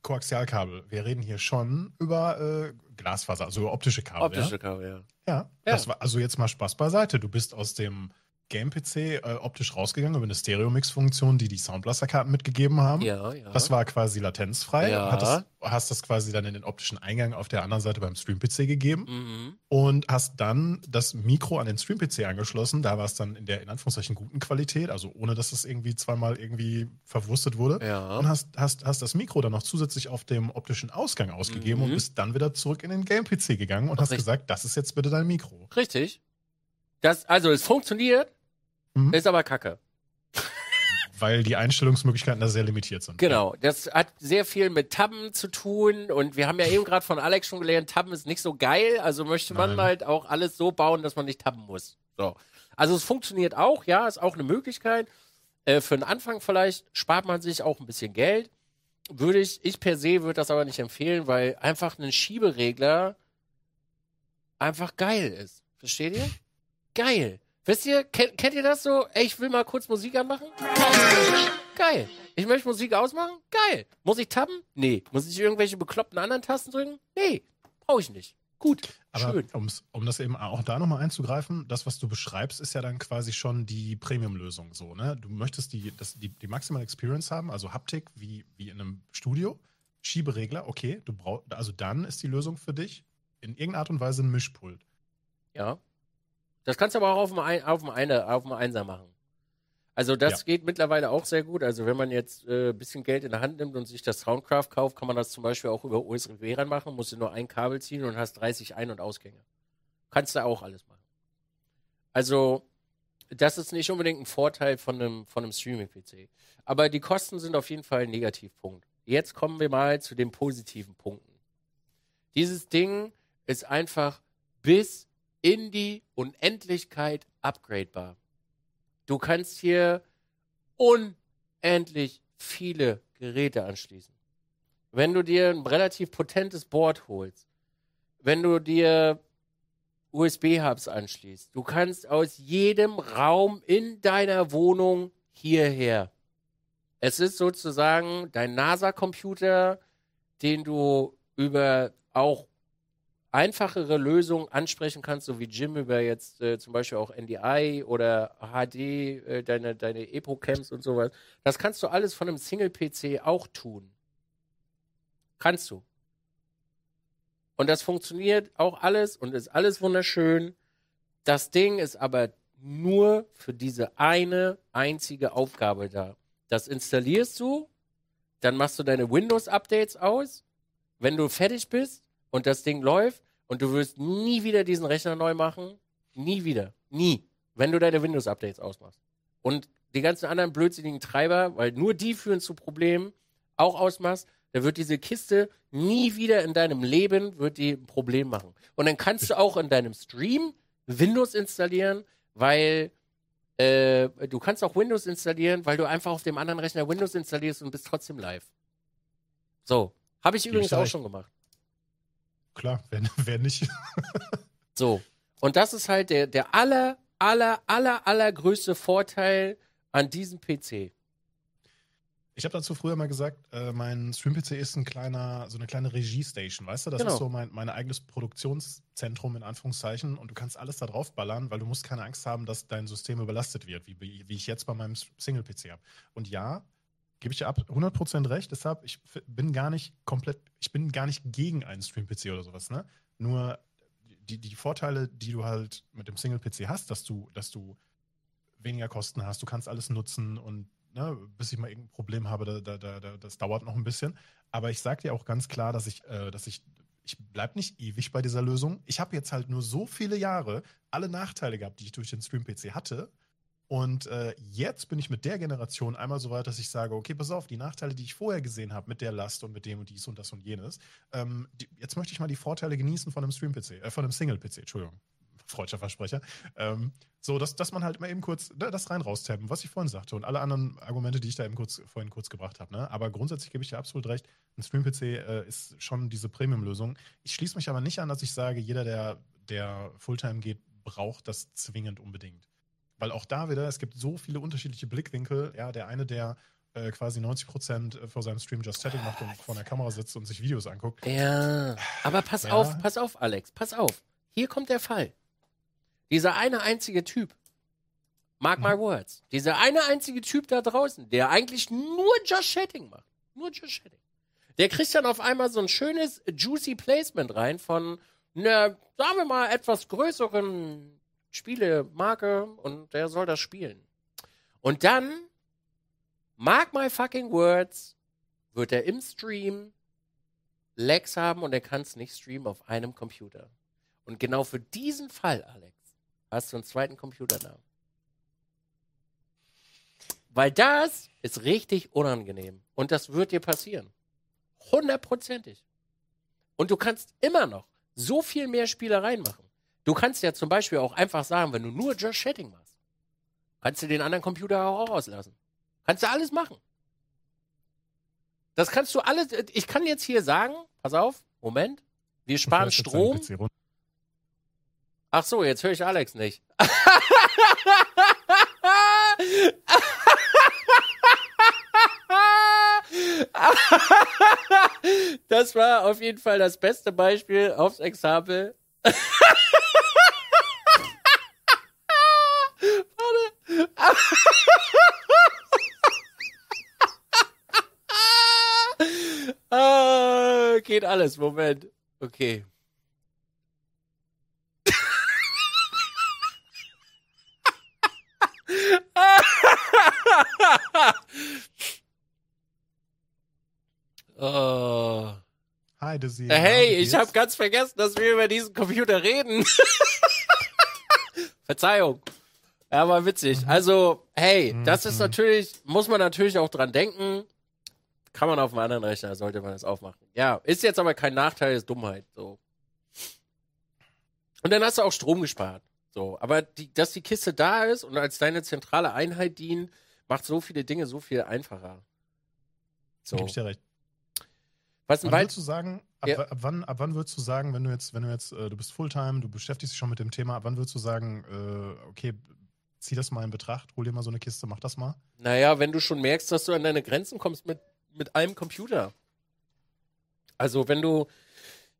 Speaker 2: Koaxialkabel. Wir reden hier schon über äh, Glasfaser, also über optische Kabel.
Speaker 1: Optische Kabel, ja.
Speaker 2: Ja, ja.
Speaker 1: Ja.
Speaker 2: Das war, also jetzt mal Spaß beiseite. Du bist aus dem Game-PC äh, optisch rausgegangen über eine Stereo-Mix-Funktion, die die Soundblaster-Karten mitgegeben haben.
Speaker 1: Ja, ja.
Speaker 2: Das war quasi latenzfrei.
Speaker 1: Ja.
Speaker 2: Hattest, hast das quasi dann in den optischen Eingang auf der anderen Seite beim Stream-PC gegeben
Speaker 1: Mhm.
Speaker 2: und hast dann das Mikro an den Stream-PC angeschlossen. Da war es dann in der in Anführungszeichen guten Qualität, also ohne dass es irgendwie zweimal irgendwie verwurstet wurde. Und
Speaker 1: Ja.
Speaker 2: hast, hast, hast das Mikro dann noch zusätzlich auf dem optischen Ausgang ausgegeben
Speaker 1: Mhm.
Speaker 2: und bist dann wieder zurück in den Game-PC gegangen und hast
Speaker 1: Richtig.
Speaker 2: gesagt, das ist jetzt bitte dein Mikro.
Speaker 1: Richtig. Das, also es funktioniert,
Speaker 2: Mhm.
Speaker 1: ist aber kacke.
Speaker 2: Weil die Einstellungsmöglichkeiten da sehr limitiert sind.
Speaker 1: Genau. Das hat sehr viel mit Tabben zu tun und wir haben ja eben gerade von Alex schon gelernt, Tabben ist nicht so geil, also möchte man
Speaker 2: Nein.
Speaker 1: halt auch alles so bauen, dass man nicht tabben muss. So. Also es funktioniert auch, ja, ist auch eine Möglichkeit. Äh, für den Anfang vielleicht spart man sich auch ein bisschen Geld. Würde ich, ich per se würde das aber nicht empfehlen, weil einfach ein Schieberegler einfach geil ist. Versteht ihr? Geil. Wisst ihr, kennt, kennt ihr das so? Ey, ich will mal kurz Musik anmachen? Geil. Ich möchte Musik ausmachen? Geil. Muss ich tappen? Nee. Muss ich irgendwelche bekloppten anderen Tasten drücken? Nee. Brauche ich nicht. Gut.
Speaker 2: Aber
Speaker 1: Schön.
Speaker 2: um's, um das eben auch da nochmal einzugreifen, das, was du beschreibst, ist ja dann quasi schon die Premium-Lösung so, ne? Du möchtest die, das, die, die Maximal Experience haben, also Haptik wie, wie in einem Studio, Schieberegler, okay, du brauchst, also dann ist die Lösung für dich in irgendeiner Art und Weise ein Mischpult.
Speaker 1: Ja. Das kannst du aber auch auf dem, Ein auf dem, Eine auf dem Einser machen. Also das
Speaker 2: Ja.
Speaker 1: geht mittlerweile auch sehr gut. Also wenn man jetzt ein äh, bisschen Geld in der Hand nimmt und sich das Soundcraft kauft, kann man das zum Beispiel auch über USB reinmachen. Musst du nur ein Kabel ziehen und hast 30 Ein- und Ausgänge. Kannst du auch alles machen. Also das ist nicht unbedingt ein Vorteil von einem, von einem Streaming-PC. Aber die Kosten sind auf jeden Fall ein Negativpunkt. Jetzt kommen wir mal zu den positiven Punkten. Dieses Ding ist einfach bis in die Unendlichkeit upgradebar. Du kannst hier unendlich viele Geräte anschließen. Wenn du dir ein relativ potentes Board holst, wenn du dir USB-Hubs anschließt, du kannst aus jedem Raum in deiner Wohnung hierher. Es ist sozusagen dein NASA-Computer, den du über auch einfachere Lösungen ansprechen kannst, so wie Jim über jetzt äh, zum Beispiel auch NDI oder HD, äh, deine, deine EPO-Camps und sowas. Das kannst du alles von einem Single-PC auch tun. Kannst du. Und das funktioniert auch alles und ist alles wunderschön. Das Ding ist aber nur für diese eine einzige Aufgabe da. Das installierst du, dann machst du deine Windows-Updates aus. Wenn du fertig bist, und das Ding läuft und du wirst nie wieder diesen Rechner neu machen. Nie wieder. Nie. Wenn du deine Windows-Updates ausmachst. Und die ganzen anderen blödsinnigen Treiber, weil nur die führen zu Problemen, auch ausmachst, dann wird diese Kiste nie wieder in deinem Leben wird die ein Problem machen. Und dann kannst du auch in deinem Stream Windows installieren, weil äh, du kannst auch Windows installieren, weil du einfach auf dem anderen Rechner Windows installierst und bist trotzdem live. So. Habe ich übrigens auch schon gemacht.
Speaker 2: Klar, wer, wer nicht.
Speaker 1: so. Und das ist halt der, der aller, aller, aller, allergrößte Vorteil an diesem PC.
Speaker 2: Ich habe dazu früher mal gesagt, äh, mein Stream-PC ist ein kleiner, so eine kleine Regie-Station, weißt du? Das genau. ist so mein, mein eigenes Produktionszentrum in Anführungszeichen und du kannst alles da drauf ballern, weil du musst keine Angst haben, dass dein System überlastet wird, wie, wie ich jetzt bei meinem Single-PC habe. Und ja, gebe ich dir ab 100% recht. Deshalb, ich bin gar nicht komplett, ich bin gar nicht gegen einen Stream-PC oder sowas, ne? Nur die, die Vorteile, die du halt mit dem Single-PC hast, dass du, dass du weniger Kosten hast, du kannst alles nutzen und ne, bis ich mal irgendein Problem habe, da, da, da, das dauert noch ein bisschen. Aber ich sage dir auch ganz klar, dass ich, äh, dass ich, ich bleibe nicht ewig bei dieser Lösung. Ich habe jetzt halt nur so viele Jahre alle Nachteile gehabt, die ich durch den Stream-PC hatte und äh, jetzt bin ich mit der Generation einmal so weit, dass ich sage, okay, pass auf, die Nachteile, die ich vorher gesehen habe mit der Last und mit dem und dies und das und jenes, ähm, die, jetzt möchte ich mal die Vorteile genießen von einem Stream-PC, äh, von einem Single-PC, Entschuldigung. Freudscher Versprecher. Ähm, so, dass, dass man halt mal eben kurz ne, das rein raustappen, was ich vorhin sagte und alle anderen Argumente, die ich da eben kurz, vorhin kurz gebracht habe. Ne? Aber grundsätzlich gebe ich dir absolut recht, ein Stream-PC äh, ist schon diese Premium-Lösung. Ich schließe mich aber nicht an, dass ich sage, jeder, der, der Fulltime geht, braucht das zwingend unbedingt. Weil auch da wieder, es gibt so viele unterschiedliche Blickwinkel. Ja, der eine, der äh, quasi 90 Prozent äh, vor seinem Stream Just Setting macht und vor der Kamera sitzt und sich Videos anguckt.
Speaker 1: Ja, aber pass ja. auf, pass auf, Alex, pass auf. Hier kommt der Fall. Dieser eine einzige Typ, mark my mhm. words, dieser eine einzige Typ da draußen, der eigentlich nur Just Chatting macht, nur Just Chatting, der kriegt dann auf einmal so ein schönes juicy Placement rein von einer, sagen wir mal, etwas größeren Spielemarke und der soll das spielen. Und dann, mark my fucking words, wird er im Stream Lags haben und er kann es nicht streamen auf einem Computer. Und genau für diesen Fall, Alex, hast du einen zweiten Computer da. Weil das ist richtig unangenehm. Und das wird dir passieren. Hundertprozentig. Und du kannst immer noch so viel mehr Spielereien machen. Du kannst ja zum Beispiel auch einfach sagen, wenn du nur Just Chatting machst, kannst du den anderen Computer auch auslassen. Kannst du alles machen. Das kannst du alles. Ich kann jetzt hier sagen, pass auf, Moment, wir sparen Strom. Ach so, jetzt höre ich Alex nicht. das war auf jeden Fall das beste Beispiel aufs Exempel. geht alles. Moment. Okay. oh.
Speaker 2: Hi, Dizzy.
Speaker 1: Hey, ich habe ganz vergessen, dass wir über diesen Computer reden. Verzeihung. Ja, war witzig. Mhm. Also, hey, mhm. das ist natürlich, muss man natürlich auch dran denken. Kann man auf einem anderen Rechner, sollte man das aufmachen. Ja, ist jetzt aber kein Nachteil, ist Dummheit. So. Und dann hast du auch Strom gespart. So, aber die, dass die Kiste da ist und als deine zentrale Einheit dient, macht so viele Dinge so viel einfacher. So.
Speaker 2: Gib ich dir recht.
Speaker 1: Was
Speaker 2: Wann würdest du sagen, ab,
Speaker 1: Ja.
Speaker 2: ab, wann, ab wann würdest du sagen, wenn du jetzt, wenn du jetzt, äh, du bist Fulltime, du beschäftigst dich schon mit dem Thema, ab wann würdest du sagen, äh, okay, zieh das mal in Betracht, hol dir mal so eine Kiste, mach das mal?
Speaker 1: Naja, wenn du schon merkst, dass du an deine Grenzen kommst mit, mit einem Computer. Also wenn du,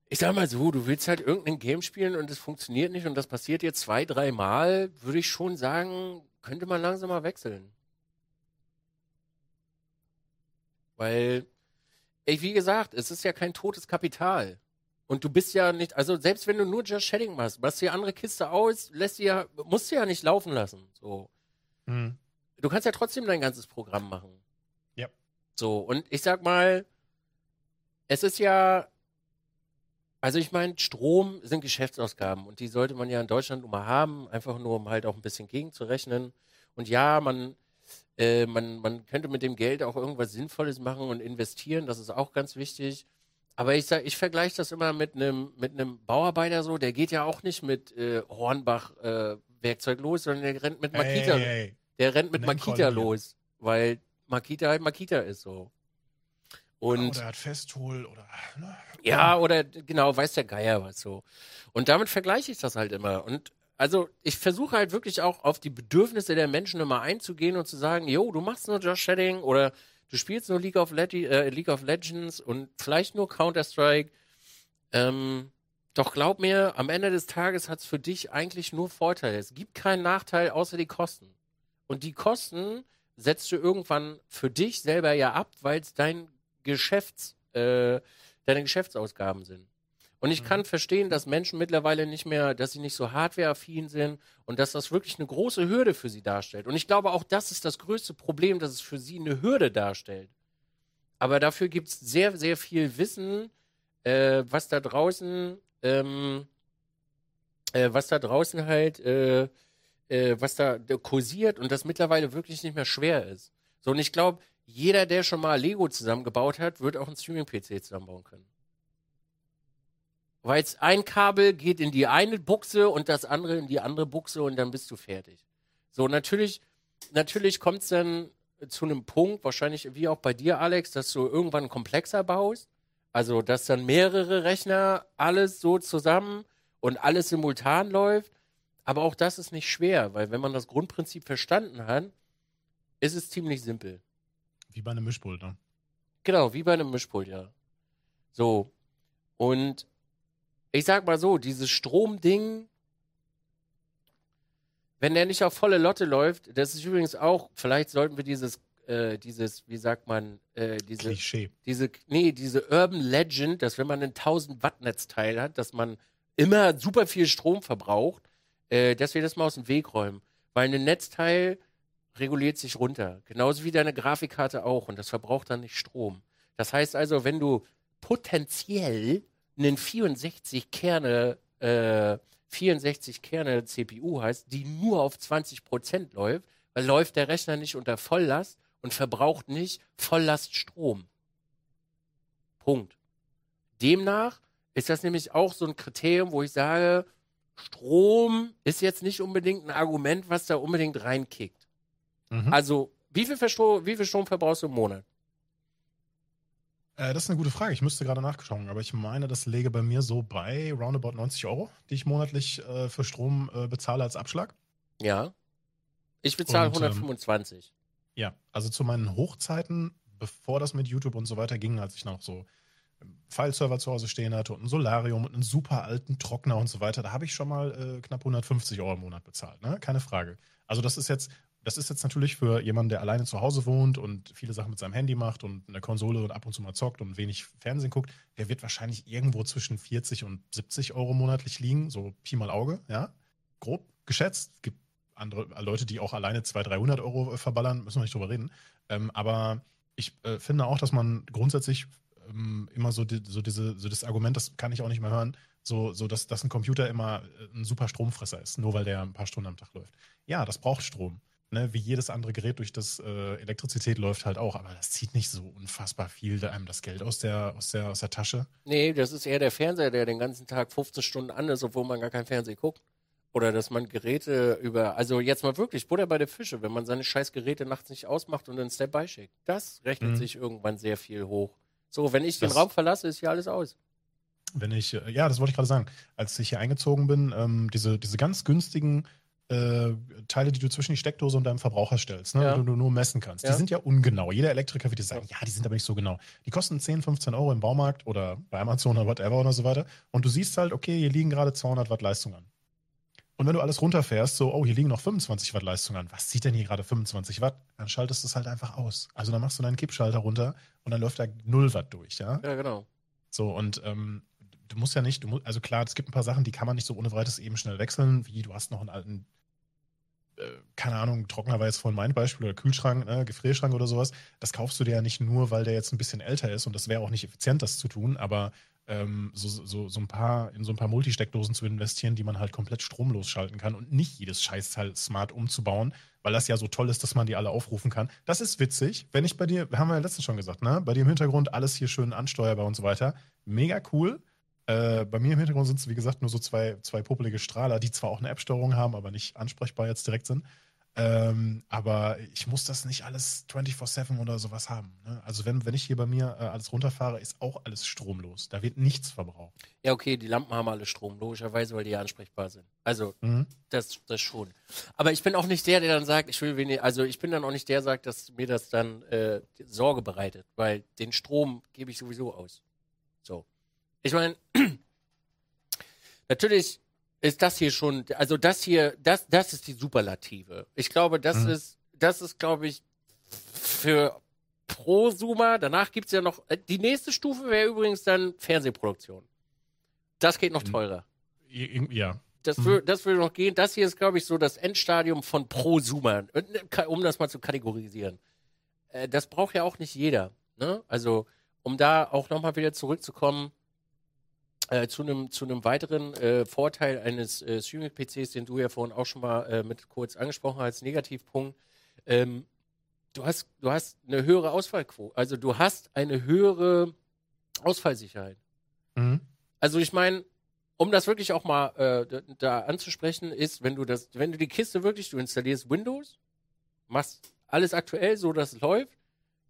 Speaker 1: ich sag mal so, du willst halt irgendein Game spielen und es funktioniert nicht und das passiert dir zwei, drei Mal, würde ich schon sagen, könnte man langsam mal wechseln. Weil, ey, wie gesagt, es ist ja kein totes Kapital. Und du bist ja nicht, also selbst wenn du nur Just Shedding machst, machst die andere Kiste aus, lässt sie ja, musst sie ja nicht laufen lassen. So.
Speaker 2: Hm.
Speaker 1: Du kannst ja trotzdem dein ganzes Programm machen. So, und ich sag mal, es ist ja, also ich meine, Strom sind Geschäftsausgaben und die sollte man ja in Deutschland nun mal haben, einfach nur um halt auch ein bisschen gegenzurechnen. Und ja, man, äh, man, man könnte mit dem Geld auch irgendwas Sinnvolles machen und investieren, das ist auch ganz wichtig. Aber ich sag, ich vergleiche das immer mit einem mit einem Bauarbeiter so, der geht ja auch nicht mit äh, Hornbach äh, Werkzeug los, sondern der rennt mit Makita,
Speaker 2: Ey, ey, ey.
Speaker 1: der rennt mit Makita los, weil Makita halt Makita ist so. Und
Speaker 2: oder hat Festhol oder. Ne?
Speaker 1: ja, oder genau, weiß der Geier was so. Und damit vergleiche ich das halt immer. Und also ich versuche halt wirklich auch auf die Bedürfnisse der Menschen immer einzugehen und zu sagen, jo, du machst nur Josh Shedding oder du spielst nur League of, Legi- äh, League of Legends und vielleicht nur Counter-Strike. Ähm, doch glaub mir, am Ende des Tages hat es für dich eigentlich nur Vorteile. Es gibt keinen Nachteil außer die Kosten. Und die Kosten setzt du irgendwann für dich selber ja ab, weil es dein Geschäfts, äh, deine Geschäftsausgaben sind. Und ich
Speaker 2: Mhm.
Speaker 1: kann verstehen, dass Menschen mittlerweile nicht mehr, dass sie nicht so hardwareaffin sind und dass das wirklich eine große Hürde für sie darstellt. Und ich glaube, auch das ist das größte Problem, dass es für sie eine Hürde darstellt. Aber dafür gibt es sehr, sehr viel Wissen, äh, was da draußen, ähm, äh, was da draußen halt, äh, äh, was da kursiert und das mittlerweile wirklich nicht mehr schwer ist. So, und ich glaube, jeder, der schon mal Lego zusammengebaut hat, wird auch einen Streaming-PC zusammenbauen können. Weil ein Kabel geht in die eine Buchse und das andere in die andere Buchse und dann bist du fertig. So, natürlich, natürlich kommt es dann zu einem Punkt, wahrscheinlich wie auch bei dir, Alex, dass du irgendwann komplexer baust. Also, dass dann mehrere Rechner alles so zusammen und alles simultan läuft. Aber auch das ist nicht schwer, weil wenn man das Grundprinzip verstanden hat, ist es ziemlich simpel.
Speaker 2: Wie bei einem Mischpult, ne?
Speaker 1: Genau, wie bei einem Mischpult, ja. So. Und ich sag mal so, dieses Stromding, wenn der nicht auf volle Lotte läuft, das ist übrigens auch, vielleicht sollten wir dieses, äh, dieses, wie sagt man, äh, diese,
Speaker 2: Klischee.
Speaker 1: diese, nee, diese Urban Legend, dass wenn man ein 1000 Watt Netzteil hat, dass man immer super viel Strom verbraucht, äh, dass wir das mal aus dem Weg räumen. Weil ein Netzteil reguliert sich runter. Genauso wie deine Grafikkarte auch. Und das verbraucht dann nicht Strom. Das heißt also, wenn du potenziell einen 64 Kerne, äh, 64 Kerne CPU hast, die nur auf 20% läuft, weil läuft der Rechner nicht unter Volllast und verbraucht nicht Volllast Strom. Punkt. Demnach ist das nämlich auch so ein Kriterium, wo ich sage, Strom ist jetzt nicht unbedingt ein Argument, was da unbedingt reinkickt.
Speaker 2: Mhm.
Speaker 1: Also, wie viel, Verstro wie viel Strom verbrauchst du im Monat?
Speaker 2: Äh, das ist eine gute Frage. Ich müsste gerade nachschauen, aber ich meine, das läge bei mir so bei roundabout 90 Euro, die ich monatlich äh, für Strom äh, bezahle als Abschlag.
Speaker 1: Ja. Ich bezahle
Speaker 2: Und, ähm,
Speaker 1: 125.
Speaker 2: Ja, also zu meinen Hochzeiten, bevor das mit YouTube und so weiter ging, als ich noch so File-Server zu Hause stehen hatte und ein Solarium und einen super alten Trockner und so weiter, da habe ich schon mal äh, knapp 150 Euro im Monat bezahlt, ne? Keine Frage. Also das ist jetzt, das ist jetzt natürlich für jemanden, der alleine zu Hause wohnt und viele Sachen mit seinem Handy macht und eine Konsole und ab und zu mal zockt und wenig Fernsehen guckt, der wird wahrscheinlich irgendwo zwischen 40 und 70 Euro monatlich liegen, so Pi mal Auge, ja? Grob geschätzt. Es gibt andere Leute, die auch alleine 200, 300 Euro äh, verballern, müssen wir nicht drüber reden. Ähm, aber ich äh, finde auch, dass man grundsätzlich ähm, immer so, die, so diese, so das Argument, das kann ich auch nicht mehr hören, so, so dass, dass ein Computer immer äh, ein super Stromfresser ist, nur weil der ein paar Stunden am Tag läuft. Ja, das braucht Strom. Ne, wie jedes andere Gerät durch das äh, Elektrizität läuft halt auch, aber das zieht nicht so unfassbar viel da einem das Geld aus der, aus der, aus der Tasche.
Speaker 1: Nee, das ist eher der Fernseher, der den ganzen Tag 15 Stunden an ist, obwohl man gar kein Fernsehen guckt. Oder dass man Geräte über, also jetzt mal wirklich Butter bei der Fische, wenn man seine scheiß Geräte nachts nicht ausmacht und dann Step-by schickt. Das rechnet
Speaker 2: Mhm.
Speaker 1: sich irgendwann sehr viel hoch. So, wenn ich den
Speaker 2: Das-
Speaker 1: Raum verlasse, ist hier alles aus.
Speaker 2: Wenn ich, äh, ja, das wollte ich gerade sagen. Als ich hier eingezogen bin, ähm, diese, diese ganz günstigen äh, Teile, die du zwischen die Steckdose und deinem Verbraucher stellst, ne,
Speaker 1: Ja.
Speaker 2: die du nur messen kannst,
Speaker 1: Ja.
Speaker 2: die sind ja ungenau. Jeder Elektriker wird dir sagen, ja, die sind aber nicht so genau. Die kosten 10, 15 Euro im Baumarkt oder bei Amazon oder whatever oder so weiter. Und du siehst halt, okay, hier liegen gerade 200 Watt Leistung an. Und wenn du alles runterfährst, so, oh, hier liegen noch 25 Watt Leistung an. Was zieht denn hier gerade 25 Watt? Dann schaltest du es halt einfach aus. Also dann machst du deinen Kippschalter runter und dann läuft da 0 Watt durch, ja?
Speaker 1: Ja, genau.
Speaker 2: So, und ähm, du musst ja nicht, du musst, also klar, es gibt ein paar Sachen, die kann man nicht so ohne weiteres eben schnell wechseln, wie du hast noch einen alten, äh, keine Ahnung, Trockner war jetzt vorhin mein Beispiel, oder Kühlschrank, ne, Gefrierschrank oder sowas. Das kaufst du dir ja nicht nur, weil der jetzt ein bisschen älter ist und das wäre auch nicht effizient, das zu tun, aber ähm, so, so, so ein paar, in so ein paar Multisteckdosen zu investieren, die man halt komplett stromlos schalten kann und nicht jedes Scheißteil smart umzubauen, weil das ja so toll ist, dass man die alle aufrufen kann. Das ist witzig. Wenn ich bei dir, haben wir ja letztens schon gesagt, ne? Bei dir im Hintergrund alles hier schön ansteuerbar und so weiter. Mega cool. Äh, bei mir im Hintergrund sind es, wie gesagt, nur so zwei, zwei popelige Strahler, die zwar auch eine App-Steuerung haben, aber nicht ansprechbar jetzt direkt sind. Ähm, aber ich muss das nicht alles 24-7 oder sowas haben. Ne? Also wenn, wenn ich hier bei mir äh, alles runterfahre, ist auch alles stromlos. Da wird nichts verbraucht.
Speaker 1: Ja, okay, die Lampen haben alle Strom, logischerweise, weil die ja ansprechbar sind. Also,
Speaker 2: Mhm.
Speaker 1: das, das schon. Aber ich bin auch nicht der, der dann sagt, ich will wenig, also ich bin dann auch nicht der, der sagt, dass mir das dann äh, Sorge bereitet, weil den Strom gebe ich sowieso aus. So. Ich meine, natürlich ist das hier schon, also das hier, das, das ist die Superlative. Ich glaube, das
Speaker 2: Mhm.
Speaker 1: ist, das ist, glaube ich, für Prosumer, danach gibt es ja noch, äh, die nächste Stufe wäre übrigens dann Fernsehproduktion. Das geht noch
Speaker 2: Mhm.
Speaker 1: teurer.
Speaker 2: Ja.
Speaker 1: Das,
Speaker 2: Mhm.
Speaker 1: wür, das würde noch gehen. Das hier ist, glaube ich, so das Endstadium von Prosumer, Äh, um das mal zu kategorisieren. Äh, das braucht ja auch nicht jeder. Ne? Also, um da auch nochmal wieder zurückzukommen äh, zu einem zu einem weiteren äh, Vorteil eines äh, Streaming-PCs, den du ja vorhin auch schon mal äh, mit kurz angesprochen hast, als Negativpunkt. Ähm, du hast du hast eine höhere Ausfallquote. Also du hast eine höhere Ausfallsicherheit.
Speaker 2: Mhm.
Speaker 1: Also ich meine, um das wirklich auch mal äh, da, da anzusprechen, ist, wenn du das, wenn du die Kiste wirklich, du installierst Windows, machst alles aktuell, so dass es läuft,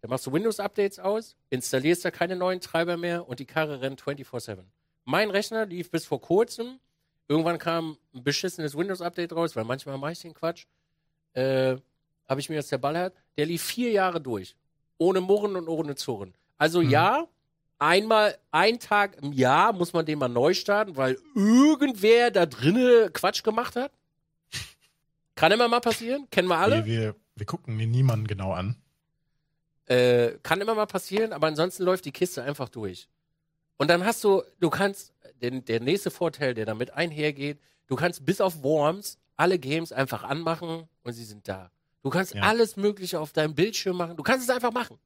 Speaker 1: dann machst du Windows-Updates aus, installierst da keine neuen Treiber mehr und die Karre rennt 24-7. Mein Rechner lief bis vor kurzem, irgendwann kam ein beschissenes Windows-Update raus, weil manchmal mache ich den Quatsch, äh, habe ich mir jetzt der Ball hat, der lief vier Jahre durch. Ohne Murren und ohne Zurren. Also
Speaker 2: Mhm.
Speaker 1: ja, einmal, ein Tag im Jahr muss man den mal neu starten, weil irgendwer da drinnen Quatsch gemacht hat. Kann immer mal passieren, kennen wir alle.
Speaker 2: Wir, wir, wir gucken mir niemanden genau an.
Speaker 1: Äh, kann immer mal passieren, aber ansonsten läuft die Kiste einfach durch. Und dann hast du, du kannst, den, der nächste Vorteil, der damit einhergeht, du kannst bis auf Worms alle Games einfach anmachen und sie sind da. Du kannst
Speaker 2: Ja.
Speaker 1: alles Mögliche auf deinem Bildschirm machen. Du kannst es einfach machen.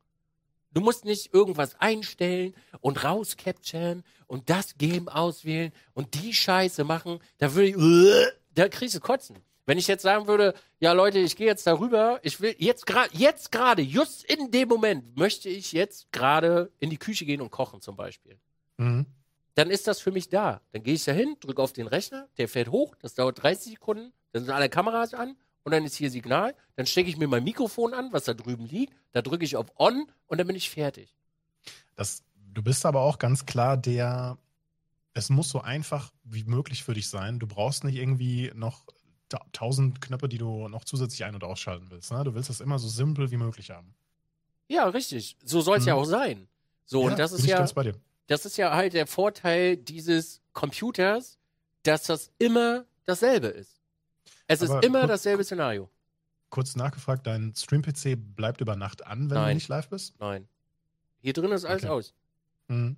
Speaker 1: Du musst nicht irgendwas einstellen und rauscapturen und das Game auswählen und die Scheiße machen. Da würde ich, da kriegst du kotzen. Wenn ich jetzt sagen würde, ja Leute, ich gehe jetzt darüber, ich will jetzt gerade, jetzt gerade, just in dem Moment möchte ich jetzt gerade in die Küche gehen und kochen zum Beispiel.
Speaker 2: Mhm.
Speaker 1: Dann ist das für mich da. Dann gehe ich da hin, drücke auf den Rechner, der fährt hoch, das dauert 30 Sekunden, dann sind alle Kameras an und dann ist hier Signal. Dann stecke ich mir mein Mikrofon an, was da drüben liegt, da drücke ich auf On und dann bin ich fertig.
Speaker 2: Das, du bist aber auch ganz klar der, es muss so einfach wie möglich für dich sein. Du brauchst nicht irgendwie noch ta tausend Knöpfe, die du noch zusätzlich ein- und ausschalten willst. Ne? Du willst das immer so simpel wie möglich haben.
Speaker 1: Ja, richtig. So soll es
Speaker 2: Mhm.
Speaker 1: ja auch sein. So, und das ist
Speaker 2: ich
Speaker 1: ja,
Speaker 2: ganz bei dir.
Speaker 1: Das ist ja halt der Vorteil dieses Computers, dass das immer dasselbe ist. Es
Speaker 2: Aber
Speaker 1: ist immer
Speaker 2: guck-
Speaker 1: dasselbe Szenario.
Speaker 2: Kurz nachgefragt, dein Stream-PC bleibt über Nacht an, wenn du
Speaker 1: Nein.
Speaker 2: nicht live bist?
Speaker 1: Nein. Hier drin ist alles
Speaker 2: Okay.
Speaker 1: aus.
Speaker 2: Mhm.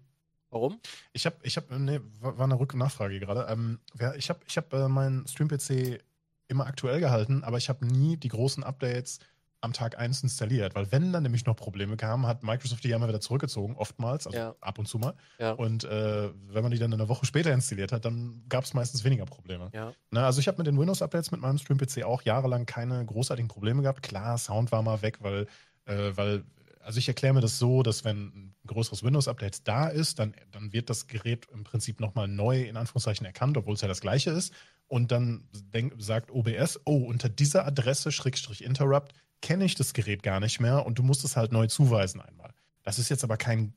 Speaker 1: Warum?
Speaker 2: Ich habe, ich habe, nee, war eine Rücknachfrage gerade. Ähm, ich habe, ich habe äh, meinen Stream-PC immer aktuell gehalten, aber ich habe nie die großen Updates am Tag 1 installiert, weil wenn dann nämlich noch Probleme kamen, hat Microsoft die ja mal wieder zurückgezogen, oftmals, also
Speaker 1: Ja.
Speaker 2: ab und zu mal.
Speaker 1: Ja.
Speaker 2: Und äh, wenn man die dann eine Woche später installiert hat, dann gab es meistens weniger Probleme.
Speaker 1: Ja.
Speaker 2: Na, also ich habe mit den Windows-Updates mit meinem Stream-PC auch jahrelang keine großartigen Probleme gehabt. Klar, Sound war mal weg, weil, äh, weil also ich erkläre mir das so, dass wenn ein größeres Windows-Update da ist, dann, dann wird das Gerät im Prinzip nochmal neu in Anführungszeichen erkannt, obwohl es ja das gleiche ist. und dann denk, sagt OBS, oh, unter dieser Adresse, Schrägstrich Interrupt, kenne ich das Gerät gar nicht mehr und du musst es halt neu zuweisen einmal. Das ist jetzt aber kein,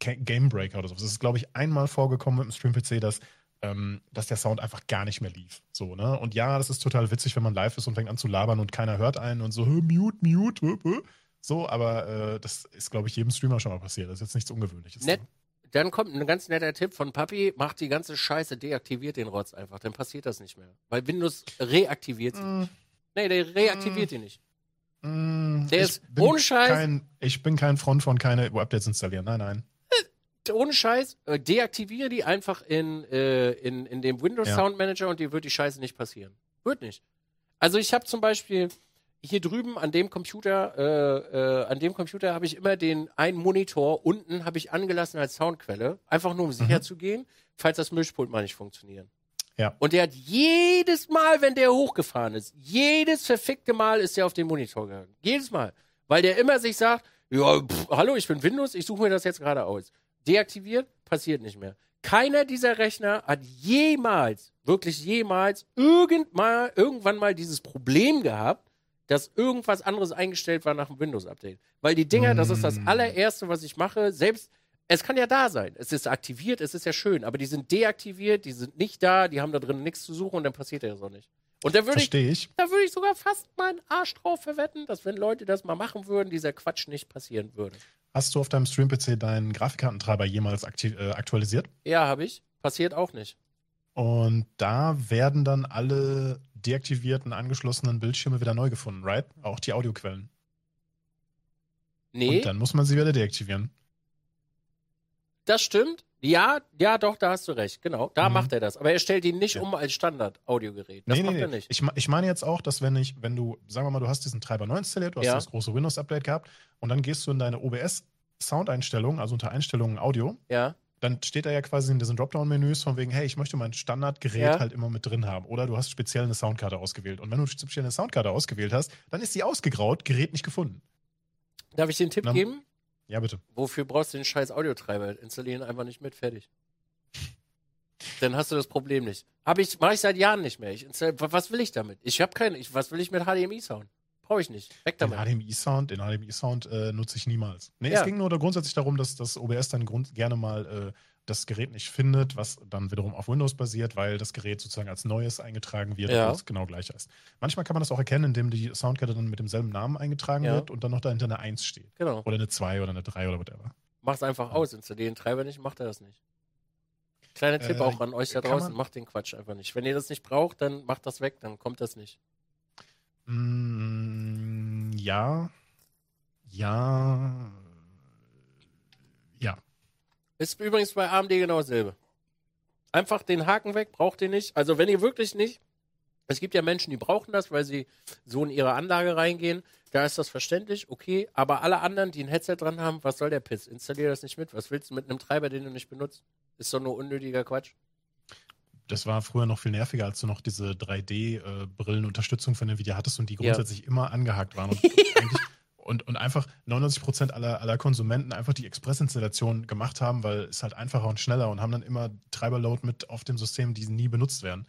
Speaker 2: Gamebreaker oder so. Das ist, glaube ich, einmal vorgekommen mit dem Stream-PC, dass, ähm, dass der Sound einfach gar nicht mehr lief. So, ne? Und ja, das ist total witzig, wenn man live ist und fängt an zu labern und keiner hört einen und so, mute, mute, hö, hö. so, aber äh, das ist, glaube ich, jedem Streamer schon mal passiert. Das ist jetzt nichts Ungewöhnliches.
Speaker 1: Nett. Dann kommt ein ganz netter Tipp von Papi, macht die ganze Scheiße, deaktiviert den Rotz einfach, dann passiert das nicht mehr. Weil Windows reaktiviert sie.
Speaker 2: Mm,
Speaker 1: Nee, der reaktiviert die nicht.
Speaker 2: Mm,
Speaker 1: Der
Speaker 2: ich
Speaker 1: ist
Speaker 2: bin
Speaker 1: ohne Scheiß-
Speaker 2: Kein, ich bin kein Front von keine Updates installieren. Nein, nein.
Speaker 1: Ohne Scheiß, äh, deaktiviere die einfach in, äh, in, in dem Windows
Speaker 2: Ja.
Speaker 1: Sound Manager und dir wird die Scheiße nicht passieren. Wird nicht. Also ich habe zum Beispiel hier drüben an dem Computer, äh, äh, an dem Computer habe ich immer den einen Monitor unten habe ich angelassen als Soundquelle, einfach nur um sicher zu gehen, falls das Mischpult mal nicht funktioniert.
Speaker 2: Ja.
Speaker 1: Und der hat jedes Mal, wenn der hochgefahren ist, jedes verfickte Mal ist er auf den Monitor gegangen. Jedes Mal. Weil der immer sich sagt, ja, pff, hallo, ich bin Windows, ich suche mir das jetzt gerade aus. Deaktiviert, passiert nicht mehr. Keiner dieser Rechner hat jemals, wirklich jemals, irgendmal, irgendwann mal dieses Problem gehabt, dass irgendwas anderes eingestellt war nach dem Windows-Update. Weil die Dinger, das ist das
Speaker 2: Mm.
Speaker 1: allererste, was ich mache, selbst, es kann ja da sein. Es ist aktiviert, es ist ja schön, aber die sind deaktiviert, die sind nicht da, die haben da drin nichts zu suchen und dann passiert ja auch nicht. Und da würde ich,
Speaker 2: ich.
Speaker 1: da würde ich sogar fast meinen Arsch drauf verwetten, dass wenn Leute das mal machen würden, dieser Quatsch nicht passieren würde.
Speaker 2: Hast du auf deinem Stream-PC deinen Grafikkartentreiber jemals äh, aktualisiert?
Speaker 1: Ja, habe ich. Passiert auch nicht.
Speaker 2: Und da werden dann alle deaktivierten, angeschlossenen Bildschirme wieder neu gefunden, right? Auch die Audioquellen.
Speaker 1: Nee,
Speaker 2: Und dann muss man sie wieder deaktivieren.
Speaker 1: Das stimmt. Ja, ja, doch, da hast du recht. Genau, da
Speaker 2: Mhm.
Speaker 1: macht er das. Aber er stellt ihn nicht
Speaker 2: Ja.
Speaker 1: um als Standard-Audiogerät. Das
Speaker 2: nee,
Speaker 1: macht
Speaker 2: nee,
Speaker 1: er nicht.
Speaker 2: Ich, ich meine jetzt auch, dass wenn ich, wenn du, sagen wir mal, du hast diesen Treiber neu installiert, du hast
Speaker 1: Ja.
Speaker 2: das große Windows-Update gehabt und dann gehst du in deine OBS-Soundeinstellungen, also unter Einstellungen Audio,
Speaker 1: Ja,
Speaker 2: dann steht da ja quasi in diesen Dropdown-Menüs von wegen, hey, ich möchte mein Standardgerät
Speaker 1: Ja.
Speaker 2: halt immer mit drin haben. Oder du hast speziell eine Soundkarte ausgewählt. Und wenn du speziell eine Soundkarte ausgewählt hast, dann ist sie ausgegraut, Gerät nicht gefunden.
Speaker 1: darf ich den Tipp
Speaker 2: Na,
Speaker 1: geben?
Speaker 2: Ja, bitte.
Speaker 1: Wofür brauchst du den scheiß Audiotreiber? Installieren einfach nicht mit, fertig. Dann hast du das Problem nicht. Habe ich, mache ich seit Jahren nicht mehr. Ich was will ich damit? Ich habe keine, ich, was will ich mit HDMI-Sound? Brauche ich nicht. Weg
Speaker 2: Den
Speaker 1: damit.
Speaker 2: HDMI-Sound, den HDMI-Sound äh, nutze ich niemals. Nee,
Speaker 1: Ja.
Speaker 2: es ging nur grundsätzlich darum, dass das OBS dann grund gerne mal äh, das Gerät nicht findet, was dann wiederum auf Windows basiert, weil das Gerät sozusagen als neues eingetragen wird,
Speaker 1: Ja.
Speaker 2: es genau gleich ist. Manchmal kann man das auch erkennen, indem die Soundkarte dann mit demselben Namen eingetragen
Speaker 1: Ja.
Speaker 2: wird und dann noch dahinter eine 1 steht.
Speaker 1: Genau.
Speaker 2: Oder eine 2 oder eine 3 oder whatever.
Speaker 1: Mach's einfach aus. Installieren den Treiber nicht, macht er das nicht. Kleiner Tipp
Speaker 2: Äh,
Speaker 1: auch an euch da draußen, macht den Quatsch einfach nicht. Wenn ihr das nicht braucht, dann macht das weg, dann kommt das nicht.
Speaker 2: Mm, ja. Ja. Ja.
Speaker 1: Ist übrigens bei AMD genau dasselbe. Einfach den Haken weg, braucht ihr nicht. Also wenn ihr wirklich nicht, es gibt ja Menschen, die brauchen das, weil sie so in ihre Anlage reingehen, da ist das verständlich, okay, aber alle anderen, die ein Headset dran haben, was soll der Piss? Installier das nicht mit. Was willst du mit einem Treiber, den du nicht benutzt? Ist doch nur unnötiger Quatsch.
Speaker 2: Das war früher noch viel nerviger, als du noch diese 3D-Brillenunterstützung von Nvidia hattest und die
Speaker 1: Ja.
Speaker 2: grundsätzlich immer angehakt waren. Und, eigentlich, und, und einfach 99% aller, aller Konsumenten einfach die Express-Installation gemacht haben, weil es halt einfacher und schneller und haben dann immer Treiberload mit auf dem System, die nie benutzt werden.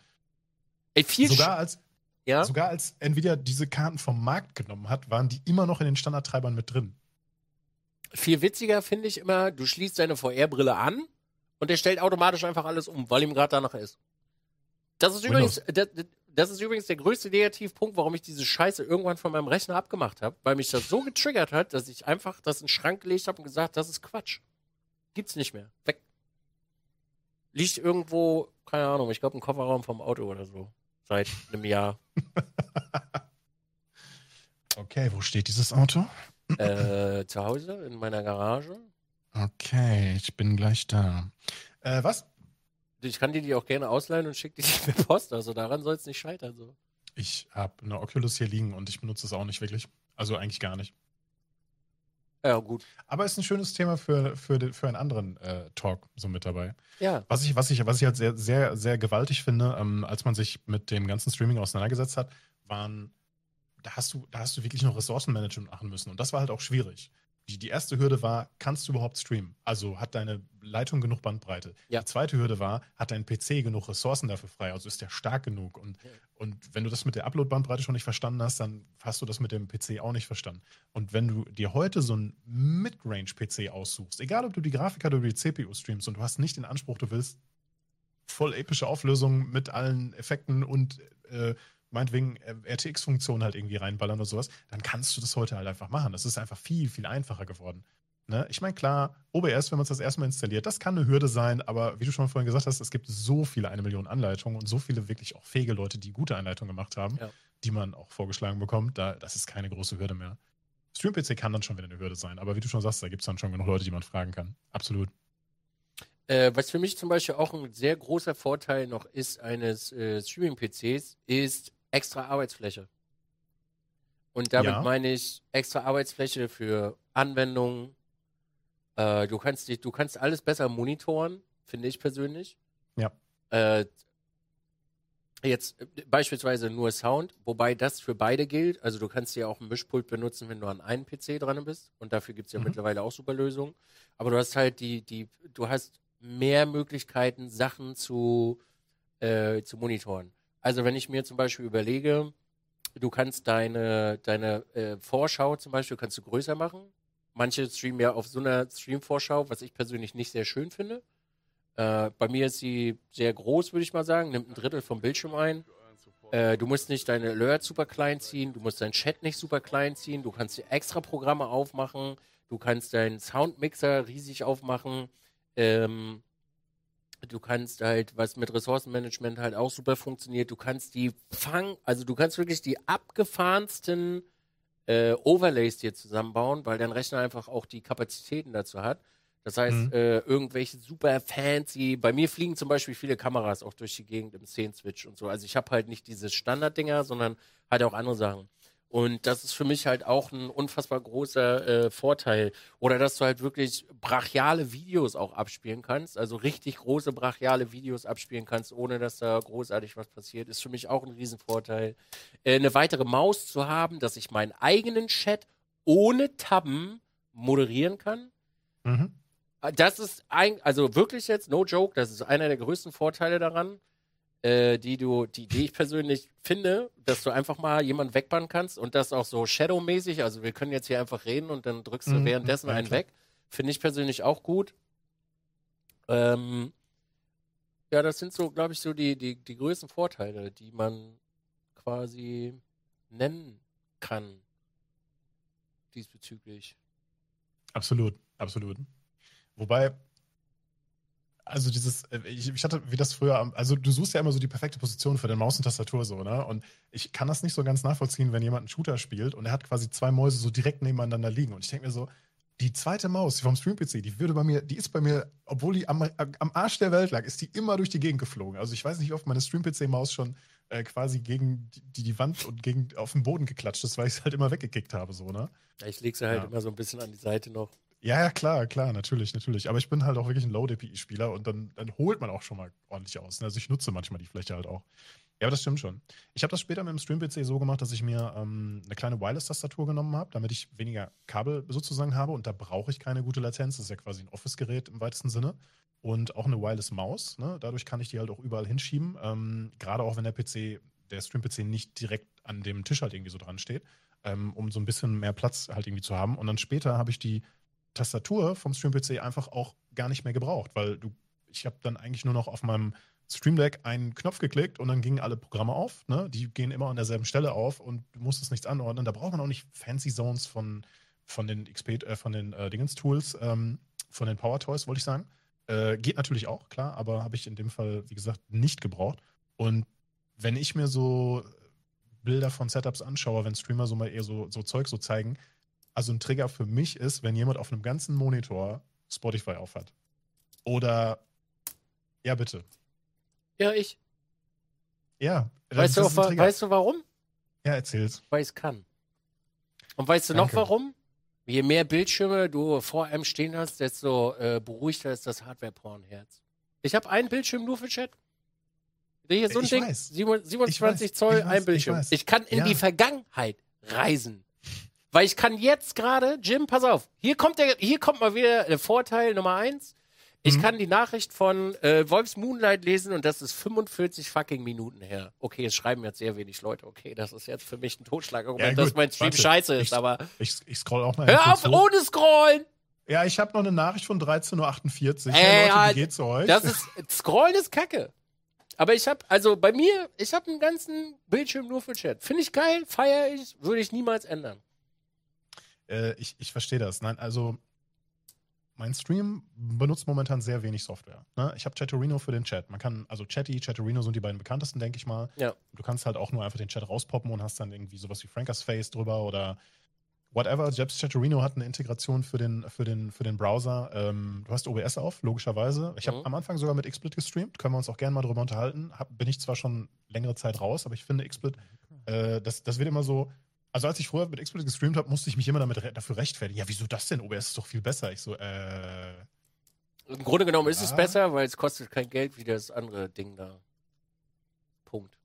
Speaker 1: Ey, viel
Speaker 2: Sogar als,
Speaker 1: ja?
Speaker 2: sogar als Nvidia diese Karten vom Markt genommen hat, waren die immer noch in den Standardtreibern mit drin.
Speaker 1: Viel witziger finde ich immer, du schließt deine VR-Brille an und der stellt automatisch einfach alles um, weil ihm gerade danach ist. Das ist übrigens, das, das ist übrigens der größte Negativpunkt, warum ich diese Scheiße irgendwann von meinem Rechner abgemacht habe, weil mich das so getriggert hat, dass ich einfach das in den Schrank gelegt habe und gesagt, das ist Quatsch. Gibt's nicht mehr. Weg. Liegt irgendwo, keine Ahnung, ich glaube im Kofferraum vom Auto oder so. Seit einem Jahr.
Speaker 2: Okay, wo steht dieses Auto?
Speaker 1: äh, zu Hause in meiner Garage.
Speaker 2: Okay, ich bin gleich da. Äh, was?
Speaker 1: Ich kann dir die auch gerne ausleihen und schicke die per Post. Also daran soll es nicht scheitern. So.
Speaker 2: Ich habe eine Oculus hier liegen und ich benutze es auch nicht wirklich. Also eigentlich gar nicht.
Speaker 1: Ja, gut.
Speaker 2: Aber ist ein schönes Thema für, für, den- für einen anderen äh, Talk so mit dabei.
Speaker 1: Ja.
Speaker 2: Was ich, was ich, was ich halt sehr, sehr, sehr gewaltig finde, ähm, als man sich mit dem ganzen Streaming auseinandergesetzt hat, waren, da hast du, da hast du wirklich noch Ressourcenmanagement machen müssen. Und das war halt auch schwierig. Die, die erste Hürde war, kannst du überhaupt streamen? Also hat deine Leitung genug Bandbreite?
Speaker 1: Ja.
Speaker 2: Die zweite Hürde war, hat dein PC genug Ressourcen dafür frei? Also ist der stark genug? Und,
Speaker 1: Ja.
Speaker 2: und wenn du das mit der Upload-Bandbreite schon nicht verstanden hast, dann hast du das mit dem PC auch nicht verstanden. Und wenn du dir heute so einen Mid-Range-PC aussuchst, egal ob du die Grafikkarte oder die CPU streamst und du hast nicht den Anspruch, du willst voll epische Auflösung mit allen Effekten und äh, meinetwegen äh, RTX-Funktionen halt irgendwie reinballern oder sowas, dann kannst du das heute halt einfach machen. Das ist einfach viel, viel einfacher geworden. Ne? Ich meine, klar, OBS, wenn man es das erstmal installiert, das kann eine Hürde sein, aber wie du schon vorhin gesagt hast, es gibt so viele eine Million Anleitungen und so viele wirklich auch fähige Leute, die gute Anleitungen gemacht haben,
Speaker 1: Ja.
Speaker 2: die man auch vorgeschlagen bekommt. Da, das ist keine große Hürde mehr. Stream-PC kann dann schon wieder eine Hürde sein, aber wie du schon sagst, da gibt es dann schon genug Leute, die man fragen kann. Absolut.
Speaker 1: Äh, was für mich zum Beispiel auch ein sehr großer Vorteil noch ist eines äh, Streaming-PCs, ist extra Arbeitsfläche. Und damit
Speaker 2: Ja.
Speaker 1: meine ich extra Arbeitsfläche für Anwendungen. Äh, du kannst dich, du kannst alles besser monitoren, finde ich persönlich.
Speaker 2: Ja.
Speaker 1: Äh, jetzt beispielsweise nur Sound, wobei das für beide gilt. Also du kannst ja auch ein Mischpult benutzen, wenn du an einem PC dran bist. Und dafür gibt es ja
Speaker 2: Mhm.
Speaker 1: mittlerweile auch super Lösungen. Aber du hast halt die, die, du hast mehr Möglichkeiten, Sachen zu, äh, zu monitoren. Also wenn ich mir zum Beispiel überlege, du kannst deine, deine äh, Vorschau zum Beispiel kannst du größer machen. Manche streamen ja auf so einer Stream-Vorschau, was ich persönlich nicht sehr schön finde. Äh, bei mir ist sie sehr groß, würde ich mal sagen, nimmt ein Drittel vom Bildschirm ein. Äh, du musst nicht deine Alerts super klein ziehen, du musst deinen Chat nicht super klein ziehen, du kannst extra Programme aufmachen, du kannst deinen Soundmixer riesig aufmachen. Ähm, du kannst halt, was mit Ressourcenmanagement halt auch super funktioniert, du kannst die Fang, also du kannst wirklich die abgefahrensten äh, Overlays dir zusammenbauen, weil dein Rechner einfach auch die Kapazitäten dazu hat. Das heißt,
Speaker 2: Mhm.
Speaker 1: äh, irgendwelche super fancy, bei mir fliegen zum Beispiel viele Kameras auch durch die Gegend im Szen-Switch und so. Also ich habe halt nicht diese Standarddinger, sondern halt auch andere Sachen. Und das ist für mich halt auch ein unfassbar großer äh, Vorteil. Oder dass du halt wirklich brachiale Videos auch abspielen kannst, also richtig große brachiale Videos abspielen kannst, ohne dass da großartig was passiert, ist für mich auch ein Riesenvorteil. Äh, eine weitere Maus zu haben, dass ich meinen eigenen Chat ohne Tabben moderieren kann.
Speaker 2: Mhm.
Speaker 1: Das ist ein, also wirklich jetzt, no joke, das ist einer der größten Vorteile daran, äh, die du, die, die ich persönlich finde, dass du einfach mal jemanden wegbannen kannst und das auch so Shadow-mäßig, also wir können jetzt hier einfach reden und dann drückst du
Speaker 2: Mhm,
Speaker 1: währenddessen einen
Speaker 2: klar.
Speaker 1: weg. Finde ich persönlich auch gut. Ähm, ja, das sind so, glaube ich, so die, die, die größten Vorteile, die man quasi nennen kann diesbezüglich.
Speaker 2: Absolut, absolut. Wobei, also dieses, äh, ich, ich hatte, wie das früher, also du suchst ja immer so die perfekte Position für den Maus und Tastatur so, ne? Und ich kann das nicht so ganz nachvollziehen, wenn jemand einen Shooter spielt und er hat quasi zwei Mäuse so direkt nebeneinander liegen. Und ich denke mir so, die zweite Maus die vom Stream-PC, die würde bei mir, die ist bei mir, obwohl die am, am Arsch der Welt lag, ist die immer durch die Gegend geflogen. Also ich weiß nicht, wie oft meine Stream-PC-Maus schon äh, quasi gegen die, die Wand und gegen auf den Boden geklatscht ist, weil ich es halt immer weggekickt habe, so, ne?
Speaker 1: Ja, Ich lege sie halt
Speaker 2: Ja.
Speaker 1: immer so ein bisschen an die Seite noch.
Speaker 2: Ja, ja, klar, klar, natürlich, natürlich. Aber ich bin halt auch wirklich ein Low-DPI-Spieler und dann, dann holt man auch schon mal ordentlich aus. ne? Also ich nutze manchmal die Fläche halt auch. Ja, aber das stimmt schon. Ich habe das später mit dem Stream-PC so gemacht, dass ich mir ähm, eine kleine Wireless-Tastatur genommen habe, damit ich weniger Kabel sozusagen habe und da brauche ich keine gute Latenz. Das ist ja quasi ein Office-Gerät im weitesten Sinne. Und auch eine Wireless-Maus. Ne? Dadurch kann ich die halt auch überall hinschieben. Ähm, Gerade auch wenn der PC, der Stream-PC nicht direkt an dem Tisch halt irgendwie so dran steht, ähm, um so ein bisschen mehr Platz halt irgendwie zu haben. Und dann später habe ich die Tastatur vom Stream-PC einfach auch gar nicht mehr gebraucht, weil du, ich habe dann eigentlich nur noch auf meinem Stream Deck einen Knopf geklickt und dann gingen alle Programme auf. Ne? Die gehen immer an derselben Stelle auf und du musstest nichts anordnen. Da braucht man auch nicht Fancy Zones von, von den XP, äh, von den äh, Dingens-Tools, ähm, von den Power Toys, wollte ich sagen. Äh, geht natürlich auch, klar, aber habe ich in dem Fall, wie gesagt, nicht gebraucht. Und wenn ich mir so Bilder von Setups anschaue, wenn Streamer so mal eher so, so Zeug so zeigen, also ein Trigger für mich ist, wenn jemand auf einem ganzen Monitor Spotify aufhat. Oder, ja, bitte.
Speaker 1: Ja, ich.
Speaker 2: Ja.
Speaker 1: Weißt du, auch, weißt du warum?
Speaker 2: Ja, erzähl's.
Speaker 1: Weil ich kann. Und weißt du
Speaker 2: Danke.
Speaker 1: noch warum? Je mehr Bildschirme du vor einem stehen hast, desto äh, beruhigter ist das Hardware-Porn-Herz. Ich habe einen Bildschirm nur für Chat. Hier so ein
Speaker 2: Ich
Speaker 1: Ding,
Speaker 2: weiß.
Speaker 1: 27
Speaker 2: Ich.
Speaker 1: Zoll,
Speaker 2: weiß.
Speaker 1: ein Bildschirm.
Speaker 2: Ich.
Speaker 1: Ich, kann in
Speaker 2: Ja.
Speaker 1: die Vergangenheit reisen. Weil ich kann jetzt gerade, Jim, pass auf, hier kommt der, hier kommt mal wieder der Vorteil Nummer eins. Ich
Speaker 2: Mhm.
Speaker 1: kann die Nachricht von äh, Wolfs Moonlight lesen und das ist 45 fucking Minuten her. Okay, es schreiben jetzt sehr wenig Leute. Okay, das ist jetzt für mich ein Totschlagargument,
Speaker 2: Ja,
Speaker 1: dass mein Stream
Speaker 2: warte.
Speaker 1: scheiße ist,
Speaker 2: Ich-
Speaker 1: aber
Speaker 2: Ich, ich scroll auch mal
Speaker 1: hör auf
Speaker 2: hoch.
Speaker 1: ohne Scrollen!
Speaker 2: Ja, ich habe noch eine Nachricht von 13.48 Uhr.
Speaker 1: Ey,
Speaker 2: hey Leute,
Speaker 1: ja,
Speaker 2: wie geht's euch?
Speaker 1: Das ist, Scrollen ist kacke. Aber ich habe, also bei mir, ich habe einen ganzen Bildschirm nur für Chat. Finde ich geil, feiere ich, würde ich niemals ändern.
Speaker 2: Äh, ich ich verstehe das. Nein, also mein Stream benutzt momentan sehr wenig Software. Ne? Ich habe Chatterino für den Chat. Man kann, also Chatty, Chatterino sind die beiden bekanntesten, denke ich mal.
Speaker 1: Ja.
Speaker 2: Du kannst halt auch nur einfach den Chat rauspoppen und hast dann irgendwie sowas wie Frankers Face drüber oder whatever. Selbst Chatterino hat eine Integration für den, für den, für den Browser. Ähm, du hast OBS auf, logischerweise. Ich habe
Speaker 1: Mhm.
Speaker 2: am Anfang sogar mit XSplit gestreamt. Können wir uns auch gerne mal drüber unterhalten. Hab, bin ich zwar schon längere Zeit raus, aber ich finde XSplit, äh, das, das wird immer so. Also als ich früher mit XSplit gestreamt habe, musste ich mich immer damit re dafür rechtfertigen. Ja, wieso das denn? OBS ist doch viel besser. Ich so, äh.
Speaker 1: Im Grunde genommen ist es
Speaker 2: Ja.
Speaker 1: besser, weil es kostet kein Geld wie das andere Ding da. Punkt.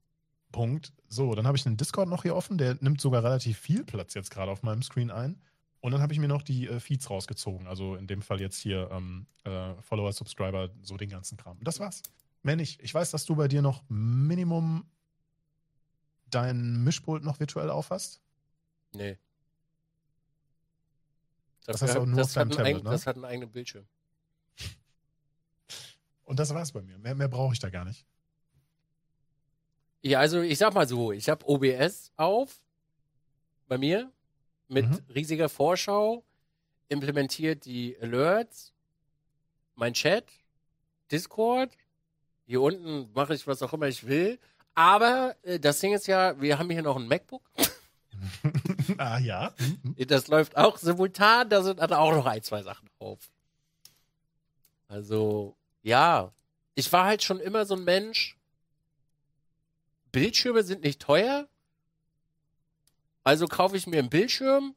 Speaker 2: Punkt. So, dann habe ich einen Discord noch hier offen, der nimmt sogar relativ viel Platz jetzt gerade auf meinem Screen ein. Und dann habe ich mir noch die äh, Feeds rausgezogen. Also in dem Fall jetzt hier ähm, äh, Follower, Subscriber, so den ganzen Kram. Und das war's. Mehr nicht. Ich weiß, dass du bei dir noch Minimum dein Mischpult noch virtuell aufhast.
Speaker 1: Nee.
Speaker 2: Das du
Speaker 1: hat-
Speaker 2: auch nur
Speaker 1: das hat
Speaker 2: Tablet,
Speaker 1: eigen-
Speaker 2: ne?
Speaker 1: Das hat einen eigenen Bildschirm.
Speaker 2: Und das war's bei mir. Mehr, mehr brauche ich da gar nicht.
Speaker 1: Ja, also ich sag mal so, ich habe OBS auf bei mir mit
Speaker 2: Mhm.
Speaker 1: riesiger Vorschau, implementiert die Alerts, mein Chat, Discord, hier unten mache ich was auch immer ich will. Aber äh, das Ding ist ja, wir haben hier noch ein MacBook.
Speaker 2: ah ja. Mhm.
Speaker 1: Das läuft auch simultan, da sind auch noch ein, zwei Sachen drauf. Also, ja. Ich war halt schon immer so ein Mensch. Bildschirme sind nicht teuer. Also kaufe ich mir einen Bildschirm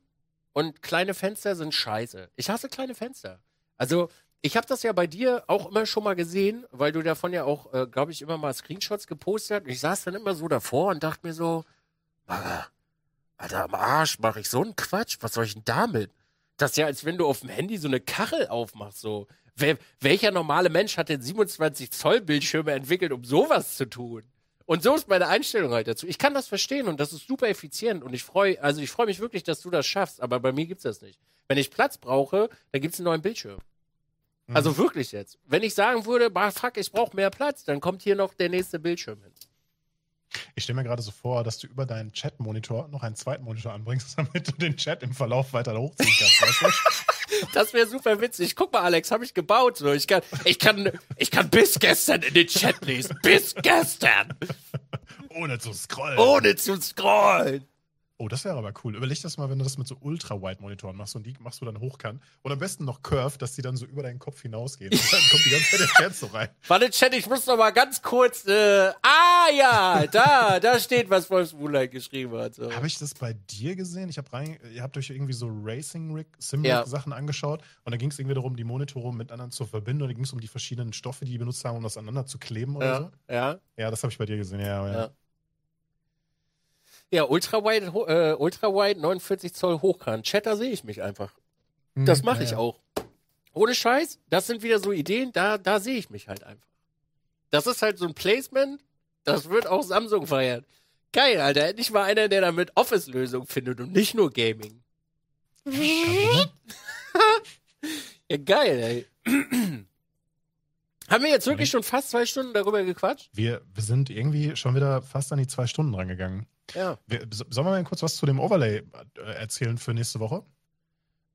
Speaker 1: und kleine Fenster sind scheiße. Ich hasse kleine Fenster. Also, ich habe das ja bei dir auch immer schon mal gesehen, weil du davon ja auch, äh, glaube ich, immer mal Screenshots gepostet hast. Und ich saß dann immer so davor und dachte mir so, Alter, Alter, am Arsch mache ich so einen Quatsch. Was soll ich denn damit? Das ist ja, als wenn du auf dem Handy so eine Kachel aufmachst. So. Wer, welcher normale Mensch hat denn 27 Zoll Bildschirme entwickelt, um sowas zu tun? Und so ist meine Einstellung halt dazu. Ich kann das verstehen und das ist super effizient und ich freue, also ich freue mich wirklich, dass du das schaffst, aber bei mir gibt's das nicht. Wenn ich Platz brauche, dann gibt's einen neuen Bildschirm.
Speaker 2: Mhm.
Speaker 1: Also wirklich jetzt. Wenn ich sagen würde, bah, fuck, ich brauche mehr Platz, dann kommt hier noch der nächste Bildschirm hin.
Speaker 2: Ich stelle mir gerade so vor, dass du über deinen Chat-Monitor noch einen zweiten Monitor anbringst, damit du den Chat im Verlauf weiter hochziehen kannst. Weißt du?
Speaker 1: Das wäre super witzig. Guck mal, Alex, habe ich gebaut. So, ich kann, ich kann, ich kann bis gestern in den Chat lesen. Bis gestern.
Speaker 2: Ohne zu scrollen.
Speaker 1: Ohne zu scrollen.
Speaker 2: Oh, das wäre aber cool. Überleg das mal, wenn du das mit so Ultra-Wide-Monitoren machst und die machst du dann hochkant. Und am besten noch Curve, dass die dann so über deinen Kopf hinausgehen. Und dann kommt die ganze Zeit der Chat so rein.
Speaker 1: Warte, Chat, ich muss noch mal ganz kurz. Äh, ah ja, da, da steht, was Wolfs Moonlight geschrieben hat. So.
Speaker 2: Habe ich das bei dir gesehen? Ich habe rein, ihr habt euch irgendwie so Racing-Rig,
Speaker 1: Ja.
Speaker 2: Sim-Rig-Sachen angeschaut und da ging es irgendwie darum, die Monitore miteinander zu verbinden und da ging es um die verschiedenen Stoffe, die die benutzt haben, um das aneinander zu kleben oder
Speaker 1: Ja,
Speaker 2: so.
Speaker 1: ja,
Speaker 2: Ja, das habe ich bei dir gesehen, ja, ja.
Speaker 1: ja. Ja, Ultrawide, ho- äh, Ultrawide 49 Zoll hochkant. Chat, da sehe ich mich einfach.
Speaker 2: Hm,
Speaker 1: Das mache ich
Speaker 2: ja.
Speaker 1: auch. Ohne Scheiß, das sind wieder so Ideen, da, da sehe ich mich halt einfach. Das ist halt so ein Placement, das wird auch Samsung feiern. Geil, Alter. Endlich mal einer, der damit Office-Lösungen findet und nicht nur Gaming. Ja, geil, ey. Haben wir jetzt wirklich schon fast zwei Stunden darüber gequatscht?
Speaker 2: Wir, wir sind irgendwie schon wieder fast an die zwei Stunden rangegangen.
Speaker 1: Ja.
Speaker 2: Wir, so- sollen wir mal kurz was zu dem Overlay äh, erzählen für nächste Woche?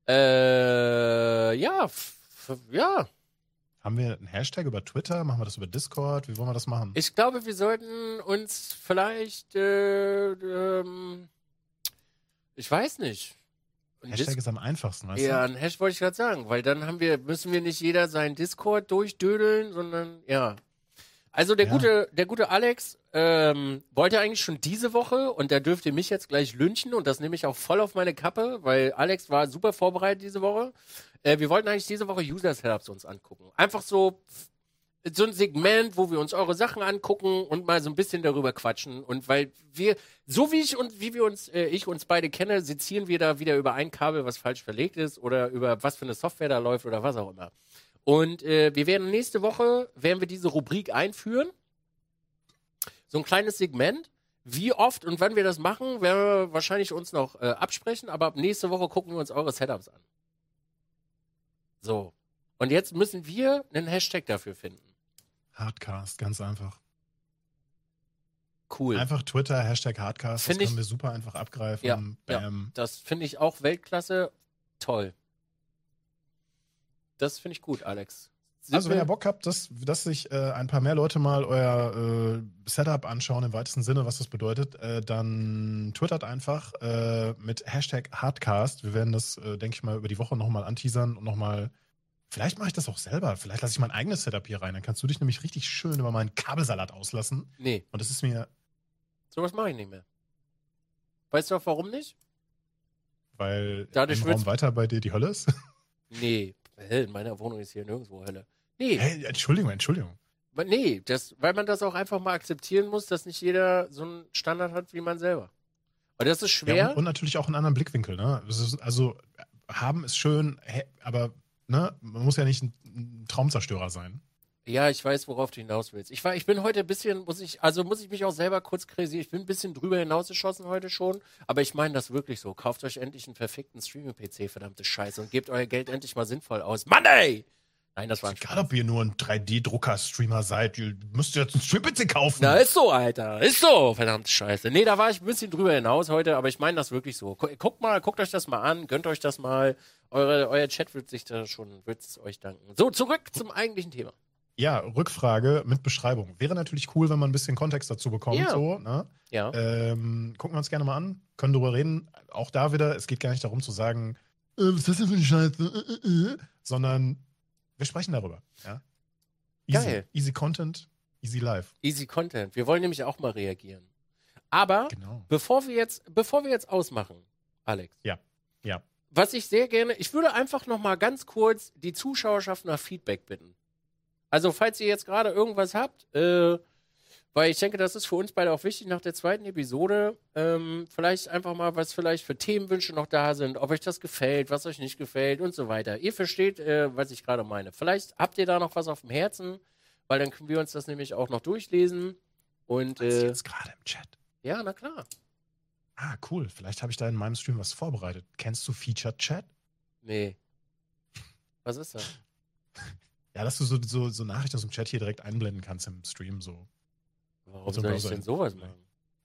Speaker 1: Äh, ja, ja.
Speaker 2: Haben wir einen Hashtag über Twitter? Machen wir das über Discord? Wie wollen wir das machen?
Speaker 1: Ich glaube, wir sollten uns vielleicht, äh, ähm, ich weiß nicht. Ein
Speaker 2: Hashtag
Speaker 1: Dis-
Speaker 2: ist am einfachsten, weißt
Speaker 1: ja,
Speaker 2: du?
Speaker 1: ein Hash wollte ich gerade sagen, weil dann haben wir, müssen wir nicht jeder seinen Discord durchdödeln, sondern ja. Also der
Speaker 2: Ja.
Speaker 1: gute, der gute Alex ähm, wollte eigentlich schon diese Woche und da dürft ihr mich jetzt gleich lynchen und das nehme ich auch voll auf meine Kappe, weil Alex war super vorbereitet diese Woche. Äh, wir wollten eigentlich diese Woche User-Setups uns angucken. Einfach so so ein Segment, wo wir uns eure Sachen angucken und mal so ein bisschen darüber quatschen. Und weil wir, so wie ich und wie wir uns, äh, ich uns beide kenne, sezieren wir da wieder über ein Kabel, was falsch verlegt ist oder über was für eine Software da läuft oder was auch immer. Und äh, wir werden nächste Woche, werden wir diese Rubrik einführen. So ein kleines Segment. Wie oft und wann wir das machen, werden wir wahrscheinlich uns noch äh, absprechen, aber ab nächste Woche gucken wir uns eure Setups an. So. Und jetzt müssen wir einen Hashtag dafür finden.
Speaker 2: Hardcast, ganz einfach.
Speaker 1: Cool.
Speaker 2: Einfach Twitter, Hashtag Hardcast,
Speaker 1: Find
Speaker 2: das können wir super einfach abgreifen.
Speaker 1: Ja,
Speaker 2: Bam.
Speaker 1: Das finde ich auch Weltklasse. Toll. Das finde ich gut, Alex. Sind
Speaker 2: Also wenn ihr Bock habt, dass, dass sich äh, ein paar mehr Leute mal euer äh, Setup anschauen, im weitesten Sinne, was das bedeutet, äh, dann twittert einfach äh, mit Hashtag Hardcast. Wir werden das, äh, denke ich mal, über die Woche nochmal anteasern und nochmal. Vielleicht mache ich das auch selber. Vielleicht lasse ich mein eigenes Setup hier rein. Dann kannst du dich nämlich richtig schön über meinen Kabelsalat auslassen.
Speaker 1: Nee,
Speaker 2: Und das ist mir,
Speaker 1: sowas mache ich nicht mehr. Weißt du auch warum nicht?
Speaker 2: weil
Speaker 1: Dadurch
Speaker 2: im Raum weiter bei dir die Hölle ist.
Speaker 1: Nee, hell, in meiner Wohnung ist hier nirgendwo Hölle. Nee,
Speaker 2: hey, Entschuldigung, Entschuldigung.
Speaker 1: nee, das, weil man das auch einfach mal akzeptieren muss, dass nicht jeder so einen Standard hat wie man selber. Und das ist schwer.
Speaker 2: Ja, und, und natürlich auch einen anderen Blickwinkel. Ne? Also haben ist schön, aber ne, man muss ja nicht ein Traumzerstörer sein.
Speaker 1: Ja, ich weiß, worauf du hinaus willst. Ich war, ich bin heute ein bisschen, muss ich, also muss ich mich auch selber kurz kritisieren. Ich bin ein bisschen drüber hinausgeschossen heute schon, aber ich meine das wirklich so. Kauft euch endlich einen perfekten Streaming-PC, verdammte Scheiße, und gebt euer Geld endlich mal sinnvoll aus. Mann, ey! Nein, das war ein
Speaker 2: Egal, ob ihr nur ein 3D-Drucker-Streamer seid, ihr müsst jetzt einen Stream-PC kaufen.
Speaker 1: Na, ist so, Alter. Ist so, verdammte Scheiße. Nee, da war ich ein bisschen drüber hinaus heute, aber ich meine das wirklich so. Gu- Guckt mal, guckt euch das mal an, gönnt euch das mal. Eure, euer Chat wird sich da schon, wird es euch danken. So, zurück zum eigentlichen Thema.
Speaker 2: Ja, Rückfrage mit Beschreibung. Wäre natürlich cool, wenn man ein bisschen Kontext dazu bekommt.
Speaker 1: Ja.
Speaker 2: So, ne?
Speaker 1: Ja.
Speaker 2: ähm, gucken wir uns gerne mal an, können drüber reden. Auch da wieder, es geht gar nicht darum zu sagen, äh, was ist das denn für eine Scheiße, äh, äh, äh, sondern wir sprechen darüber. Ja? Easy,
Speaker 1: Geil.
Speaker 2: easy Content, easy life.
Speaker 1: Easy Content. Wir wollen nämlich auch mal reagieren. Aber
Speaker 2: Genau.
Speaker 1: bevor wir jetzt, bevor wir jetzt ausmachen, Alex.
Speaker 2: Ja. Ja.
Speaker 1: Was ich sehr gerne, ich würde einfach noch mal ganz kurz die Zuschauerschaft nach Feedback bitten. Also falls ihr jetzt gerade irgendwas habt, äh, weil ich denke, das ist für uns beide auch wichtig nach der zweiten Episode, ähm, vielleicht einfach mal, was vielleicht für Themenwünsche noch da sind, ob euch das gefällt, was euch nicht gefällt und so weiter. Ihr versteht, äh, was ich gerade meine. Vielleicht habt ihr da noch was auf dem Herzen, weil dann können wir uns das nämlich auch noch durchlesen. Und
Speaker 2: Was ist
Speaker 1: äh,
Speaker 2: jetzt gerade im Chat?
Speaker 1: ja, na klar.
Speaker 2: Ah, cool. Vielleicht habe ich da in meinem Stream was vorbereitet. Kennst du Featured Chat?
Speaker 1: Nee. Was ist das?
Speaker 2: Ja, dass du so, so, so Nachrichten aus dem Chat hier direkt einblenden kannst im Stream. So.
Speaker 1: Warum
Speaker 2: So
Speaker 1: soll ich denn sowas machen?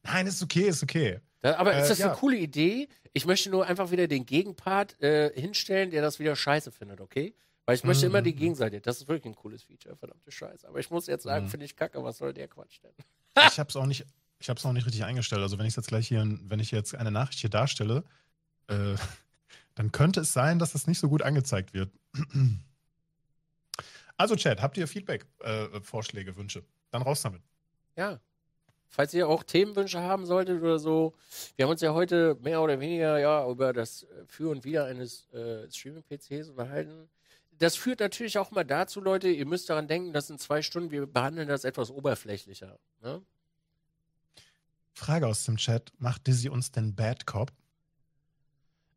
Speaker 2: Nein, ist okay, ist okay.
Speaker 1: Da, aber
Speaker 2: Äh,
Speaker 1: ist das
Speaker 2: ja.
Speaker 1: eine coole Idee? Ich möchte nur einfach wieder den Gegenpart äh, hinstellen, der das wieder scheiße findet, okay? Weil ich möchte
Speaker 2: Mhm,
Speaker 1: immer die
Speaker 2: mhm.
Speaker 1: Gegenseite. Das ist wirklich ein cooles Feature, verdammte Scheiße. Aber ich muss jetzt sagen,
Speaker 2: Mhm.
Speaker 1: finde ich kacke, was soll der Quatsch denn?
Speaker 2: Ich habe es auch nicht, ich habe es auch nicht richtig eingestellt. Also wenn ich jetzt gleich hier, wenn ich jetzt eine Nachricht hier darstelle, äh, dann könnte es sein, dass das nicht so gut angezeigt wird. Also Chat, habt ihr Feedback, äh, Vorschläge, Wünsche? Dann raus damit.
Speaker 1: Ja. Falls ihr auch Themenwünsche haben solltet oder so, wir haben uns ja heute mehr oder weniger ja über das Für und Wider eines äh, Streaming-PCs unterhalten. Das führt natürlich auch mal dazu, Leute, ihr müsst daran denken, dass in zwei Stunden wir behandeln das etwas oberflächlicher. Ne?
Speaker 2: Frage aus dem Chat: Macht Dizzy uns denn Bad Cop?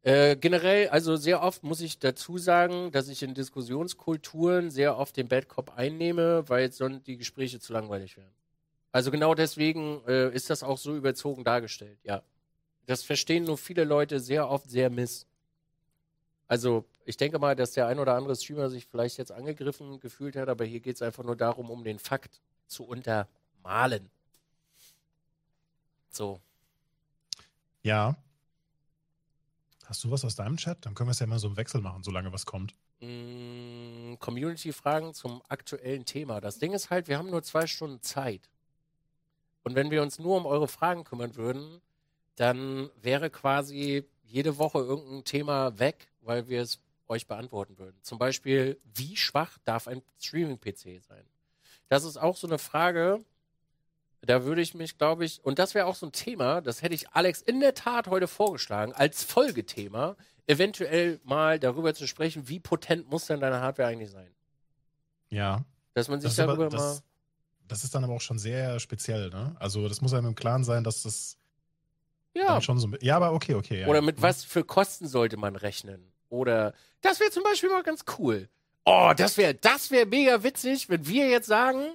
Speaker 1: Äh, generell, also sehr oft muss ich dazu sagen, dass ich in Diskussionskulturen sehr oft den Bad Cop einnehme, weil sonst die Gespräche zu langweilig wären. Also genau deswegen äh, ist das auch so überzogen dargestellt, ja. Das verstehen nur viele Leute sehr oft sehr miss. Also ich denke mal, dass der ein oder andere Streamer sich vielleicht jetzt angegriffen gefühlt hat, aber hier geht es einfach nur darum, um den Fakt zu untermalen. So.
Speaker 2: Ja. Hast du was aus deinem Chat? Dann können wir es ja mal so im Wechsel machen, solange was kommt.
Speaker 1: Mm, Community-Fragen zum aktuellen Thema. Das Ding ist halt, wir haben nur zwei Stunden Zeit. Und wenn wir uns nur um eure Fragen kümmern würden, dann wäre quasi jede Woche irgendein Thema weg, weil wir es euch beantworten würden. Zum Beispiel, wie schwach darf ein Streaming-PC sein? Das ist auch so eine Frage, da würde ich mich, glaube ich, und das wäre auch so ein Thema, das hätte ich Alex in der Tat heute vorgeschlagen, als Folgethema, eventuell mal darüber zu sprechen, wie potent muss denn deine Hardware eigentlich sein?
Speaker 2: Ja.
Speaker 1: Dass man sich
Speaker 2: Das ist, aber,
Speaker 1: darüber mal.
Speaker 2: das, das ist dann aber auch schon sehr speziell, ne? Also das muss einem im Klaren sein, dass das
Speaker 1: Ja,
Speaker 2: schon so. Ja, aber okay, okay. Ja,
Speaker 1: Oder mit was für Kosten sollte man rechnen? Oder das wäre zum Beispiel mal ganz cool. Oh, das wäre das wär mega witzig, wenn wir jetzt sagen,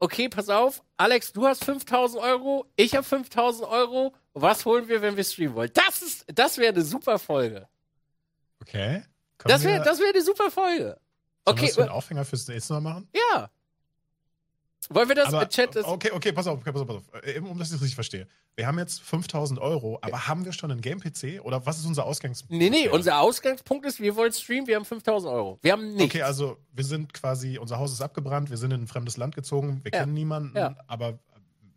Speaker 1: okay, pass auf, Alex, du hast 5000 Euro, ich habe 5000 Euro, was holen wir, wenn wir streamen wollen? Das ist, das wäre eine super Folge.
Speaker 2: Okay.
Speaker 1: Das wäre
Speaker 2: wir-
Speaker 1: das wär eine super Folge.
Speaker 2: sollen wir
Speaker 1: Okay,
Speaker 2: das für einen Aufhänger fürs nächste Mal machen?
Speaker 1: ja. Wollen wir das
Speaker 2: aber,
Speaker 1: Chat? Das,
Speaker 2: okay, okay, pass auf, pass auf, pass auf. Äh, Um dass ich das richtig verstehe. Wir haben jetzt 5000 Euro, aber haben wir schon einen Game-PC? Oder was ist unser Ausgangspunkt?
Speaker 1: Nee, nee, unser Ausgangspunkt ist, wir wollen streamen, wir haben 5000 Euro. Wir haben nichts.
Speaker 2: Okay, also wir sind quasi, unser Haus ist abgebrannt, wir sind in ein fremdes Land gezogen, wir
Speaker 1: Ja.
Speaker 2: kennen niemanden,
Speaker 1: Ja.
Speaker 2: aber,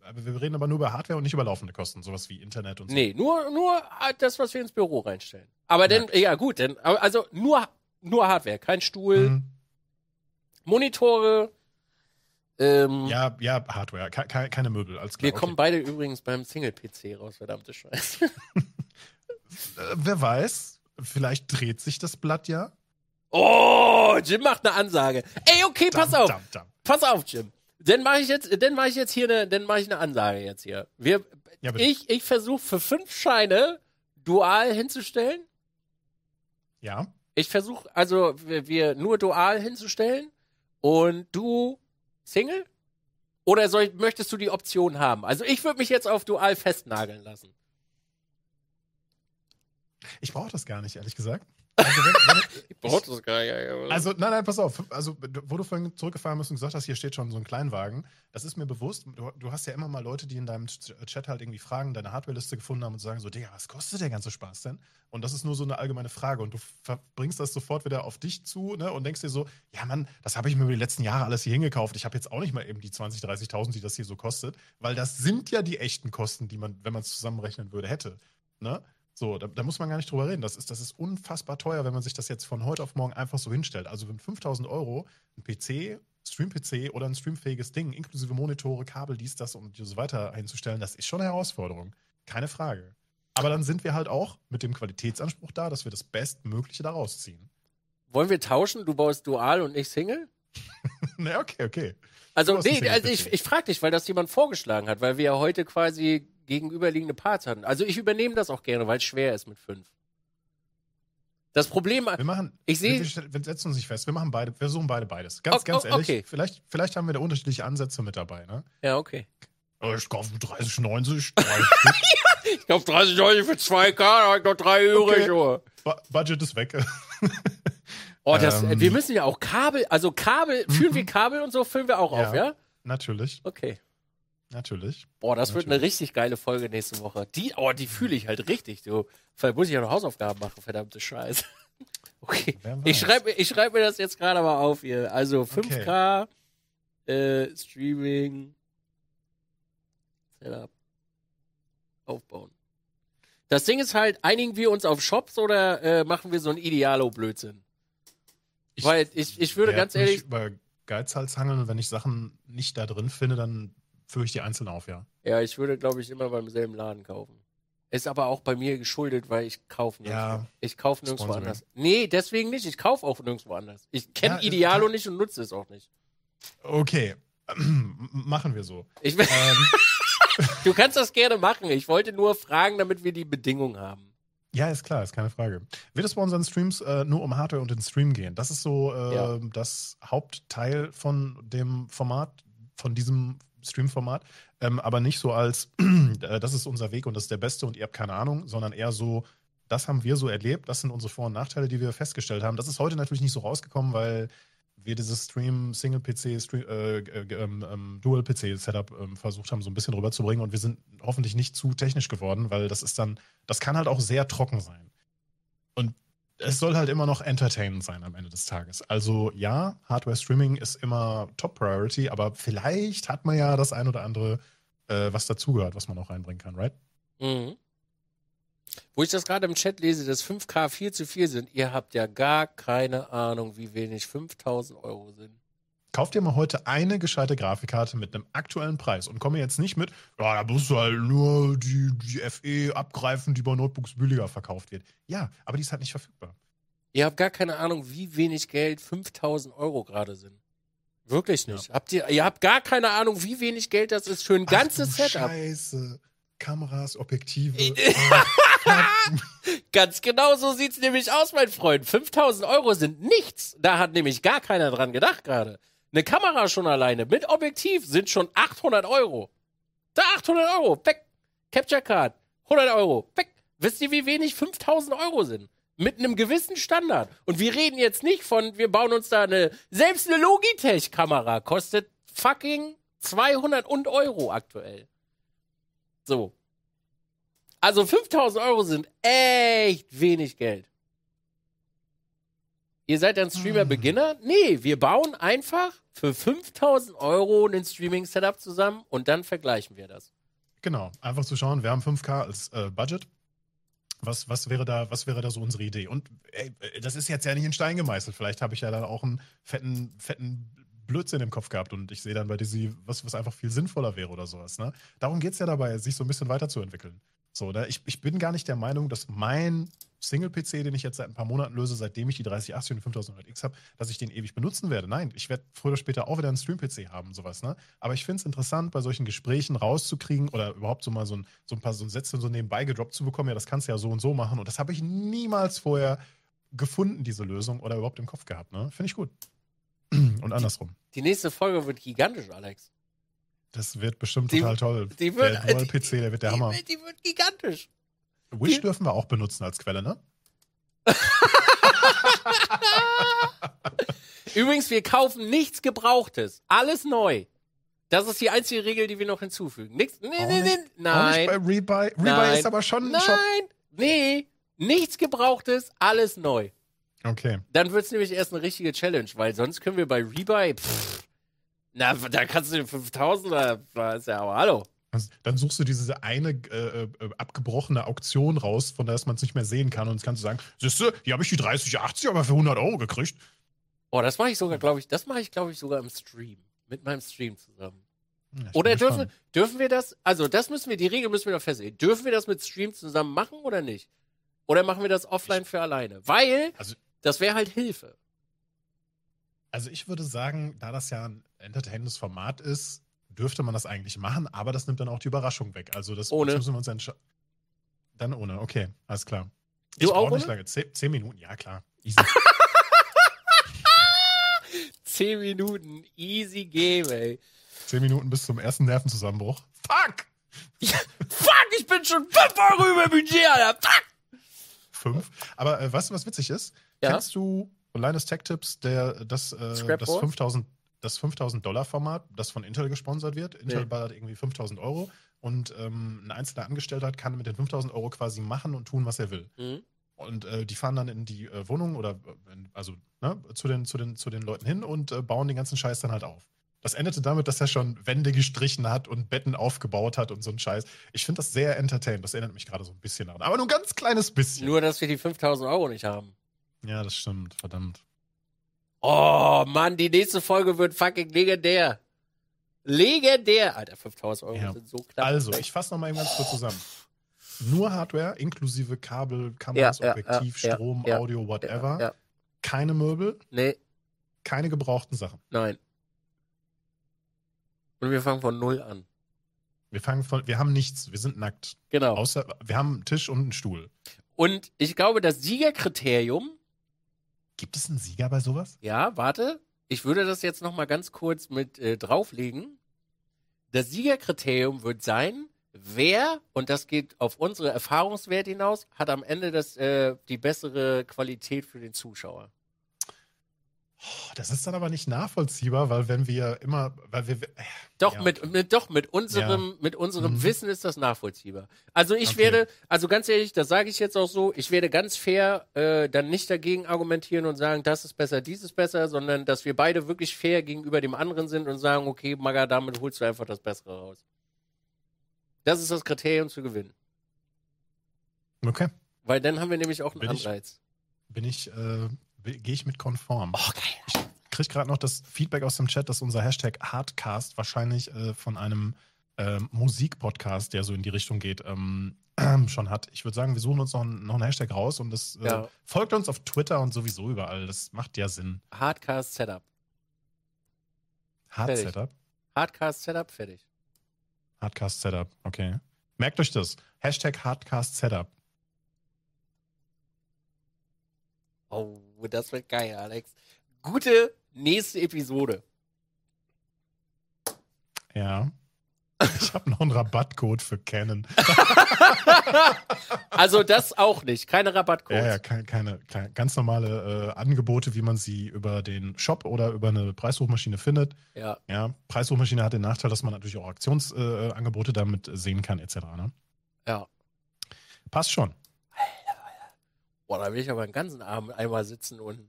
Speaker 2: aber wir reden aber nur über Hardware und nicht über laufende Kosten, sowas wie Internet und so.
Speaker 1: Nee, nur, nur das, was wir ins Büro reinstellen. Aber dann, ja gut, dann, aber also nur, nur Hardware, kein Stuhl,
Speaker 2: Mhm.
Speaker 1: Monitore. Ähm,
Speaker 2: Ja, ja, Hardware, ke ke keine Möbel, alles klar.
Speaker 1: wir kommen beide übrigens beim Single-PC raus, verdammte Scheiße.
Speaker 2: okay. äh, wer weiß, vielleicht dreht sich das Blatt ja.
Speaker 1: Oh, Jim macht eine Ansage. Ey, okay, pass
Speaker 2: Dam,
Speaker 1: auf.
Speaker 2: dam, dam.
Speaker 1: Pass auf, Jim. Dann mache ich jetzt, dann mache ich jetzt hier eine, dann mache ich eine Ansage jetzt hier. Wir,
Speaker 2: Ja,
Speaker 1: ich, ich versuche für fünf Scheine dual hinzustellen.
Speaker 2: Ja,
Speaker 1: Ich versuche, also wir, wir nur dual hinzustellen und du Single? Oder soll, möchtest du die Option haben? Also ich würde mich jetzt auf dual festnageln lassen.
Speaker 2: ich brauche das gar nicht, ehrlich gesagt. Also, wenn, wenn,
Speaker 1: Ich brauche das gar nicht.
Speaker 2: Also, nein, nein, pass auf. Also, wo du vorhin zurückgefahren bist und gesagt hast, hier steht schon so ein Kleinwagen, das ist mir bewusst. Du, du hast ja immer mal Leute, die in deinem Ch- Chat halt irgendwie fragen, deine Hardware-Liste gefunden haben und sagen so, Digga, was kostet der ganze Spaß denn? Und das ist nur so eine allgemeine Frage. Und du verbringst das sofort wieder auf dich zu ne, und denkst dir so, ja, Mann, das habe ich mir über die letzten Jahre alles hier hingekauft. Ich habe jetzt auch nicht mal eben die 20.000, 30.000, die das hier so kostet, weil das sind ja die echten Kosten, die man, wenn man es zusammenrechnen würde, hätte. Ne? So, da, da muss man gar nicht drüber reden. Das ist, das ist unfassbar teuer, wenn man sich das jetzt von heute auf morgen einfach so hinstellt. Also, wenn 5000 Euro ein PC, Stream-PC oder ein streamfähiges Ding, inklusive Monitore, Kabel, dies, das und so weiter hinzustellen, das ist schon eine Herausforderung. Keine Frage. Aber dann sind wir halt auch mit dem Qualitätsanspruch da, dass wir das Bestmögliche daraus ziehen.
Speaker 1: Wollen wir tauschen? Du baust dual und ich Single?
Speaker 2: Na, okay, okay.
Speaker 1: Also, nee, also ich, ich frage dich, weil das jemand vorgeschlagen hat, weil wir ja heute quasi gegenüberliegende Parts hatten. Also ich übernehme das auch gerne, weil es schwer ist mit fünf. Das Problem,
Speaker 2: Wir machen,
Speaker 1: Ich seh-
Speaker 2: wir, wir, setzen uns nicht fest. Wir machen beide, wir suchen beide beides. Ganz,
Speaker 1: Oh,
Speaker 2: ganz
Speaker 1: oh,
Speaker 2: ehrlich.
Speaker 1: okay.
Speaker 2: Vielleicht, vielleicht haben wir da unterschiedliche Ansätze mit dabei, ne?
Speaker 1: ja, okay.
Speaker 2: Äh, Ich kaufe 30, 90, drei Stück.
Speaker 1: Ich glaube 30 Euro für 2K, da hab ich noch 3 übrig.
Speaker 2: Okay. Bu- Budget ist weg.
Speaker 1: Oh, das,
Speaker 2: Ähm.
Speaker 1: wir müssen ja auch Kabel, also Kabel, führen wir Kabel und so, füllen wir auch auf,
Speaker 2: Ja.
Speaker 1: ja?
Speaker 2: natürlich,
Speaker 1: Okay.
Speaker 2: Natürlich.
Speaker 1: Boah, das wird eine
Speaker 2: Natürlich.
Speaker 1: richtig geile Folge nächste Woche. Die, oh, die fühle ich halt richtig. Du. Vielleicht muss ich ja noch Hausaufgaben machen, verdammte Scheiße. Okay. Ich schreibe ich schreib mir das jetzt gerade mal auf hier. Also 5K, äh, Streaming, Setup, aufbauen. Das Ding ist halt, einigen wir uns auf Shops oder äh, machen wir so ein Idealo-Blödsinn? Weil ich, ich würde ganz ehrlich,
Speaker 2: über Geizhals hangeln und wenn ich Sachen nicht da drin finde, dann führe ich die einzeln auf, ja.
Speaker 1: ja, ich würde, glaube ich, immer beim selben Laden kaufen. Ist aber auch bei mir geschuldet, weil ich kaufe nirgendwo.
Speaker 2: Ja.
Speaker 1: Ich kaufe nirgendwo
Speaker 2: Sponsoring.
Speaker 1: anders. Nee, deswegen nicht. Ich kaufe auch nirgendwo anders. Ich kenne
Speaker 2: Ja, ist-
Speaker 1: Idealo nicht und nutze es auch nicht.
Speaker 2: Okay. Machen wir so.
Speaker 1: Ich,
Speaker 2: Ähm,
Speaker 1: du kannst das gerne machen. Ich wollte nur fragen, damit wir die Bedingungen haben.
Speaker 2: ja, ist klar, ist keine Frage. Wird es bei unseren Streams äh, nur um Hardware und den Stream gehen? Das ist so äh,
Speaker 1: Ja.
Speaker 2: das Hauptteil von dem Format, von diesem Stream-Format. Ähm, aber nicht so als, äh, das ist unser Weg und das ist der beste und ihr habt keine Ahnung, sondern eher so, das haben wir so erlebt, das sind unsere Vor- und Nachteile, die wir festgestellt haben. Das ist heute natürlich nicht so rausgekommen, weil wir dieses Stream, Single-PC, Stream, äh, äh, ähm, ähm, Dual-PC-Setup ähm, versucht haben, so ein bisschen rüberzubringen. Und wir sind hoffentlich nicht zu technisch geworden, weil das ist dann, das kann halt auch sehr trocken sein. Und es soll halt immer noch entertainend sein am Ende des Tages. Also ja, Hardware-Streaming ist immer Top-Priority, aber vielleicht hat man ja das ein oder andere, äh, was dazugehört, was man auch reinbringen kann, right?
Speaker 1: Mhm. Wo ich das gerade im Chat lese, dass 5K viel zu viel sind, ihr habt ja gar keine Ahnung, wie wenig 5000 Euro sind.
Speaker 2: Kauf dir mal heute eine gescheite Grafikkarte mit einem aktuellen Preis und komme jetzt nicht mit, ja, da musst du halt nur die, die FE abgreifen, die bei Notebooks billiger verkauft wird. Ja, aber die ist halt nicht verfügbar.
Speaker 1: Ihr habt gar keine Ahnung, wie wenig Geld 5000 Euro gerade sind. Wirklich nicht. Habt ihr, ihr habt gar keine Ahnung, wie wenig Geld das ist für ein ganzes
Speaker 2: Ach du
Speaker 1: Setup.
Speaker 2: Scheiße. Kameras, Objektive.
Speaker 1: Ganz genau so sieht's nämlich aus, mein Freund. 5000 Euro sind nichts. Da hat nämlich gar keiner dran gedacht gerade. Eine Kamera schon alleine mit Objektiv sind schon 800 Euro. Da 800 Euro, weg. Capture Card, 100 Euro, weg. Wisst ihr, wie wenig 5000 Euro sind? Mit einem gewissen Standard. Und wir reden jetzt nicht von, wir bauen uns da eine, selbst eine Logitech-Kamera kostet fucking 200 und Euro aktuell. So. Also 5000 Euro sind echt wenig Geld. Ihr seid ein Streamer-Beginner? Nee, wir bauen einfach für 5000 Euro ein Streaming-Setup zusammen und dann vergleichen wir das.
Speaker 2: Genau, einfach zu schauen, wir haben 5K als äh, Budget. Was, was, wäre da, was wäre da so unsere Idee? Und ey, das ist jetzt ja nicht in Stein gemeißelt. Vielleicht habe ich ja dann auch einen fetten, fetten Blödsinn im Kopf gehabt und ich sehe dann bei Dizzy, was, was einfach viel sinnvoller wäre oder sowas. Ne? Darum geht es ja dabei, sich so ein bisschen weiterzuentwickeln. So, ne? ich, ich bin gar nicht der Meinung, dass mein Single-PC, den ich jetzt seit ein paar Monaten löse, seitdem ich die 3080 und 5100X habe, dass ich den ewig benutzen werde. Nein, ich werde früher oder später auch wieder einen Stream-PC haben, sowas. Ne? Aber ich finde es interessant, bei solchen Gesprächen rauszukriegen oder überhaupt so mal so ein, so ein paar so Sätze so nebenbei gedroppt zu bekommen. Ja, das kannst du ja so und so machen. Und das habe ich niemals vorher gefunden, diese Lösung, oder überhaupt im Kopf gehabt. Ne? Finde ich gut. Und andersrum.
Speaker 1: Die nächste Folge wird gigantisch, Alex.
Speaker 2: Das wird bestimmt
Speaker 1: Die-
Speaker 2: total toll.
Speaker 1: die wird-
Speaker 2: der Dual-PC, der wird der
Speaker 1: die,
Speaker 2: Hammer.
Speaker 1: wird- die wird gigantisch.
Speaker 2: Wish dürfen wir auch benutzen als Quelle, ne?
Speaker 1: Übrigens, wir kaufen nichts Gebrauchtes. Alles neu. Das ist die einzige Regel, die wir noch hinzufügen. Nichts. Nee,
Speaker 2: Auch
Speaker 1: nee, nee.
Speaker 2: nicht- Auch nicht
Speaker 1: Nein.
Speaker 2: bei Rebuy. Rebuy
Speaker 1: Nein.
Speaker 2: ist aber schon ein Shop.
Speaker 1: Nein. Nee. Nichts Gebrauchtes, alles neu.
Speaker 2: Okay.
Speaker 1: Dann wird's nämlich erst eine richtige Challenge, weil sonst können wir bei Rebuy. Pff, na, da kannst du den 5000er. Da ist ja aber hallo.
Speaker 2: Also, dann suchst du diese eine äh, äh, abgebrochene Auktion raus, von der man es nicht mehr sehen kann. Und jetzt kannst du sagen, siehste, hier habe ich die 3080 aber für 100 Euro gekriegt.
Speaker 1: Oh, das mache ich sogar, glaube ich, das mache ich, glaube ich, sogar im Stream. Mit meinem Stream zusammen.
Speaker 2: Ja,
Speaker 1: Oder dürfen, dürfen wir das, also das müssen wir, die Regel müssen wir noch festlegen. Dürfen wir das mit Stream zusammen machen oder nicht? Oder machen wir das offline für alleine? Weil,
Speaker 2: Also-
Speaker 1: das wäre halt Hilfe.
Speaker 2: Also ich würde sagen, da das ja ein entertainendes Format ist, dürfte man das eigentlich machen, aber das nimmt dann auch die Überraschung weg. Also das
Speaker 1: Ohne.
Speaker 2: müssen wir uns entscheiden. Dann ohne, okay, alles klar.
Speaker 1: Du
Speaker 2: ich
Speaker 1: auch
Speaker 2: brauche nicht lange. Zehn, zehn Minuten, ja klar. Easy.
Speaker 1: Zehn Minuten, easy game, ey.
Speaker 2: zehn Minuten bis zum ersten Nervenzusammenbruch. Fuck!
Speaker 1: Fuck, ich bin schon 5 Euro über Budget, Alter. Fuck!
Speaker 2: Fünf. Aber äh, weißt du, was witzig ist?
Speaker 1: Ja.
Speaker 2: Kennst du Linus Tech Tips, der das, äh, das
Speaker 1: Scrapboard?
Speaker 2: 5000 das 5000 Dollar Format, das von Intel gesponsert wird. Intel
Speaker 1: Nee.
Speaker 2: ballert irgendwie 5000 Euro und ähm, ein einzelner Angestellter kann mit den 5000 Euro quasi machen und tun, was er will.
Speaker 1: Mhm.
Speaker 2: Und äh, die fahren dann in die äh, Wohnung oder äh, in, also ne, zu, den, zu, den, zu den Leuten hin und äh, bauen den ganzen Scheiß dann halt auf. Das endete damit, dass er schon Wände gestrichen hat und Betten aufgebaut hat und so ein Scheiß. Ich finde das sehr entertainend. Das erinnert mich gerade so ein bisschen daran. Aber nur ein ganz kleines bisschen.
Speaker 1: Nur, dass wir die 5000 Euro nicht haben.
Speaker 2: Ja, das stimmt. Verdammt.
Speaker 1: Oh, Mann, die nächste Folge wird fucking legendär. Legendär. Alter, 5000 Euro
Speaker 2: Ja.
Speaker 1: sind so knapp.
Speaker 2: Also, ich fasse nochmal eben ganz kurz zusammen. Nur Hardware, inklusive Kabel, Kameras,
Speaker 1: Ja,
Speaker 2: Objektiv,
Speaker 1: ja,
Speaker 2: Strom, Audio, whatever. Keine Möbel,
Speaker 1: Nee,
Speaker 2: keine gebrauchten Sachen.
Speaker 1: nein. Und wir fangen von Null an.
Speaker 2: Wir fangen von, wir haben nichts, wir sind nackt.
Speaker 1: Genau.
Speaker 2: Außer, wir haben einen Tisch und einen Stuhl.
Speaker 1: Und ich glaube, das Siegerkriterium,
Speaker 2: Gibt es einen Sieger bei sowas?
Speaker 1: ja, warte, ich würde das jetzt noch mal ganz kurz mit äh, drauflegen. Das Siegerkriterium wird sein, wer, und das geht auf unsere Erfahrungswerte hinaus, hat am Ende das, äh, die bessere Qualität für den Zuschauer.
Speaker 2: Oh, Das ist dann aber nicht nachvollziehbar, weil wenn wir immer, weil wir, äh,
Speaker 1: Doch,
Speaker 2: Ja,
Speaker 1: mit, mit, doch, mit unserem, mit unserem
Speaker 2: Mhm.
Speaker 1: Wissen ist das nachvollziehbar. Also ich
Speaker 2: Okay.
Speaker 1: werde, also ganz ehrlich, das sage ich jetzt auch so, ich werde ganz fair äh, dann nicht dagegen argumentieren und sagen, das ist besser, dies ist besser, sondern dass wir beide wirklich fair gegenüber dem anderen sind und sagen, okay, Maga, damit holst du einfach das Bessere raus. Das ist das Kriterium zu gewinnen.
Speaker 2: okay,
Speaker 1: Weil dann haben wir nämlich auch einen
Speaker 2: Bin ich-
Speaker 1: Anreiz.
Speaker 2: bin ich, äh, gehe ich mit konform.
Speaker 1: Oh, geil.
Speaker 2: krieg gerade noch das Feedback aus dem Chat, dass unser Hashtag Hardcast wahrscheinlich äh, von einem ähm, Musikpodcast, der so in die Richtung geht, ähm, schon hat. Ich würde sagen, wir suchen uns noch, einen- noch einen Hashtag raus und das äh,
Speaker 1: Ja.
Speaker 2: folgt uns auf Twitter und sowieso überall. Das macht ja Sinn.
Speaker 1: Hardcast Setup.
Speaker 2: Hard. Setup?
Speaker 1: Hardcast Setup, fertig.
Speaker 2: Hardcast Setup, okay. Merkt euch das. Hashtag Hardcast Setup.
Speaker 1: Oh, das wird geil, Alex. Gute nächste Episode.
Speaker 2: Ja. Ich habe noch einen Rabattcode für Canon.
Speaker 1: Also das auch nicht, keine Rabattcodes.
Speaker 2: Ja, ja, keine, keine, keine ganz normale äh, Angebote, wie man sie über den Shop oder über eine Preissuchmaschine findet.
Speaker 1: ja.
Speaker 2: Ja, Preissuchmaschine hat den Nachteil, dass man natürlich auch Aktionsangebote äh, damit sehen kann, etc. Ne?
Speaker 1: ja.
Speaker 2: Passt schon.
Speaker 1: Boah, da will ich aber den ganzen Abend einmal sitzen und.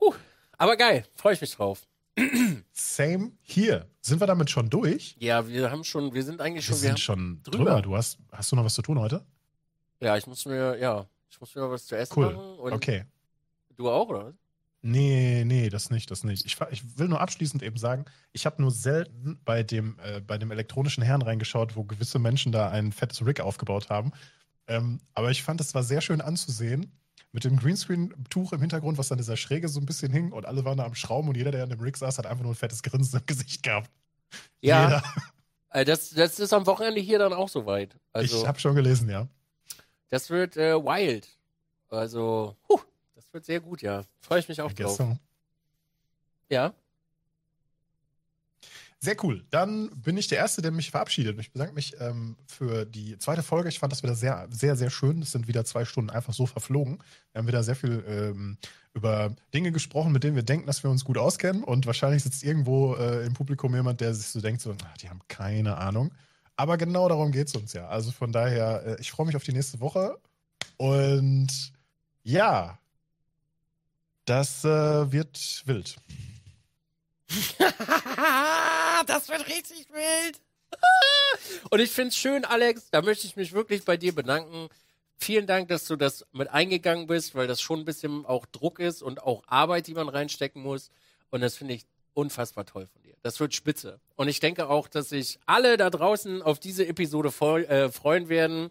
Speaker 1: Huh. Aber geil, freue ich mich drauf.
Speaker 2: Same hier. Sind wir damit schon durch?
Speaker 1: Ja, wir haben schon, wir sind eigentlich schon, wir
Speaker 2: sind schon
Speaker 1: drüber.
Speaker 2: drüber. Du hast, hast du noch was zu tun heute?
Speaker 1: ja, ich muss mir, ja, ich muss mir was zu essen
Speaker 2: Cool.
Speaker 1: machen.
Speaker 2: Okay.
Speaker 1: Du auch, oder?
Speaker 2: Nee, nee, das nicht, das nicht. Ich, ich will nur abschließend eben sagen, ich habe nur selten bei dem, äh, bei dem elektronischen Herrn reingeschaut, wo gewisse Menschen da ein fettes Rig aufgebaut haben. Ähm, aber ich fand, es war sehr schön anzusehen. Mit dem Greenscreen-Tuch im Hintergrund, was an dieser Schräge so ein bisschen hing und alle waren da am Schrauben und jeder, der an dem Rig saß, hat einfach nur ein fettes Grinsen im Gesicht gehabt.
Speaker 1: Ja, äh, das, das ist am Wochenende hier dann auch soweit. Also,
Speaker 2: ich habe schon gelesen, ja.
Speaker 1: das wird äh, wild. Also, huh, das wird sehr gut, ja. Freue ich mich auch drauf. Ja.
Speaker 2: Sehr cool. Dann bin ich der Erste, der mich verabschiedet. Ich bedanke mich ähm, für die zweite Folge. Ich fand das wieder sehr, sehr, sehr schön. Es sind wieder zwei Stunden einfach so verflogen. Wir haben wieder sehr viel ähm, über Dinge gesprochen, mit denen wir denken, dass wir uns gut auskennen. Und wahrscheinlich sitzt irgendwo äh, im Publikum jemand, der sich so denkt, so, ach, die haben keine Ahnung. Aber genau darum geht es uns ja. Also von daher, äh, ich freue mich auf die nächste Woche. Und ja, das äh, wird wild.
Speaker 1: das wird richtig wild. Und ich finde es schön, Alex, da möchte ich mich wirklich bei dir bedanken. Vielen Dank, dass du das mit eingegangen bist, weil das schon ein bisschen auch Druck ist und auch Arbeit, die man reinstecken muss. Und das finde ich unfassbar toll von dir. Das wird spitze. Und ich denke auch, dass sich alle da draußen auf diese Episode voll, äh, freuen werden.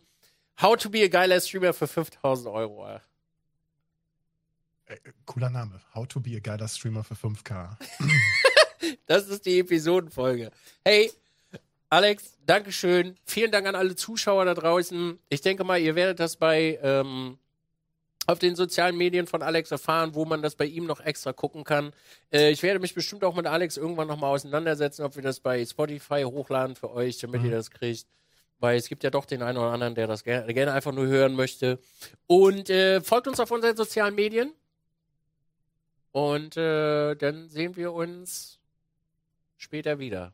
Speaker 1: How to be a geiler Streamer für 5000 Euro.
Speaker 2: Äh, cooler Name. How to be a geiler Streamer für 5K.
Speaker 1: Das ist die Episodenfolge. Hey, Alex, Dankeschön. Vielen Dank an alle Zuschauer da draußen. Ich denke mal, ihr werdet das bei ähm, auf den sozialen Medien von Alex erfahren, wo man das bei ihm noch extra gucken kann. Äh, ich werde mich bestimmt auch mit Alex irgendwann nochmal auseinandersetzen, ob wir das bei Spotify hochladen für euch, damit
Speaker 2: Mhm.
Speaker 1: ihr das kriegt. Weil es gibt ja doch den einen oder anderen, der das gerne, gerne einfach nur hören möchte. Und äh, folgt uns auf unseren sozialen Medien. Und äh, dann sehen wir uns später wieder.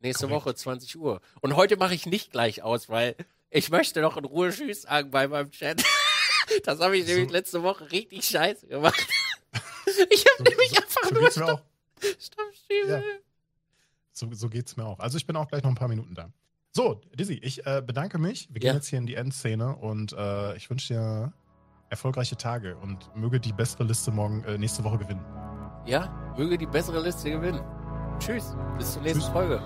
Speaker 1: Nächste
Speaker 2: Korrekt.
Speaker 1: Woche, 20 Uhr. Und heute mache ich nicht gleich aus, weil ich möchte noch in Ruhe Tschüss sagen bei meinem Chat. Das habe ich
Speaker 2: So.
Speaker 1: nämlich letzte Woche richtig scheiße gemacht. Ich habe
Speaker 2: So,
Speaker 1: nämlich
Speaker 2: so,
Speaker 1: einfach
Speaker 2: so
Speaker 1: nur
Speaker 2: geht's mir auch.
Speaker 1: Stammstiefel.
Speaker 2: Ja. So, so geht's mir auch. Also ich bin auch gleich noch ein paar Minuten da. So, Dizzy, ich äh, bedanke mich. Wir gehen
Speaker 1: Ja.
Speaker 2: jetzt hier in die Endszene und äh, ich wünsche dir erfolgreiche Tage und möge die bessere Liste morgen äh, nächste Woche gewinnen.
Speaker 1: Ja, möge die bessere Liste gewinnen. Tschüss, bis zur nächsten
Speaker 2: Tschüss.
Speaker 1: Folge.